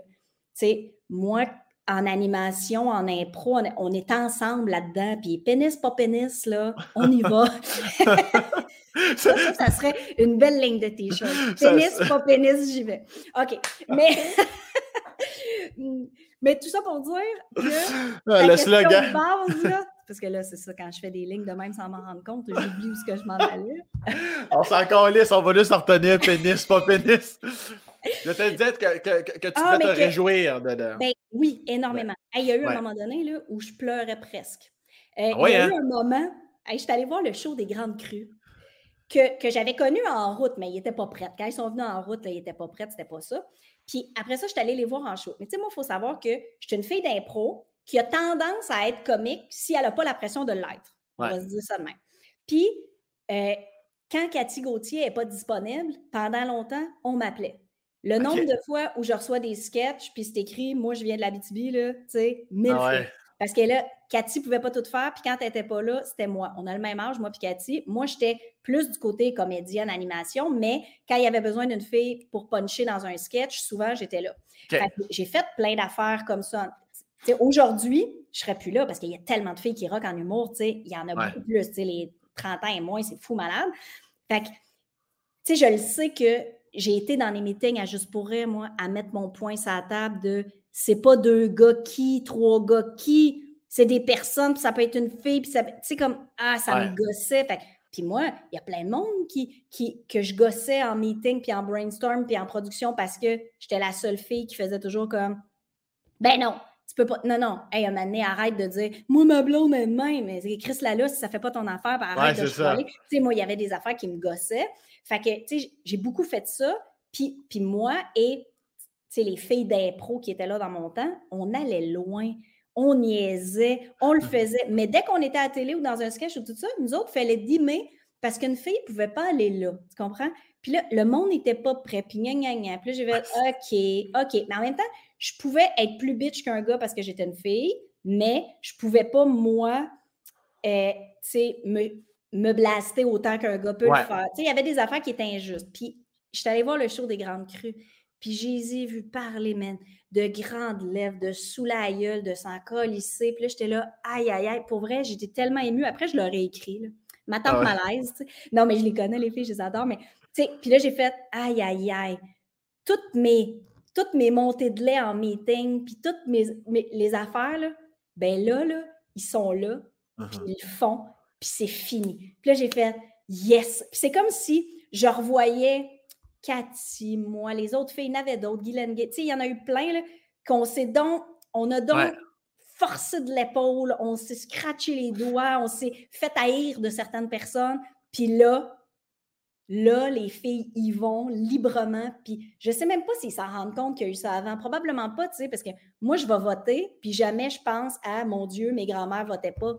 sais, moi, en animation, en impro, on, est ensemble là-dedans. Puis pénis, pas pénis, là, on y va. ça, ça, serait une belle ligne de t-shirt. Pénis, pas pénis, j'y vais. OK. Mais. Mais tout ça pour dire que ah, le slogan. parce que là, c'est ça, quand je fais des lignes de même sans m'en rendre compte, j'oublie où ce que je m'en allais. on s'en calisse, on va juste en retenir pénis, pas pénis. Je te disais que, que, que tu ah, te réjouir de. Ben, oui, énormément. il y a eu un moment donné là, où je pleurais presque. Euh, ah il y a eu hein? un moment, je suis allée voir le show des Grandes Crues. Que, que j'avais connu en route, mais ils n'étaient pas prêts. Quand ils sont venus en route, ils n'étaient pas prêts, c'était pas ça. Puis après ça, je suis allée les voir en show. Mais tu sais, moi, il faut savoir que je suis une fille d'impro qui a tendance à être comique si elle n'a pas la pression de l'être. On va se dire ça de même. Puis, euh, quand Cathy Gauthier n'est pas disponible, pendant longtemps, on m'appelait. Le nombre de fois où je reçois des sketchs, puis c'est écrit, moi, je viens de la BTB, là, tu sais, mille ah fois. Parce que là, Cathy ne pouvait pas tout faire, puis quand elle n'était pas là, c'était moi. On a le même âge, moi puis Cathy. Moi, j'étais plus du côté comédienne, animation, mais quand il y avait besoin d'une fille pour puncher dans un sketch, souvent, j'étais là. J'ai fait plein d'affaires comme ça. Aujourd'hui, je ne serais plus là parce qu'il y a tellement de filles qui rockent en humour. Il y en a beaucoup plus. Les 30 ans et moins, c'est fou malade. Fait que, je le sais que j'ai été dans les meetings à Juste pour rire, moi, à mettre mon point sur la table de c'est pas deux gars qui, trois gars qui, c'est des personnes, puis ça peut être une fille, puis ça, tu sais, comme, ah, ça me gossait. puis moi, il y a plein de monde qui, qui, que je gossais en meeting, puis en brainstorm, puis en production parce que j'étais la seule fille qui faisait toujours comme, ben non, tu peux pas, non, non, hey, un moment donné, arrête de dire, moi, ma blonde est de même, mais Chris Lala, si ça fait pas ton affaire, ben arrête de chialer. Tu sais, moi, il y avait des affaires qui me gossaient. Fait que, tu sais, j'ai beaucoup fait ça, puis, puis moi et les filles d'impro qui étaient là dans mon temps, on allait loin. on niaisait, on le faisait. Mais dès qu'on était à la télé ou dans un sketch ou tout ça, nous autres, il fallait dimer parce qu'une fille ne pouvait pas aller là. Tu comprends? Puis là, le monde n'était pas prêt. Puis gna, gna, gna. Puis là, j'ai fait OK, OK. Mais en même temps, je pouvais être plus bitch qu'un gars parce que j'étais une fille, mais je ne pouvais pas, moi, euh, tu sais, me, me blaster autant qu'un gars peut le faire. Il y avait des affaires qui étaient injustes. Puis je suis allée voir le show des Grandes Crues. Puis j'ai vu parler, man, de grandes lèvres, de sous la gueule, de s'en colisser. Puis là, j'étais là, aïe, aïe, aïe. Pour vrai, j'étais tellement émue. Après, je l'aurais écrit, là. Ma tante ah malaise. Non, mais je les connais, les filles, je les adore. Mais, tu sais, puis là, j'ai fait, aïe, aïe, aïe. Toutes mes, toutes mes montées de lait en meeting, puis toutes mes, les affaires, là, ben là, là, ils sont là, puis uh-huh. ils le font, puis c'est fini. Puis là, j'ai fait, yes. Puis c'est comme si je revoyais Cathy, moi, les autres filles, il y en avait d'autres, Guylaine Tu sais, il y en a eu plein, là, qu'on s'est donc, on a donc forcé de l'épaule, on s'est scratché les doigts, on s'est fait haïr de certaines personnes. Puis là, là, les filles y vont librement. Puis je sais même pas s'ils s'en rendent compte qu'il y a eu ça avant. Probablement pas, tu sais, parce que moi, je vais voter, puis jamais je pense à mon Dieu, mes grands-mères votaient pas.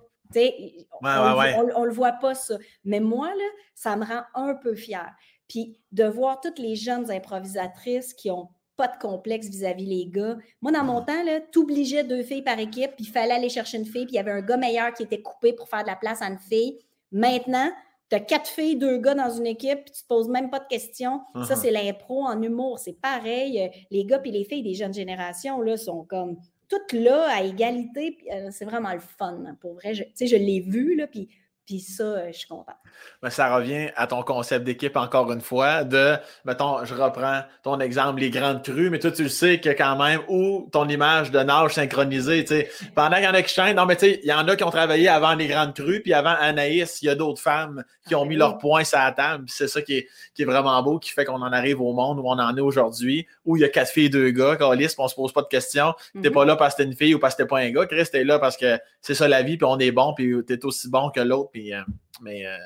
On, ne le voit pas, ça. Mais moi, là, ça me rend un peu fière. Puis de voir toutes les jeunes improvisatrices qui ont pas de complexe vis-à-vis les gars. Moi, dans mon temps, tu obligeais deux filles par équipe, puis il fallait aller chercher une fille, puis il y avait un gars meilleur qui était coupé pour faire de la place à une fille. Maintenant, tu as quatre filles, deux gars dans une équipe, puis tu te poses même pas de questions. Ça, uh-huh. c'est l'impro en humour. C'est pareil. Les gars et les filles des jeunes générations là, sont comme toutes là à égalité. Euh, c'est vraiment le fun. Pour vrai, sais, je l'ai vu, là, puis puis ça, euh, je suis content. Mais ça revient à ton concept d'équipe encore une fois, de, mettons, je reprends ton exemple, les grandes crues, mais toi, tu le sais que quand même, ou ton image de nage synchronisée, tu sais, pendant qu'il y en a qui non, mais tu sais, il y en a qui ont travaillé avant les grandes crues, puis avant Anaïs, il y a d'autres femmes qui ont mis leurs points sur la table, c'est ça qui est, qui est vraiment beau, qui fait qu'on en arrive au monde où on en est aujourd'hui, où il y a quatre filles et deux gars, Alice, on se pose pas de questions, Tu n'es mm-hmm. pas là parce que t'es une fille ou parce que t'es pas un gars, Chris, t'es là parce que c'est ça la vie, puis on est bon, puis t'es aussi bon que l'autre, euh, mais, euh,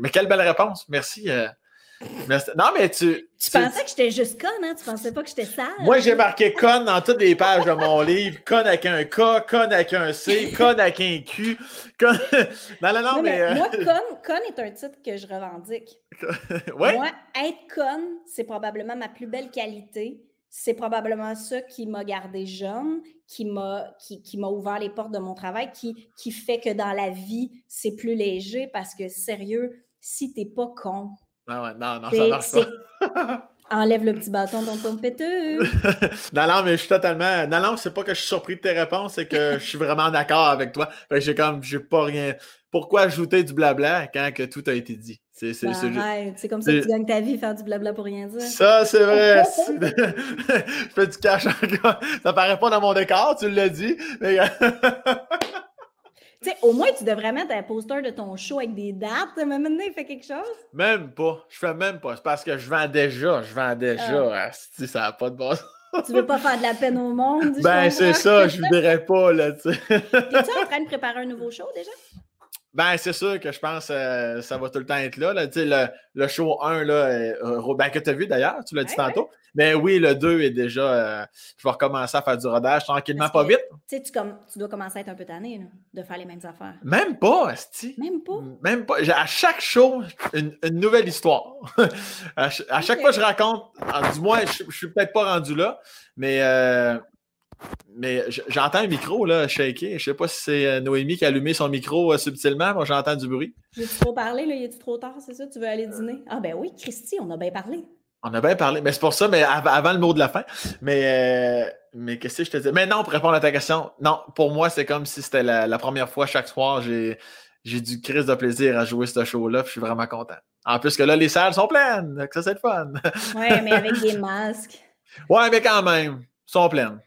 mais quelle belle réponse. Merci. Euh, non, mais tu. Tu, pensais que j'étais juste conne, hein? Tu pensais pas que j'étais sale? Moi, j'ai marqué conne dans toutes les pages de mon livre. Conne avec un K, conne avec un C, conne avec un Q. Conne... Non, non, non, mais. Moi, conne, conne est un titre que je revendique. ouais? Moi, être conne, c'est probablement ma plus belle qualité c'est probablement ça qui m'a gardé jeune, qui m'a qui, qui ouvert les portes de mon travail, qui, qui fait que dans la vie, c'est plus léger parce que sérieux, si t'es pas con. Ah ouais, non, non, ça marche pas. Enlève le petit bâton dans ton péteux. non, non, mais je suis totalement. Non, non, c'est pas que je suis surpris de tes réponses, c'est que je suis vraiment d'accord avec toi. j'ai comme, j'ai pas rien. Pourquoi ajouter du blabla quand que tout a été dit? C'est c'est ben, c'est comme ça que tu gagnes ta vie, faire du blabla pour rien dire. Ça, c'est vrai. je fais du cash encore. Ça paraît pas dans mon décor, tu l'as dit. Mais... Tu sais, au moins, tu devrais mettre un poster de ton show avec des dates. Mais maintenant, il fait quelque chose? Même pas. Je fais même pas. C'est parce que je vends déjà. Je vends déjà. Ah. ça n'a pas de bon Tu veux pas faire de la peine au monde? Ben, c'est ça. Je ne dirais pas, là, tu sais. Es-tu en train de préparer un nouveau show, déjà? Ben, c'est sûr que je pense que euh, ça va tout le temps être là. là. Le, le show 1, là, euh, ben, que tu as vu d'ailleurs, tu l'as dit tantôt. Mais oui, le 2 est déjà. Euh, je vais recommencer à faire du rodage tranquillement, pas vite. Tu, comme, tu dois commencer à être un peu tanné de faire les mêmes affaires. Même pas, Asti. Même pas? Même pas. À chaque show, une, une nouvelle histoire. à, chaque fois que je raconte, du moins, je, je suis peut-être pas rendu là, mais mais j'entends un micro là, shaker. Je sais pas si c'est euh, Noémie qui a allumé son micro euh, subtilement. Moi, j'entends du bruit. J'ai trop parlé, là? Il est trop tard, c'est ça? Tu veux aller dîner? Ah, ben oui, Christy, on a bien parlé. On a bien parlé. Mais c'est pour ça, mais avant le mot de la fin. Mais, euh, mais qu'est-ce que je te dis? Mais non, pour répondre à ta question, non, pour moi, c'est comme si c'était la, première fois chaque soir. J'ai, j'ai du crise de plaisir à jouer ce show-là. Je suis vraiment content. En plus que là, les salles sont pleines. Ça, c'est le fun. ouais, mais avec des masques. Ouais, mais quand même, sont pleines.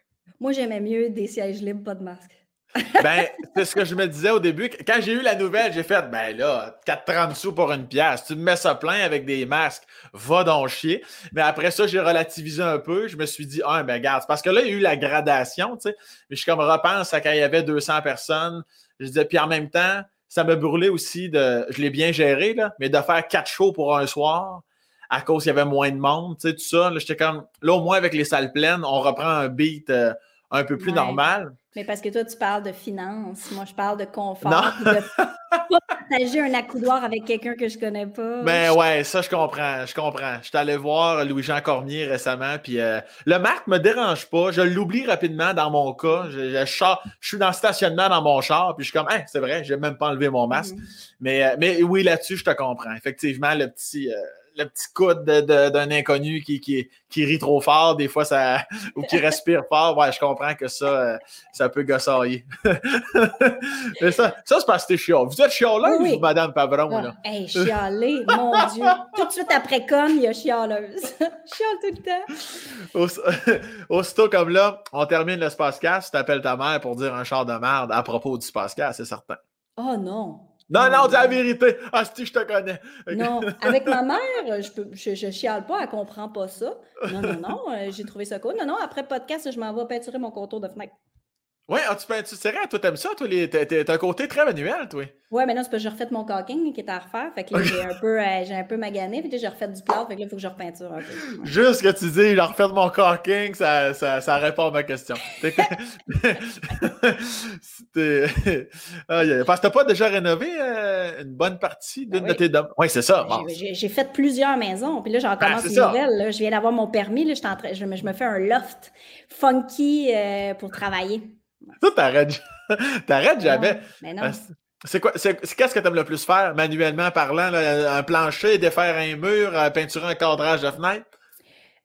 Moi, j'aimais mieux des sièges libres, pas de masque. ben, c'est ce que je me disais au début. Quand j'ai eu la nouvelle, j'ai fait, ben là, 4,30 sous pour une pièce. Tu me mets ça plein avec des masques, va donc chier. Mais après ça, j'ai relativisé un peu. Je me suis dit, ah, ben regarde, parce que là, il y a eu la gradation, tu sais. Mais je comme repense à quand il y avait 200 personnes. Je disais, puis en même temps, ça me brûlait aussi de, je l'ai bien géré, là, mais de faire quatre shows pour un soir à cause qu'il y avait moins de monde, tu sais, tout ça. Là, j'étais comme, là, au moins, avec les salles pleines, on reprend un beat. Euh, un peu plus normal. Mais parce que toi, tu parles de finances. Moi, je parle de confort. de pas partager un accoudoir avec quelqu'un que je connais pas. Ben ouais, ça, je comprends. Je comprends. Je suis allé voir Louis-Jean Cormier récemment. Puis euh, le Marc me dérange pas. Je l'oublie rapidement dans mon cas. Je, je, suis dans le stationnement dans mon char. Puis je suis comme, hein, c'est vrai, j'ai même pas enlevé mon masque. Mm-hmm. mais, euh, mais oui, là-dessus, je te comprends. Effectivement, le petit. Euh, le petit coude d'un inconnu qui, qui, qui, rit trop fort, des fois, ça, ou qui respire fort, ouais, je comprends que ça, euh, ça peut gossailler. Mais ça, ça c'est parce que t'es chiant. Vous êtes chialeuse, oui, Madame Pavron, là? Ah, hey, chialer, mon Dieu. Tout de suite après con, il y a chialeuse. Chiale tout le temps. Aussitôt comme là, on termine le Spacecast, tu t'appelles ta mère pour dire un char de merde à propos du Spacecast, c'est certain. Oh non. Non, non, dis la vérité. Ah, si, je te connais. Non, avec ma mère, je, peux, je, chiale pas, elle comprend pas ça. Non, non, non, euh, j'ai trouvé ça cool. Non, non, après podcast, je m'en vais peinturer mon contour de fenêtre. Oui, ah, tu peintures, c'est vrai, toi, t'aimes ça, toi, t'as un côté très manuel, toi. Oui, mais non, c'est parce que j'ai refait mon caulking qui était à refaire. Fait que là, j'ai un peu, euh, j'ai un peu magané, puis j'ai refait du plâtre, fait que là, il faut que je repeinture un peu. Juste que tu dis, j'ai refait mon caulking, ça, ça, ça, répond à ma question. Parce que t'as pas déjà rénové euh, une bonne partie d'une ben de tes domaines. Oui, c'est ça. J'ai fait plusieurs maisons, puis là, j'en ah, commence une nouvelle. Là. Je viens d'avoir mon permis, là, je, je, me, je me fais un loft funky euh, pour travailler. Ça, t'arrêtes, t'arrêtes jamais. Mais non. C'est quoi, c'est, qu'est-ce que tu aimes le plus faire, manuellement parlant, un plancher, défaire un mur, peinturer un cadrage de fenêtre?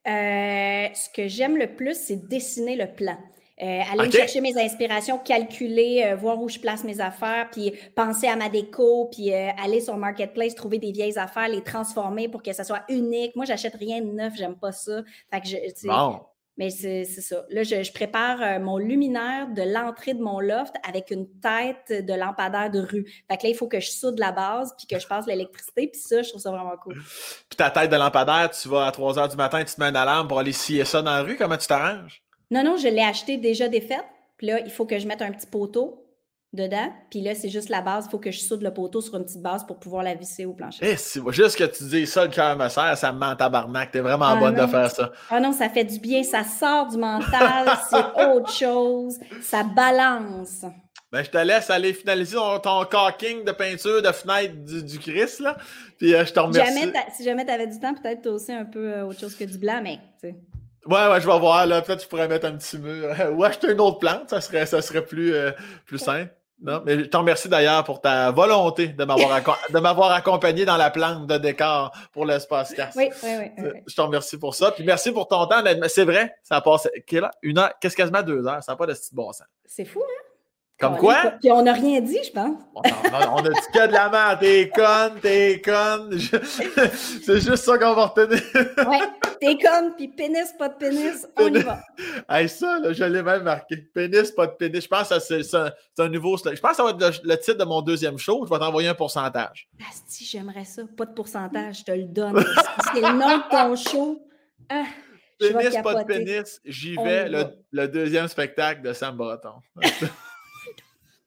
Euh, ce que j'aime le plus, c'est dessiner le plan. Euh, aller chercher mes inspirations, calculer, euh, voir où je place mes affaires, puis penser à ma déco, puis aller sur Marketplace, trouver des vieilles affaires, les transformer pour que ça soit unique. Moi, j'achète rien de neuf, j'aime pas ça. Fait que je, bon. Mais c'est ça. Là, je, prépare euh, mon luminaire de l'entrée de mon loft avec une tête de lampadaire de rue. Fait que là, il faut que je soude la base puis que je passe l'électricité. Puis ça, je trouve ça vraiment cool. Puis ta tête de lampadaire, tu vas à 3 h du matin, tu te mets une alarme pour aller scier ça dans la rue. Comment tu t'arranges? Non, non, je l'ai acheté déjà défaite. Puis là, il faut que je mette un petit poteau dedans. Puis là, c'est juste la base. Il faut que je soude le poteau sur une petite base pour pouvoir la visser au plancher. Eh, c'est juste que tu dis ça, le cœur me sert, ça me ment tabarnak. T'es vraiment ah bonne de faire ça. Ah non, ça fait du bien. Ça sort du mental. c'est autre chose. Ça balance. Ben, je te laisse aller finaliser ton, caulking de peinture de fenêtre du, du Christ, là. Puis euh, je te remercie. si jamais tu avais du temps, peut-être aussi un peu euh, autre chose que du blanc, mais Ouais, ouais, je vais voir. Là, peut-être que je pourrais mettre un petit mur. Ou acheter une autre plante, ça serait, ça serait plus, euh, plus simple. Non, mais je te remercie d'ailleurs pour ta volonté de m'avoir, de m'avoir accompagné dans la plante de décor pour l'espace casse. Oui, oui, oui, Je te remercie pour ça. Puis merci pour ton temps. C'est vrai, ça passe. Une heure, qu'est-ce quasiment deux heures. Ça n'a pas de style bon sens. C'est fou, hein? Comme quoi? Puis on n'a rien dit, je pense. On a, dit que de la merde. T'es conne, t'es conne. C'est juste ça qu'on va retenir. ouais, t'es conne, puis pénis, pas de pénis, on y va. Hey, ça, là, je l'ai même marqué. Pénis, pas de pénis. Je pense que c'est un, un, nouveau... Je pense que ça va être le, titre de mon deuxième show. Je vais t'envoyer un pourcentage. Si, j'aimerais ça. Pas de pourcentage, je te le donne. c'est le nom de ton show. Ah, pénis, pas de pénis. J'y vais, le, le, deuxième spectacle de Sam Breton.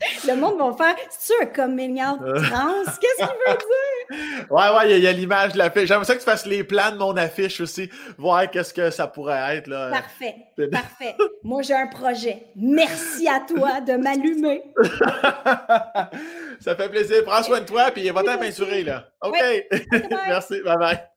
Le monde va faire C'est-tu un coming out trans Qu'est-ce qu'il veut dire? Ouais, ouais, il y a, l'image de l'affiche. J'aimerais ça que tu fasses les plans de mon affiche aussi, voir qu'est-ce que ça pourrait être. Là. Parfait, parfait. Moi, j'ai un projet. Merci à toi de m'allumer. ça fait plaisir. Prends soin de toi, puis va t'en peinturer, là. OK. Merci. Bye bye.